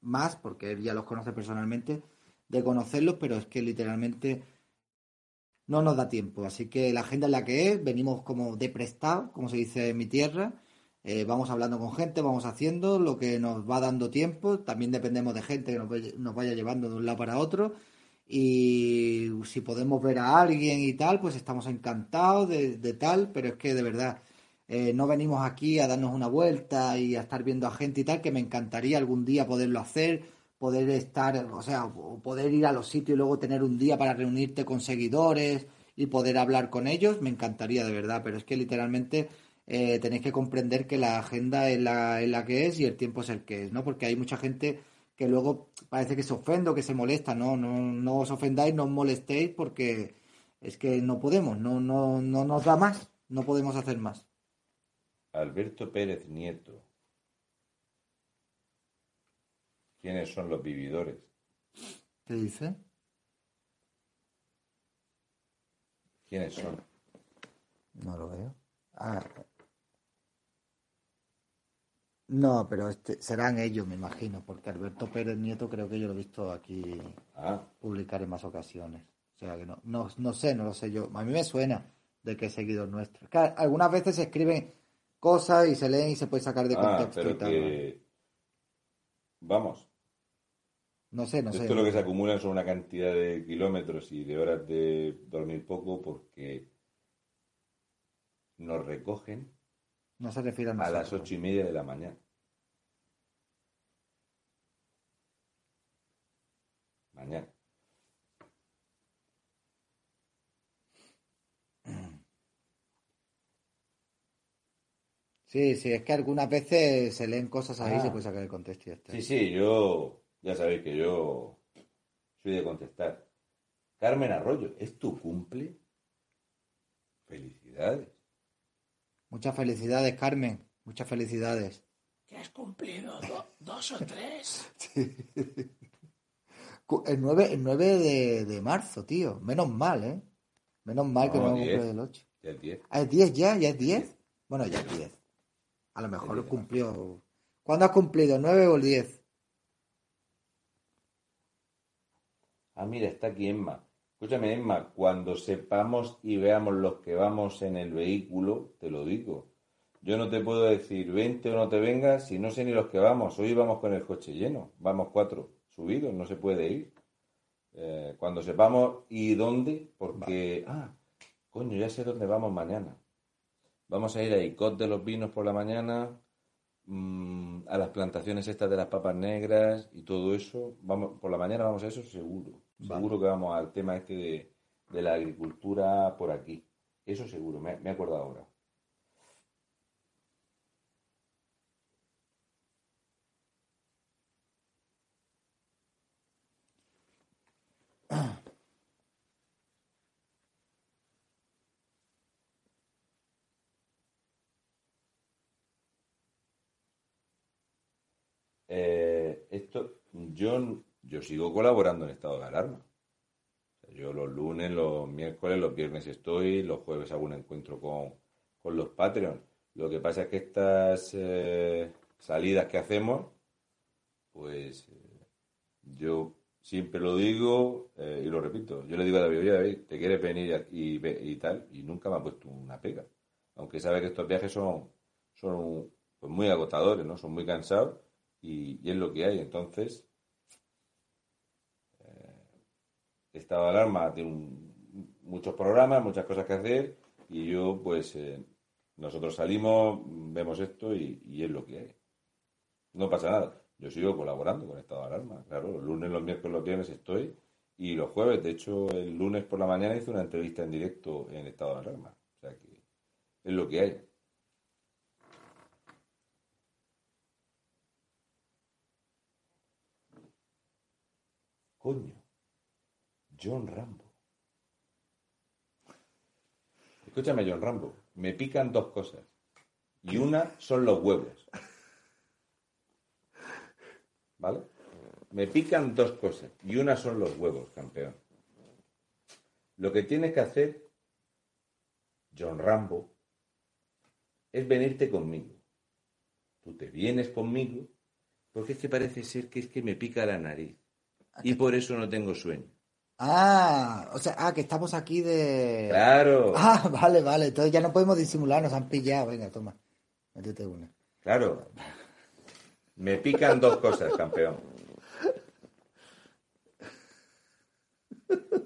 más porque él ya los conoce personalmente, de conocerlos, pero es que literalmente no nos da tiempo. Así que la agenda es la que es, venimos como de prestado, como se dice en mi tierra. Eh, vamos hablando con gente, vamos haciendo lo que nos va dando tiempo. También dependemos de gente que nos vaya, llevando de un lado para otro. Y si podemos ver a alguien y tal, pues estamos encantados de tal. Pero es que de verdad, eh, no venimos aquí a darnos una vuelta y a estar viendo a gente y tal, que me encantaría algún día poderlo hacer, poder estar, o sea, poder ir a los sitios y luego tener un día para reunirte con seguidores y poder hablar con ellos, me encantaría de verdad, pero es que literalmente eh, tenéis que comprender que la agenda es la, es la que es y el tiempo es el que es, ¿no? Porque hay mucha gente que luego parece que se ofende o que se molesta, no, no, no os ofendáis, no os molestéis porque es que no podemos, no, no, no nos da más, no podemos hacer más.
Alberto Pérez Nieto. ¿Quiénes son los vividores?
¿Qué dice?
¿Quiénes son?
No lo veo. Ah. No, pero este, serán ellos, me imagino, porque Alberto Pérez Nieto creo que yo lo he visto aquí
Ah,
publicar en más ocasiones. O sea que no, no, no sé, no lo sé yo. A mí me suena de que es seguidor nuestro. Es que algunas veces se escriben cosas y se leen y se puede sacar de
ah,
contexto y tal.
que... Vamos,
No sé, no sé.
esto lo que se acumulan son una cantidad de kilómetros y de horas de dormir poco porque nos recogen
No se refiere a
a las ocho y media de la mañana. Mañana.
Sí, sí, es que algunas veces se leen cosas ahí y
Ah.
se puede sacar de contexto y ya está.
Sí, sí, yo, ya sabéis que yo soy de contestar. Carmen Arroyo, ¿es tu cumple? Felicidades.
Muchas felicidades, Carmen. Muchas felicidades.
Que has cumplido do- dos o tres.
Cu- El 9, el 9 de, de marzo, tío. Menos mal, ¿eh? Menos mal que
No, diez.
cumple el 8.
Ya el 10.
Ah, ¿es 10 ya? ¿Ya es 10? Bueno, ya es 10. A lo mejor lo
10 de
cumplió. ¿Cuándo has cumplido? ¿El 9 o el 10?
Ah, mira, está aquí Emma. Escúchame, Emma, cuando sepamos y veamos los que vamos en el vehículo, te lo digo. Yo no te puedo decir vente o no te vengas si no sé ni los que vamos. Hoy vamos con el coche lleno. Vamos cuatro subidos, no se puede ir. Eh, cuando sepamos y dónde, porque... Ah, coño, ya sé dónde vamos mañana. Vamos a ir a Icot de los Vinos por la mañana, mm, a las plantaciones estas de las papas negras y todo eso. Vamos, por la mañana vamos a eso seguro. Seguro que vamos al tema este de, de la agricultura por aquí. Eso seguro, me, me he acordado ahora. Eh, esto, yo, sigo colaborando en estado de alarma. Yo los lunes, los miércoles, los viernes estoy, los jueves hago un encuentro con, con los Patreon. Lo que pasa es que estas eh, salidas que hacemos, pues eh, yo siempre lo digo eh, y lo repito. Yo le digo a David, oye ¿te quieres venir y, tal? Y nunca me ha puesto una pega. Aunque sabe que estos viajes son, son pues, muy agotadores, ¿no? Son muy cansados y es lo que hay. Entonces, eh, estado de alarma tiene un- muchos programas, muchas cosas que hacer y yo, pues, eh, nosotros salimos, vemos esto y, es lo que hay. No pasa nada. Yo sigo colaborando con estado de alarma. Claro, los lunes, los miércoles, los viernes estoy y los jueves. De hecho, el lunes por la mañana hice una entrevista en directo en estado de alarma. O sea que es lo que hay. Coño. John Rambo. Escúchame, John Rambo. Me pican dos cosas. Y una son los huevos. ¿Vale? Me pican dos cosas. Y una son los huevos, campeón. Lo que tienes que hacer, John Rambo, es venirte conmigo. Tú te vienes conmigo porque es que parece ser que es que me pica la nariz. Y por eso no tengo sueño.
Ah, o sea, ah, que estamos aquí de...
Claro,
Ah, vale, vale. Entonces ya no podemos disimular, nos han pillado. Venga, toma. Métete una.
claro. Me pican dos cosas, campeón.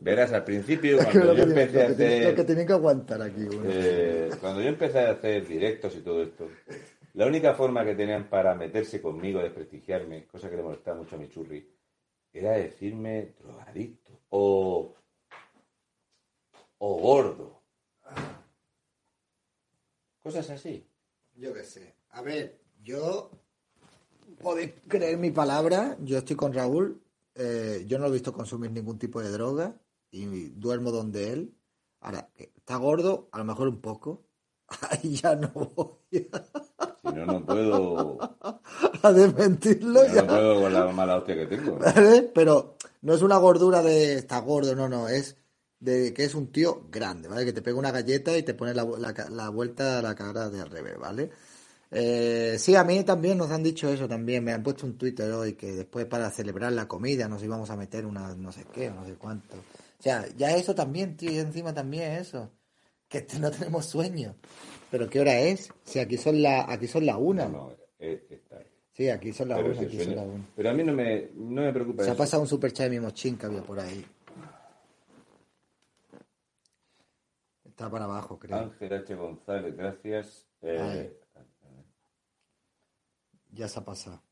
Verás, al principio, cuando yo empecé a
lo que tiene- lo que
hacer...
tienen que aguantar aquí.
Eh, cuando yo empecé a hacer directos y todo esto, la única forma que tenían para meterse conmigo, desprestigiarme, cosa que le molestaba mucho a mi churri, era decirme drogadicto o, o gordo. Cosas así.
Yo qué sé. A ver, yo podéis creer mi palabra. Yo estoy con Raúl. eh, yo no lo he visto consumir ningún tipo de droga y duermo donde él. Ahora, está gordo, a lo mejor un poco. Ahí ya no voy
Si no, no puedo,
a desmentirlo.
no,
ya.
no puedo con la mala hostia que tengo.
¿Vale? Pero no es una gordura de está gordo, no, no, es de que es un tío grande, ¿vale? Que te pega una galleta y te pone la, la la vuelta a la cara de al revés, ¿vale? Eh, sí, a mí también nos han dicho eso también, me han puesto un Twitter hoy que después para celebrar la comida nos íbamos a meter una no sé qué, no sé cuánto. O sea, ya eso también, tío, y encima también eso, que no tenemos sueño. Pero ¿qué hora es? Si aquí son la, aquí son la una.
No, no, eh, está.
Sí, aquí son la
Pero,
una, aquí
sueño-
son la una.
pero a mí no me, no me preocupa
Se ha pasado un superchat de mi mochín que había por ahí. Está para abajo, creo.
Ángel H. González, gracias. Eh,
Ya se ha pasado.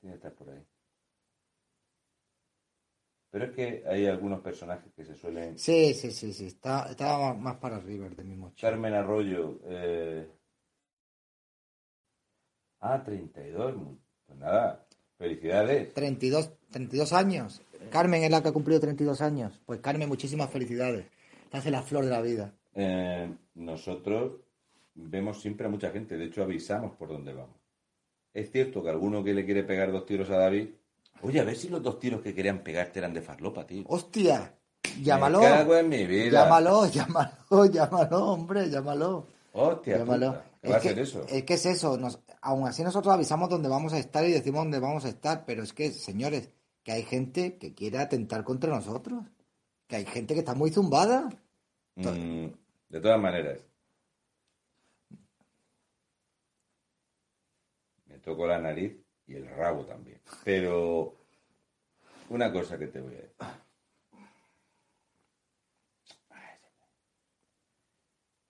Tiene que estar por ahí. Pero es que hay algunos personajes que se suelen.
Sí, sí, sí, sí. Está, estaba más, para arriba el de mi mochín.
Carmen Arroyo. eh, Ah, 32. mu- Pues nada, felicidades.
32, 32 años. Carmen es la que ha cumplido 32 años. Pues Carmen, muchísimas felicidades. Estás en la flor de la vida.
Eh, nosotros vemos siempre a mucha gente, de hecho avisamos por dónde vamos. Es cierto que alguno que le quiere pegar dos tiros a David. Oye, a ver si los dos tiros que querían pegarte eran de farlopa, tío.
¡Hostia! Llámalo.
Me cago en mi vida.
Llámalo, llámalo, llámalo, hombre, llámalo.
Hostia,
Llámalo.
puta, ¿qué va a
Es que,
ser eso?
es que es eso. Nos, aún así nosotros avisamos dónde vamos a estar y decimos dónde vamos a estar, pero es que, señores, que hay gente que quiere atentar contra nosotros. Que hay gente que está muy zumbada.
Mm, de todas maneras. Me toco la nariz y el rabo también. Pero una cosa que te voy a decir.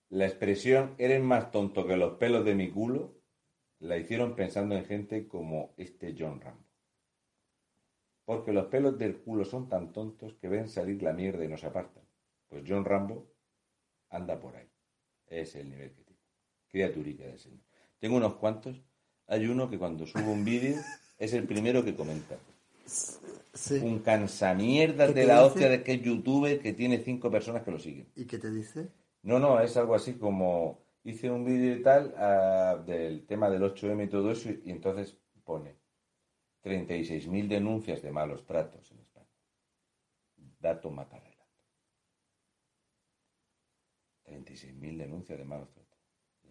La expresión eres más tonto que los pelos de mi culo la hicieron pensando en gente como este John Rambo. Porque los pelos del culo son tan tontos que ven salir la mierda y no se apartan. Pues John Rambo anda por ahí. Es el nivel que tiene. Criaturica del Señor. Tengo unos cuantos. Hay uno que cuando subo un vídeo es el primero que comenta.
Sí.
Un cansamierda
¿Qué
de la
dice?
hostia de que es youtuber que tiene cinco personas que lo siguen.
¿Y qué te dice?
No, no, es algo así como hice un vídeo y tal ah, del tema del 8M y todo eso y entonces pone 36.000 denuncias de malos tratos en España. Dato mata relato. 36.000 denuncias de malos tratos.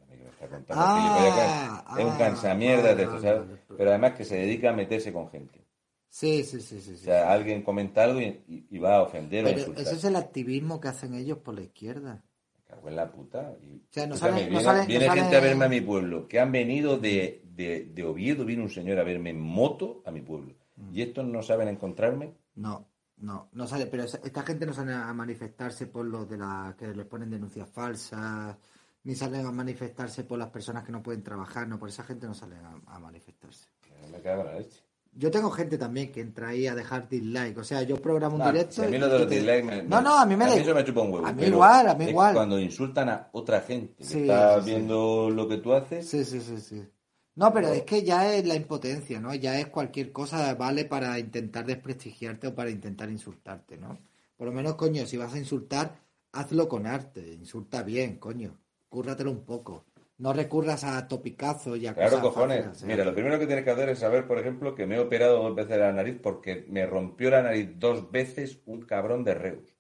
Y a mí que me está contando
Ah,
es un
ah,
cansamierda de esto, ¿sabes? Pero además que se dedica a meterse con gente.
Sí, sí, sí, sí.
O
sí.
sea, alguien comenta algo y, y- y va a ofender o
Pero
insultar.
ese es el activismo que hacen ellos por la izquierda.
Me cago en la puta. Y,
sea, no no
viene,
no
viene gente a verme a mi pueblo, que han venido de, de, de Oviedo, viene un señor a verme en moto a mi pueblo.
Mm.
Y estos no saben encontrarme.
No, No, no sale, pero esta gente no sale a manifestarse por los de la que les ponen denuncias falsas, ni salen a manifestarse por las personas que no pueden trabajar, no, por esa gente no salen a, a manifestarse.
Me cago en la leche.
Yo tengo gente también que entra ahí a dejar dislike, o sea, yo programo un directo.
a mí los
te-
dislikes me-
No, no, a mí me da
eso me chupa un huevo.
A mí
pero
igual, a mí igual.
Cuando insultan a otra gente que está
sí, sí.
viendo lo que tú haces,
Sí, sí, sí, sí. No, pero es que ya es la impotencia, ¿no? Ya es cualquier cosa vale para intentar desprestigiarte o para intentar insultarte, ¿no? Por lo menos, coño, si vas a insultar, hazlo con arte, insulta bien, coño. Cúrratelo un poco. No recurras a topicazos y a
Claro,
cosas
cojones.
fáciles, ¿eh?
Mira, lo primero que tienes que hacer es saber, por ejemplo, que me he operado dos veces la nariz porque me rompió la nariz dos veces un cabrón de Reus,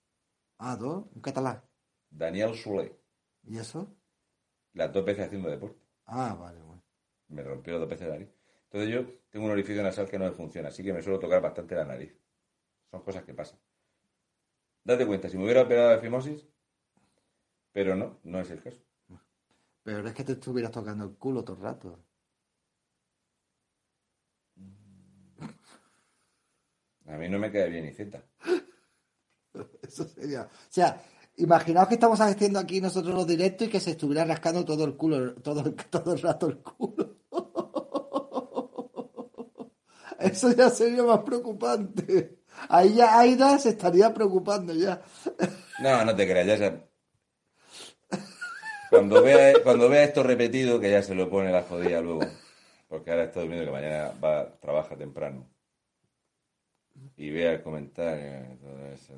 Ah, dos, un catalán.
Daniel Soler,
¿Y eso?
las dos veces haciendo deporte.
Ah, vale, bueno.
Me rompió dos veces la nariz. Entonces yo tengo un orificio nasal que no me funciona, así que me suelo tocar bastante la nariz. Son cosas que pasan. Date cuenta, si me hubiera operado de fimosis, pero no, no es el caso.
Pero es que te estuvieras tocando el culo todo el rato.
A mí no me queda bien Z.
Eso sería. O sea, imaginaos que estamos haciendo aquí nosotros los directos y que se estuviera rascando todo el culo, todo, el- todo el rato el culo. Eso ya sería más preocupante. Ahí ya Aida se estaría preocupando ya.
No, no te creas, ya se... Cuando vea, cuando vea esto repetido, que ya se lo pone la jodida luego. Porque ahora está durmiendo, que mañana va, trabaja temprano. Y vea el comentario. todo eso.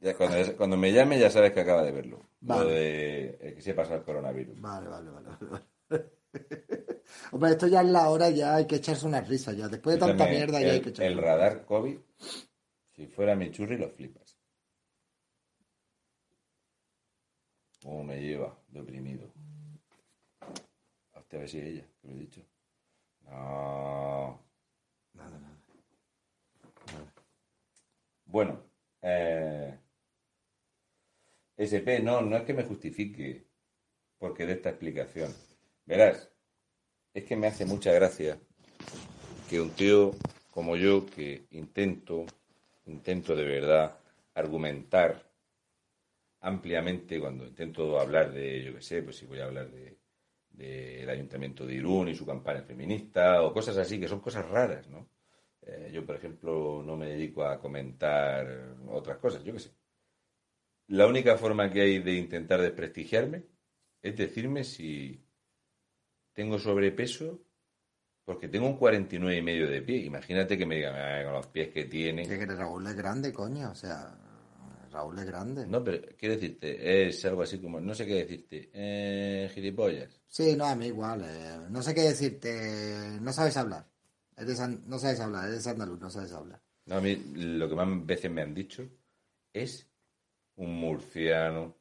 Ya cuando, cuando me llame ya sabes que acaba de verlo.
Vale.
Lo de eh, que se pasa el coronavirus.
Vale, vale, vale. vale. Hombre, esto ya es la hora, ya hay que echarse una risa ya. Después de tanta mierda ya hay que echarse
el radar COVID, si fuera mi churri, lo flipas. ¿Cómo me lleva? Deprimido. Hostia, a ver si es ella, que lo he dicho. No.
Nada, nada.
Bueno, eh, SP, no, no es que me justifique porque de esta explicación. Verás, es que me hace mucha gracia que un tío como yo, que intento, intento de verdad argumentar ampliamente cuando intento hablar de, yo qué sé, pues si voy a hablar de del Ayuntamiento de Irún y su campaña feminista o cosas así, que son cosas raras, ¿no? Eh, yo, por ejemplo, no me dedico a comentar otras cosas, yo qué sé. La única forma que hay de intentar desprestigiarme es decirme si tengo sobrepeso porque tengo un 49 y medio de pie. Imagínate que me digan, "Ay, con los pies que tiene.
Que Raúl es grande, coño. O sea, Raúl es grande.
No, pero quiero decirte, es algo así como, no sé qué decirte, eh, gilipollas.
Sí, no, a mí igual. eh, no sé qué decirte. No sabes hablar. Eres an- no sabes hablar, eres andaluz, no sabes hablar.
No, a mí lo que más veces me han dicho es un murciano.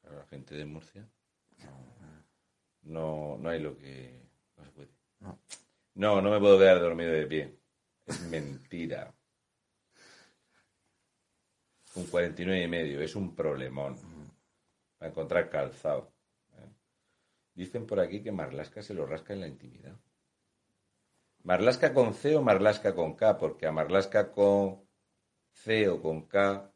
Claro, la gente de Murcia. No, no hay lo que. No se puede.
No.
No, no me puedo quedar dormido de pie. Es mentira. Un 49 y medio, es un problemón. Para encontrar calzado. ¿eh? Dicen por aquí que Marlasca se lo rasca en la intimidad. Marlasca con C o Marlasca con K, porque a Marlasca con C o con K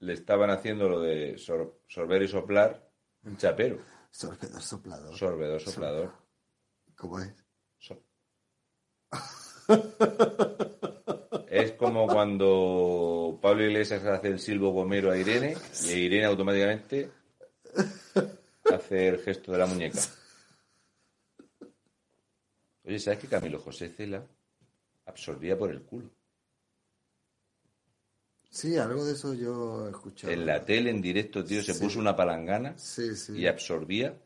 le estaban haciendo lo de sor- sorber y soplar un chapero.
Sorbedor soplador.
Sorbedor, soplador.
¿Cómo es?
So- Es como cuando Pablo Iglesias hace el silbo gomero a Irene y Irene automáticamente hace el gesto de la muñeca. Oye, ¿sabes que Camilo José Cela absorbía por el culo?
Sí, algo de eso yo he escuchado.
En la tele, en directo, tío, se
Sí.
puso una palangana
Sí, sí.
y absorbía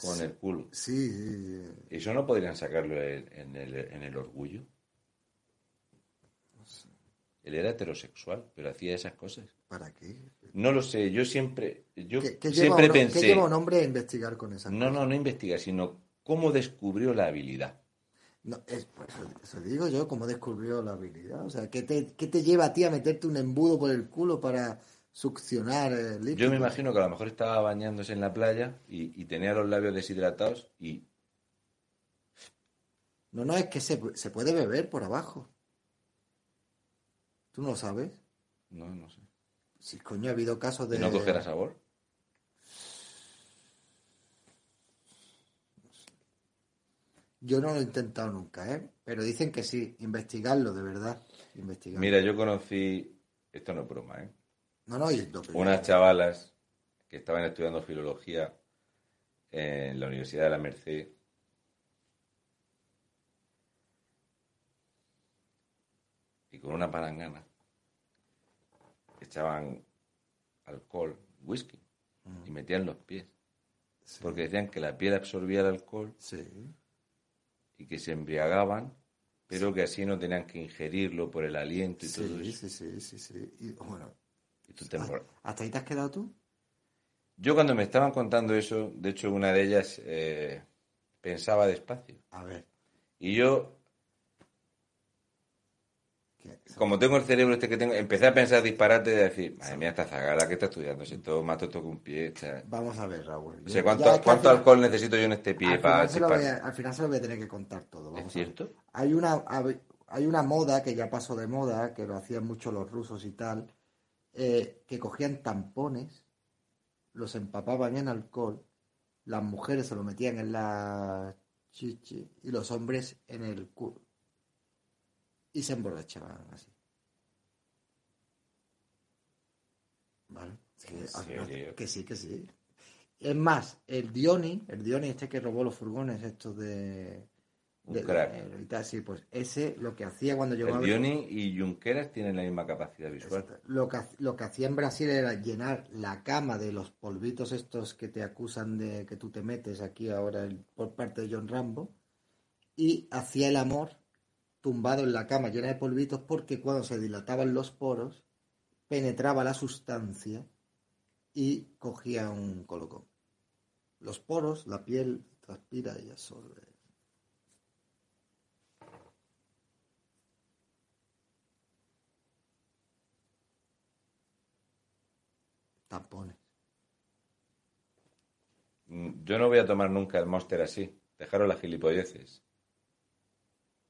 con el culo.
Sí, sí, sí.
¿Eso no podrían sacarlo en, en el, en el orgullo? Él era heterosexual, pero hacía esas cosas.
¿Para qué?
No lo sé, yo siempre, yo
¿Qué, qué lleva
siempre pensé,
¿Qué lleva un hombre a investigar con esa
no, no, no investiga, sino cómo descubrió la habilidad.
No, es, pues, eso, eso digo yo, cómo descubrió la habilidad. O sea, ¿qué te, ¿qué te lleva a ti a meterte un embudo por el culo para succionar el líquido?
Yo me imagino que a lo mejor estaba bañándose en la playa y, y tenía los labios deshidratados y
No, no, es que se, se puede beber por abajo. ¿Tú no sabes?
No, no sé.
Sí, coño, ha habido casos de...
¿Y no cogerá sabor?
Yo no lo he intentado nunca, ¿eh? Pero dicen que sí, investigarlo, de verdad. Investigarlo.
Mira, yo conocí, esto no es broma, ¿eh?
No, no, y
Unas chavalas que estaban estudiando filología en la Universidad de la Merced. Con una palangana echaban alcohol, whisky, y metían los pies. Porque decían que la piel absorbía el alcohol
Sí.
y que se embriagaban, pero que así no tenían que ingerirlo por el aliento y todo eso.
sí, sí, sí, sí. Y, bueno,
Y tú te embor-
¿hasta ahí te has quedado tú?
Yo cuando me estaban contando eso, de hecho una de ellas eh, pensaba despacio.
A ver.
Y yo. Como tengo el cerebro este que tengo, empecé a pensar disparate de decir, madre mía, esta zagara que está estudiando, si todo más que un pie.
Vamos a ver, Raúl.
¿cuánto,
es final-
alcohol necesito yo en este pie
al
para
final, a, al final se lo voy a tener que contar todo.
¿Es
Vamos ver.
cierto?
Hay una, hay una moda que ya pasó de moda, que lo hacían mucho los rusos y tal, eh, que cogían tampones, los empapaban en alcohol, las mujeres se lo metían en la chichi y los hombres en el culo. Y se emborrachaban así. ¿Vale? Sí,
¿En
ah, que sí, que sí. Es más, el Dioni, el Dioni este que robó los furgones estos de...
Un
de-
crack.
de- sí, pues ese lo que hacía cuando llegó
El
a
Dioni y Junqueras tienen la misma capacidad visual.
Exacto. Lo que, lo que hacía en Brasil era llenar la cama de los polvitos estos que te acusan de que tú te metes aquí ahora el- por parte de John Rambo y hacía el amor tumbado en la cama llena de polvitos porque cuando se dilataban los poros penetraba la sustancia y cogía un colocón. Los poros, la piel transpira y absorbe. Tampones.
Mm, Yo no voy a tomar nunca el Monster así. Dejaros las gilipolleces.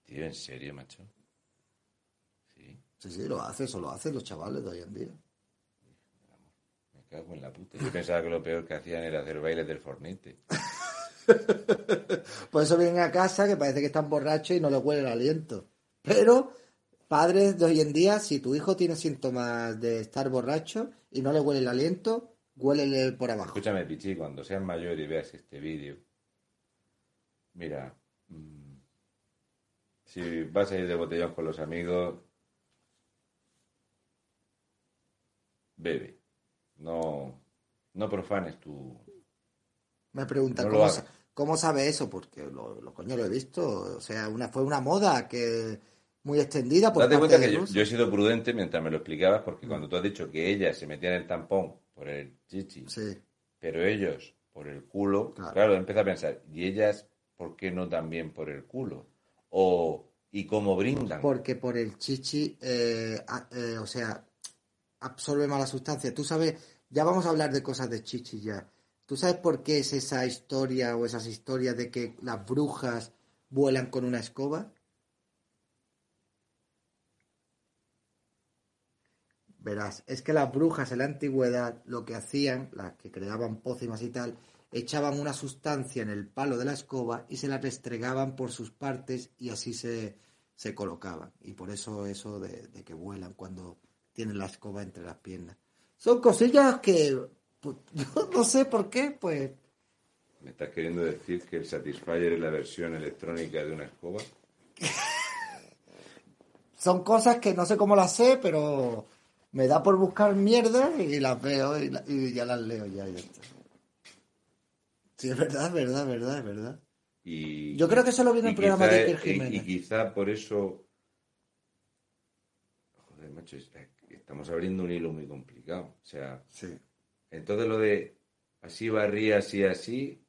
Tío, ¿en serio, macho? Sí,
Sí, sí, lo hace, eso lo hacen los chavales de hoy en día.
me cago en la puta. Yo pensaba que lo peor que hacían era hacer bailes del fornite.
Por eso vienen a casa que parece que están borrachos y no les huele el aliento. Pero, padres de hoy en día, si tu hijo tiene síntomas de estar borracho y no le huele el aliento, huélele por abajo.
Escúchame, Pichi, cuando seas mayor y veas este vídeo, mira, mm, si vas a ir de botellón con los amigos, bebe. No, no profanes tu...
Me preguntan,
No
¿cómo, sa- ¿cómo sabe eso? Porque lo, lo coño lo he visto. O sea, una, fue una moda que muy extendida por
Date
parte
cuenta
de
que yo, he sido prudente mientras me lo explicabas, porque cuando tú has dicho que ellas se metían el tampón por el chichi,
Sí.
pero ellos por el culo,
Claro.
claro, empecé a pensar, ¿y ellas por qué no también por el culo? O, ¿y cómo brindan?
Porque por el chichi, eh, eh, o sea, absorbe mala sustancia. Tú sabes, ya vamos a hablar de cosas de chichi ya. ¿Tú sabes por qué es esa historia o esas historias de que las brujas vuelan con una escoba? Verás, es que las brujas en la antigüedad lo que hacían, las que creaban pócimas y tal, echaban una sustancia en el palo de la escoba y se la restregaban por sus partes y así se, se colocaban. Y por eso eso de, de que vuelan cuando tienen la escoba entre las piernas. Son cosillas que pues, yo no sé por qué, pues
¿Me estás queriendo decir que el Satisfyer es la versión electrónica de una escoba?
son cosas que no sé cómo las sé, pero me da por buscar mierda y las veo y, la- y ya las leo ya. ya está. Sí, es verdad, es verdad, es verdad, es verdad.
Y,
Yo creo que eso lo vi en el
y
programa de Iker
y- Y,
Jiménez.
quizá por eso... Joder, macho, es- estamos abriendo un hilo muy complicado. O sea,
Sí,
entonces lo de así barría, así, así...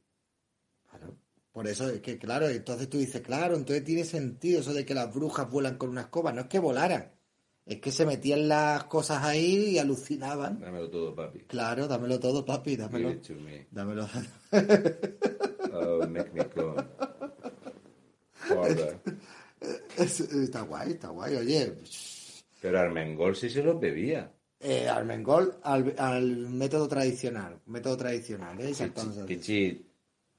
claro. Por eso es que, claro, entonces tú dices, claro, entonces tiene sentido eso de que las brujas vuelan con una escoba. No es que volaran, es que se metían las cosas ahí y alucinaban.
Dámelo todo, papi.
Claro, dámelo todo, papi,
Give
dámelo.
it to me.
Dámelo.
Oh, make me come.
Es- está guay, está guay. Oye,
Pero Armengol sí se los bebía.
Eh, Armengol al, al método tradicional, método tradicional, ¿eh?
Kichi.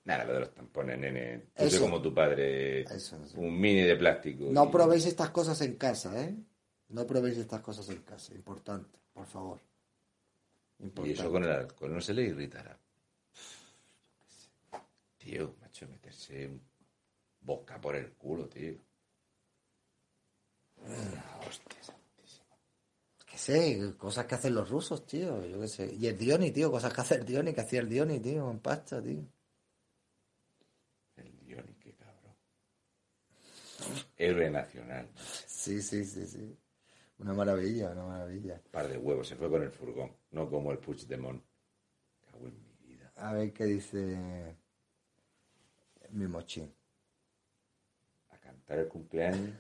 Nada, lo de los tampones, nene. Yo soy
Eso.
como tu padre.
Eso, eso.
Un mini de plástico.
No
Y-
probéis estas cosas en casa, ¿eh? No probéis estas cosas en casa, importante, por favor.
Y
Importante.
eso con el alcohol no se le irritará. Tío, macho, meterse boca por el culo, tío. Hostia, santísima.
Que sé, cosas que hacen los rusos, tío, yo qué sé. Y el Dioni, tío, cosas que hace el Dioni, que hacía el Dioni, tío, en pasta, tío.
El Dioni, qué cabrón. Héroe nacional.
Sí, sí, sí, sí. Una maravilla, una maravilla.
Par de huevos, se fue con el furgón, no como el Puigdemont. Cago en mi vida.
A ver qué dice mi mochín.
A cantar el cumpleaños.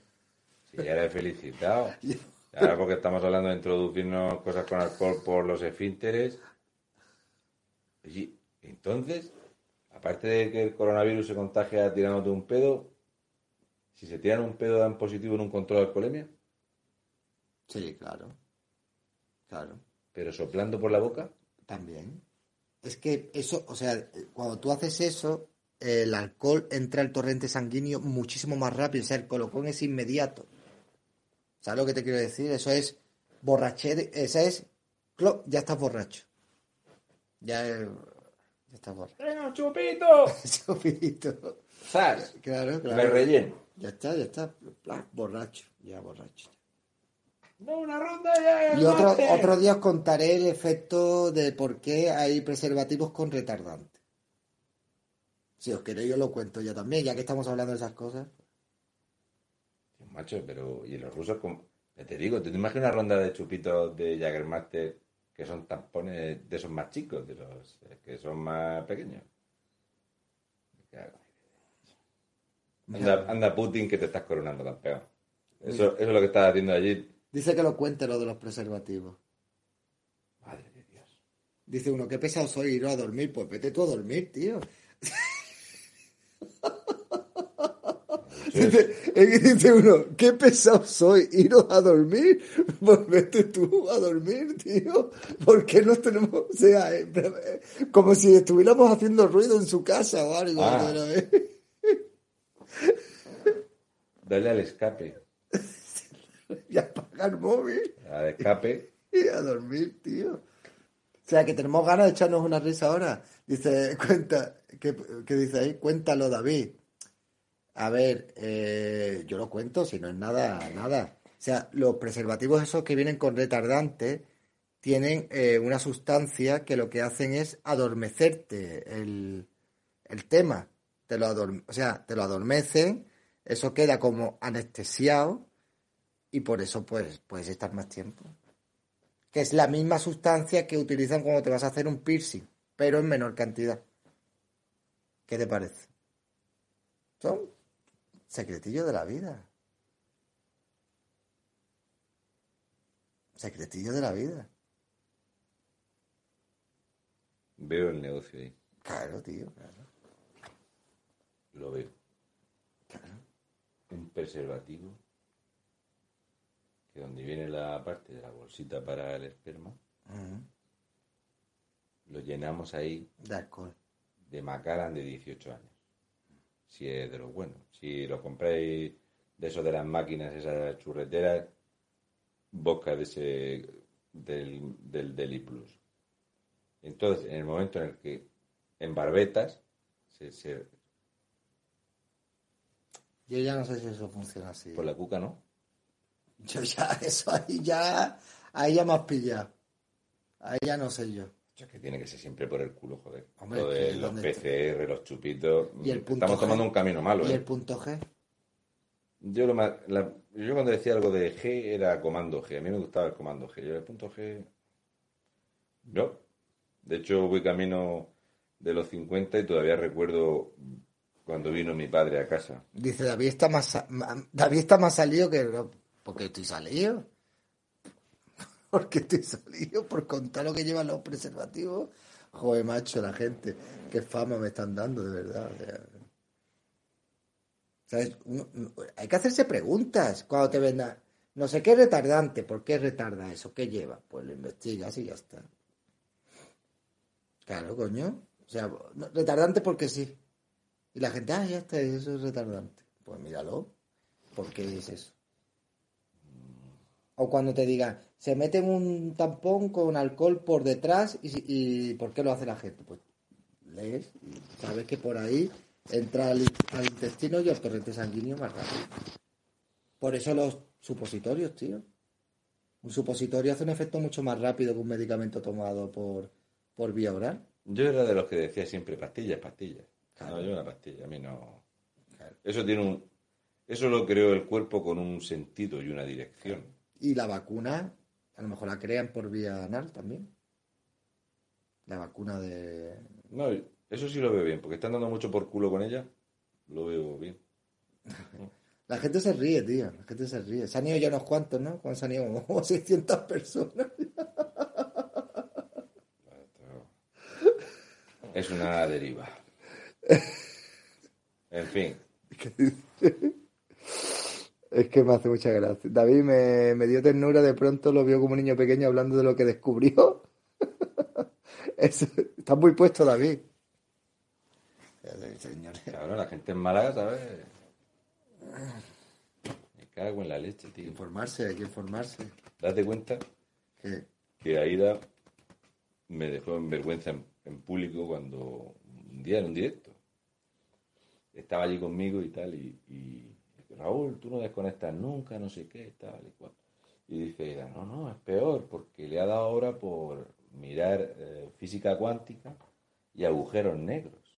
Si ya le he felicitado. Ahora porque estamos hablando de introducirnos cosas con alcohol por los esfínteres. Y entonces, aparte de que el coronavirus se contagia tirándote un pedo, si se tiran un pedo dan positivo en un control de alcoholemia,
Sí, claro. Claro.
pero soplando por la boca,
También. Es que eso, o sea, cuando tú haces eso, el alcohol entra al torrente sanguíneo muchísimo más rápido. O sea, el colocón es inmediato. ¿Sabes lo que te quiero decir? Eso es borrachere, esa es, ya estás borracho. Ya, ya estás borracho.
¡Venga, chupito!
Chupito.
¡Zas!
Claro,
Me
claro.
relleno.
Ya está, ya está. Borracho, ya borracho.
No, una ronda ya.
Y otro, otro día os contaré el efecto de por qué hay preservativos con retardante. Si os queréis, yo lo cuento ya también, ya que estamos hablando de esas cosas.
Macho, pero. ¿Y los rusos cómo? Te digo, ¿tú te imaginas una ronda de chupitos de Jagermeister que son tampones de esos más chicos, de los eh, que son más pequeños? Anda Putin que te estás coronando, campeón. Eso, eso es lo que estás haciendo allí.
Dice que lo cuente lo de los preservativos.
Madre de Dios.
Dice uno, qué pesado soy ir a dormir. Pues vete tú a dormir, tío. Dice, dice uno, qué pesado soy ir a dormir. Pues vete tú a dormir, tío. ¿Por qué nos tenemos, o sea, eh, como si estuviéramos haciendo ruido en su casa o algo?
Ah. Dale al escape.
Y apaga el móvil
Al escape.
y a dormir, tío. O sea, que tenemos ganas de echarnos una risa ahora. Dice, cuenta, ¿qué, qué dice ahí? Cuéntalo, David. A ver, eh, yo lo cuento, si no es nada, nada. O sea, los preservativos esos que vienen con retardante tienen eh, una sustancia que lo que hacen es adormecerte el, el tema. Te lo adorm- o sea, te lo adormecen, eso queda como anestesiado y por eso pues puedes estar más tiempo. Que es la misma sustancia que utilizan cuando te vas a hacer un piercing, pero en menor cantidad. ¿Qué te parece? Son secretillos de la vida. Secretillos de la vida.
Veo el negocio ahí.
Claro, tío, claro.
Lo veo. Un preservativo. Que donde viene la parte de la bolsita para el esperma, lo llenamos ahí
De alcohol.
de Macallan de 18 años. Si es de los buenos. Si lo compráis de esos de las máquinas, esas churreteras, vodka de ese del, del Deli Plus. Entonces, en el momento en el que en barbetas se, se-
Yo ya no sé si eso funciona así.
por la cuca, ¿no?
Yo ya, eso ahí ya, ahí ya me has pillado. Ahí ya no sé yo.
Es que tiene que ser siempre por el culo, joder.
Hombre,
de los
¿dónde
PCR, los chupitos.
Y el punto
Estamos
G.
tomando un camino malo,
¿Y
¿eh?
el punto G?
Yo, lo más- la- yo cuando decía algo de G era comando G. A mí me gustaba el comando G. Yo el punto G. No. De hecho, voy camino de los 50 y todavía recuerdo cuando vino mi padre a casa.
Dice, David está más, David está más salido que... ¿Por qué estoy salido? Porque estoy salido por contar lo que llevan los preservativos. Joder, macho, la gente. Qué fama me están dando, de verdad. ¿Sabes? Hay que hacerse preguntas cuando te vendan. No sé qué es retardante. ¿Por qué retarda eso? ¿Qué lleva? Pues lo investigas y ya está. Claro, coño. O sea, retardante porque sí. Y la gente, ah, ya está, eso es retardante. Pues míralo. ¿Por qué es eso? O cuando te digan, se meten un tampón con alcohol por detrás y, y ¿por qué lo hace la gente? Pues lees y sabes que por ahí entra al, al intestino y al torrente sanguíneo más rápido. Por eso los supositorios, tío. Un supositorio hace un efecto mucho más rápido que un medicamento tomado por, por vía oral.
Yo era de los que decía siempre pastillas, pastillas.
Claro.
No, yo una pastilla, a mí no. Eso tiene un. Eso lo creó el cuerpo con un sentido y una dirección.
Y la vacuna, a lo mejor la crean por vía anal también. La vacuna de...
No, eso sí lo veo bien, porque están dando mucho por culo con ella. Lo veo bien.
La gente se ríe, tío. La gente se ríe. Se han ido ya unos cuantos, ¿no? ¿Cuántos se han ido? Como 600 personas.
Es una deriva. En fin.
Es que me hace mucha gracia. David me, me dio ternura, de pronto lo vio como un niño pequeño hablando de lo que descubrió. Es- está muy puesto, David. Señores.
Cabrón, la gente en Málaga, ¿sabes? Me cago en la leche, tío.
Informarse, hay que informarse.
Date cuenta
Que-
que Aida me dejó en vergüenza en, en público cuando un día en un directo estaba allí conmigo y tal y, y, Raúl tú no desconectas nunca no sé qué tal y cual. Y dice no no es peor porque le ha dado ahora por mirar eh, física cuántica y agujeros negros.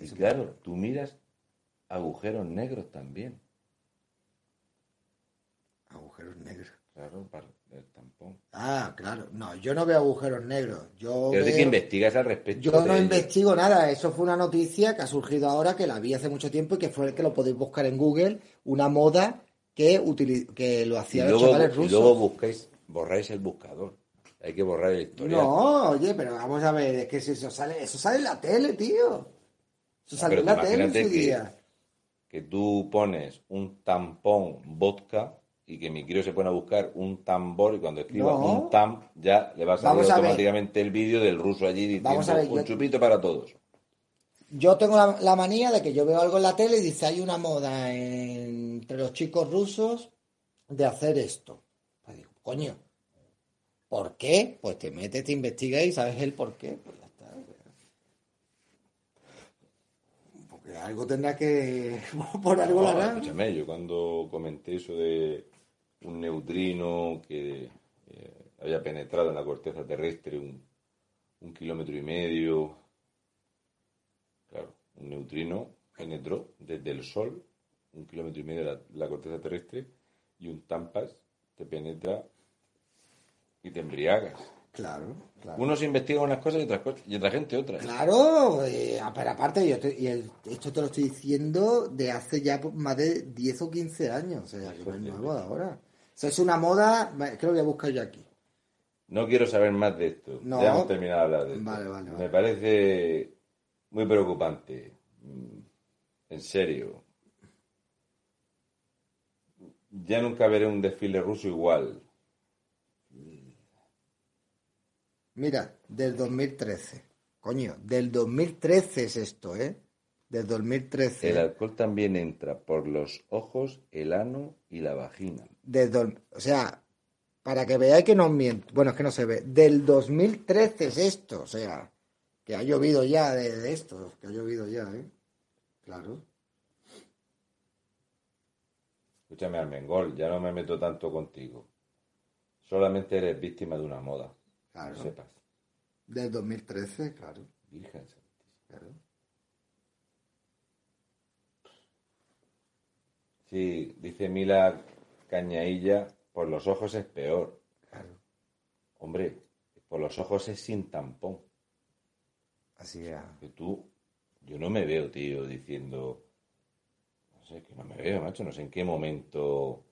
Y claro tú miras agujeros negros también.
Agujeros negros.
Claro para el tampón
Ah, claro. No, yo no veo agujeros negros. Yo
Pero de
veo-
que investigas al respecto
Yo
de
no
ello.
investigo nada, eso fue una noticia que ha surgido ahora, que la vi hace mucho tiempo y que fue el que lo podéis buscar en Google, una moda que, utili- que lo
y
hacían los chavales
y
rusos.
luego buscáis, borráis el buscador. Hay que borrar el historial.
No, oye, pero vamos a ver, es que si eso sale, eso sale en la tele, tío. Eso salió en
pero
la tele en su
que-
día.
Que tú pones un tampón vodka y que mi crío se pone a buscar un tambor y cuando escriba
No.
un tam ya le va a salir
Vamos a ver.
automáticamente el vídeo del ruso allí diciendo
ver,
un
yo-
chupito para todos.
Yo tengo la, la manía de que yo veo algo en la tele y dice, hay una moda entre los chicos rusos de hacer esto. Pues digo, coño, ¿por qué? Pues te metes, te investigas y sabes el por qué. Pues ya está. Porque algo tendrá que... por algo
No,
harán.
escúchame, yo cuando comenté eso de un neutrino que eh, había penetrado en la corteza terrestre un, un kilómetro y medio, claro, un neutrino penetró desde el Sol un kilómetro y medio de la, la corteza terrestre y un tampas te penetra y te embriagas.
Claro, claro.
Unos investigan unas cosas y, otras cosas, y otra gente otras.
Claro, eh, pero aparte, yo te- y el- esto te lo estoy diciendo de hace ya más de 10 o 15 años. O sea, que no es nuevo de ahora. Sea, es una moda, creo que buscar yo aquí.
No quiero saber más de esto.
No.
Ya hemos terminado de hablar de esto.
Vale, vale,
Me parece muy preocupante. Mm, En serio. Ya nunca veré un desfile ruso igual.
Mira, del 2013. Coño, del 2013 es esto, ¿eh? Del 2013.
El alcohol también entra por los ojos, el ano y la vagina.
Del do- o sea, para que veáis que no miento. Bueno, es que no se ve. Del 2013 es esto, o sea, que ha llovido ya de, de esto, que ha llovido ya, ¿eh? Claro.
Escúchame, Armengol, ya no me meto tanto contigo. Solamente eres víctima de una moda.
Claro.
Que sepas.
Del 2013, claro.
Virgen Santísima.
claro.
Sí, dice Mila Cañailla, por los ojos es peor.
Claro.
Hombre, por los ojos es sin tampón.
Así es.
Que tú, yo no me veo, tío, diciendo, no sé, que no me veo, macho, no sé en qué momento,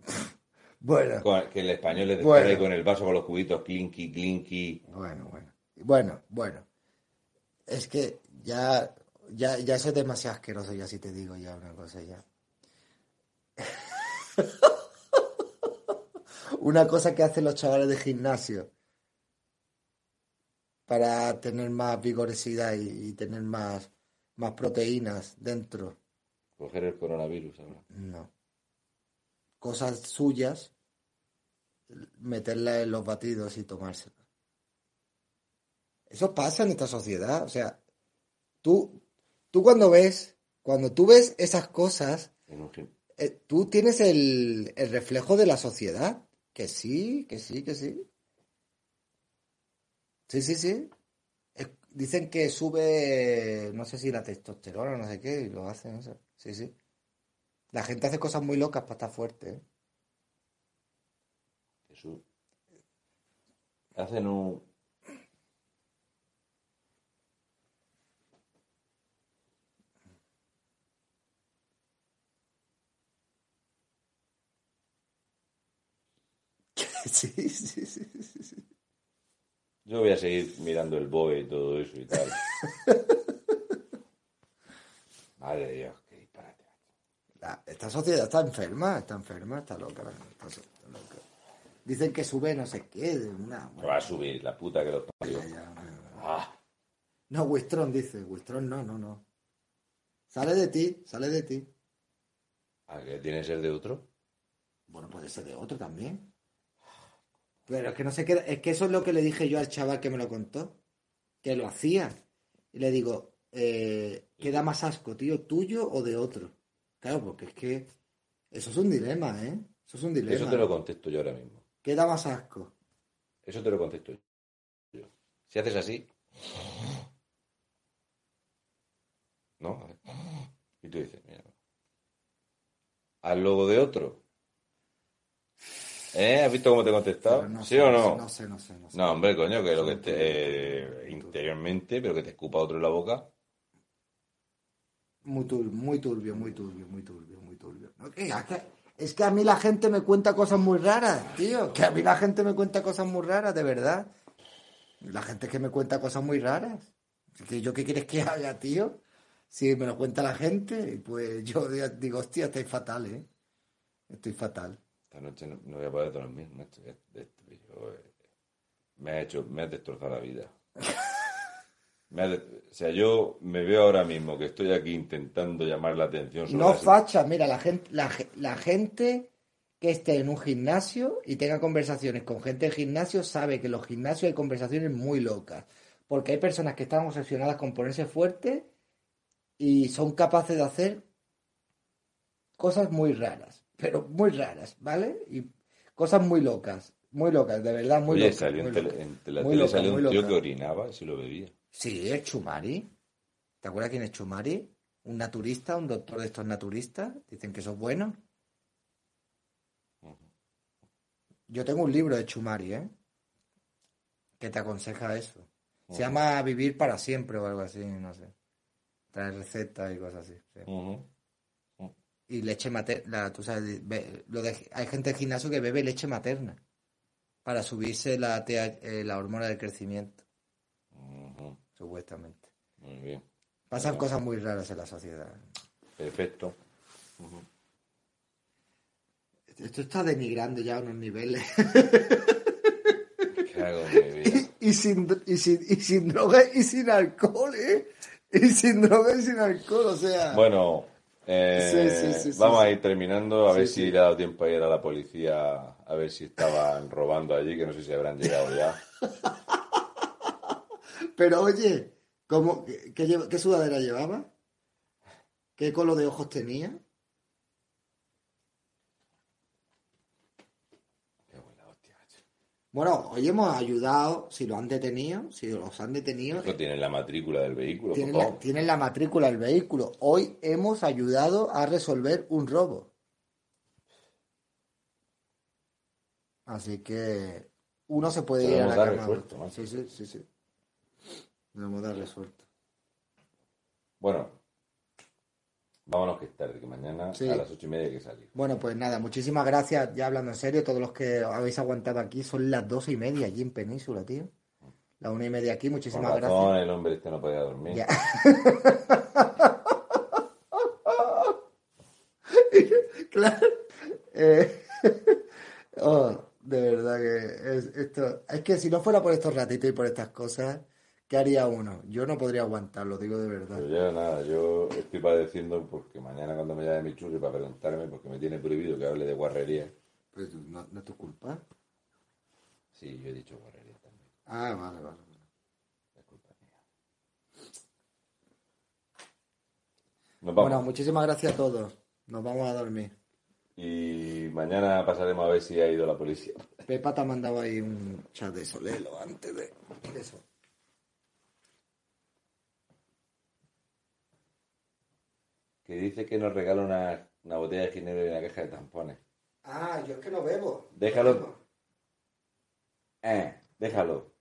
Bueno,
con- que el español le
Bueno.
con el vaso con los cubitos, clinky, clinky.
bueno, bueno. Bueno, bueno. Es que ya, ya, ya eso es demasiado asqueroso, ya si te digo ya una cosa ya. una cosa que hacen los chavales de gimnasio para tener más vigorosidad y, y tener más, más proteínas dentro.
Coger el coronavirus ahora.
No. Cosas suyas, meterlas en los batidos y tomárselas. Eso pasa en esta sociedad. O sea, tú, tú cuando ves, cuando tú ves esas cosas,
En un
eh, tú tienes el, el reflejo de la sociedad. Que sí, que sí, que sí. Sí, sí, sí. Dicen que sube, no sé si la testosterona, no sé qué, y lo hacen. Sí, sí. La gente hace cosas muy locas para estar fuerte, ¿eh?
Jesús. Hacen un.
Sí, sí, sí, sí, sí.
Yo voy a seguir mirando el BOE y todo eso y tal. Madre de Dios, qué disparate.
La- esta sociedad está enferma, está enferma, está loca. está so- está loca. Dicen que sube no sé qué, de una...
Va a subir la puta que los parió. Ah,
No, Wistron dice, Wistron no, no, no. Sale de ti, sale de ti.
¿a qué tiene que ser de otro?
Bueno, puede ser de otro también. Pero es que no sé qué, es que eso es lo que le dije yo al chaval que me lo contó, que lo hacía. Y le digo, eh, ¿qué da más asco, tío, tuyo o de otro? Claro, porque es que eso es un dilema, ¿eh? Eso es un dilema.
Eso te lo contesto yo ahora mismo.
¿Qué da más asco?
Eso te lo contesto yo. Si haces así. ¿No? A ver. Y tú dices, mira. Al logo de otro. ¿Eh? ¿Has visto cómo te he contestado?
No
¿Sí
sé,
o
no
no?
Sé, no sé, no sé.
No, hombre, coño, que lo que
turbios.
eh, interiormente, pero que te escupa otro en la boca.
Muy turbio, muy turbio, muy turbio, muy turbio, muy turbio. Es que a mí la gente me cuenta cosas muy raras, tío. Que a mí la gente me cuenta cosas muy raras, de verdad. La gente que me cuenta cosas muy raras. Que yo qué quieres que haga, tío? Si me lo cuenta la gente, pues yo digo, hostia, estoy fatal, ¿eh? Estoy fatal.
Esta noche no, no voy a poder dormir, macho. yo, eh, me ha hecho, me ha destrozado la vida. Me ha de- o sea, yo me veo ahora mismo que estoy aquí intentando llamar la atención sobre
No
la-
facha, mira, la gente, la, la gente que esté en un gimnasio y tenga conversaciones con gente del gimnasio sabe que en los gimnasios hay conversaciones muy locas. Porque hay personas que están obsesionadas con ponerse fuertes y son capaces de hacer cosas muy raras, pero muy raras, ¿vale? Y cosas muy locas, muy locas, de verdad, muy
Oye,
locas.
salió en,
muy
tele- en la
Muy
tele
loca,
salió un tío que orinaba y se lo bebía.
Sí, es Chumari. ¿Te acuerdas quién es Chumari? Un naturista, un doctor de estos naturistas. Dicen que eso es bueno. Yo tengo un libro de Chumari, ¿eh? Que te aconseja eso. Se llama Vivir para siempre o algo así, no sé. Trae recetas y cosas así. sí. Y leche materna, tú sabes, be- lo de- hay gente del gimnasio que bebe leche materna para subirse la, eh, la hormona del crecimiento, supuestamente.
Muy bien.
Pasan cosas muy raras en la sociedad.
Perfecto.
Esto está denigrando ya a unos niveles.
¿Qué hago con mi vida?
y, sin, y, sin, y sin droga y sin alcohol, ¿eh? Y sin droga y sin alcohol, o sea.
Bueno, eh,
Sí, sí, sí, sí,
vamos a ir terminando, a ver si le ha dado tiempo a ir a la policía, a ver si estaban robando allí, que no sé si habrán llegado ya.
Pero oye, ¿cómo, qué, qué sudadera llevaba? ¿Qué color de ojos tenía?
Qué buena hostia, macho.
Bueno, hoy hemos ayudado, si lo han detenido, si los han detenido,
Eso tiene la matrícula del vehículo, por
tienen la, tienen la matrícula del vehículo. Hoy hemos ayudado a resolver un robo. Así que uno se puede ir a la cama.
resuelto.
Sí, sí, sí, sí. Lo hemos dado resuelto.
Bueno, vámonos que es tarde, que mañana
Sí.
a las ocho y media hay que salir.
Bueno, pues nada, muchísimas gracias, ya hablando en serio, todos los que habéis aguantado aquí, son las doce y media allí en Península, tío. La una y media aquí, muchísimas
razón,
gracias.
el hombre este no podía dormir.
Ya. claro. Eh, oh, que si no fuera por estos ratitos y por estas cosas, ¿qué haría uno? Yo no podría aguantarlo, digo de verdad.
Pero ya nada, yo estoy padeciendo porque mañana cuando me llame mi churri para preguntarme, porque me tiene prohibido que hable de guarrería.
Pues no, no es tu culpa.
Sí, yo he dicho guarrería también.
Ah, vale, vale. vale.
Es culpa mía. Nos vamos.
Bueno, muchísimas gracias a todos. Nos vamos a dormir.
Y mañana pasaremos a ver si ha ido la policía.
Pepa te ha mandado ahí un chat de eso, léelo antes de eso.
Que dice que nos regala una, una botella de ginebra y una caja de tampones.
Ah, yo es que no bebo.
Déjalo.
No bebo.
Eh, déjalo.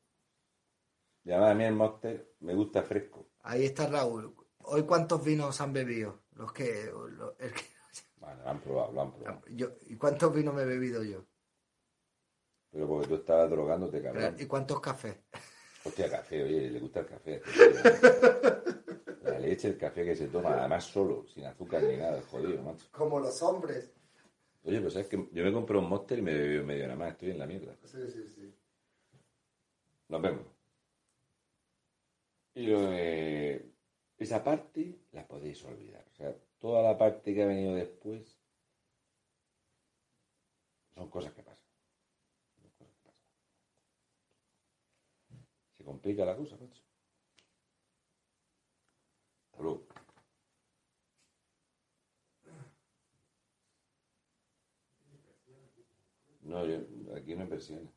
Y además a mí el Monster me gusta fresco.
Ahí está Raúl. Hoy cuántos vinos han bebido? Los que, los- el que-
Bueno, lo han probado, lo han probado.
yo, ¿Y cuántos vinos me he bebido yo?
Pero porque tú estabas drogándote, cabrón.
¿Y cuántos cafés?
Hostia, café, oye, le gusta el café. La leche, el café que se toma, además solo, sin azúcar ni nada, jodido, macho.
Como los hombres.
Oye, pues sabes que yo me compré un Monster y me bebí medio nada más, estoy en la mierda.
Sí, sí, sí.
Nos vemos. Y lo de- esa parte la podéis olvidar. O sea, toda la parte que ha venido después son cosas que pasan. Son cosas que pasan. Se complica la cosa, macho. No, yo, aquí no hay persianas.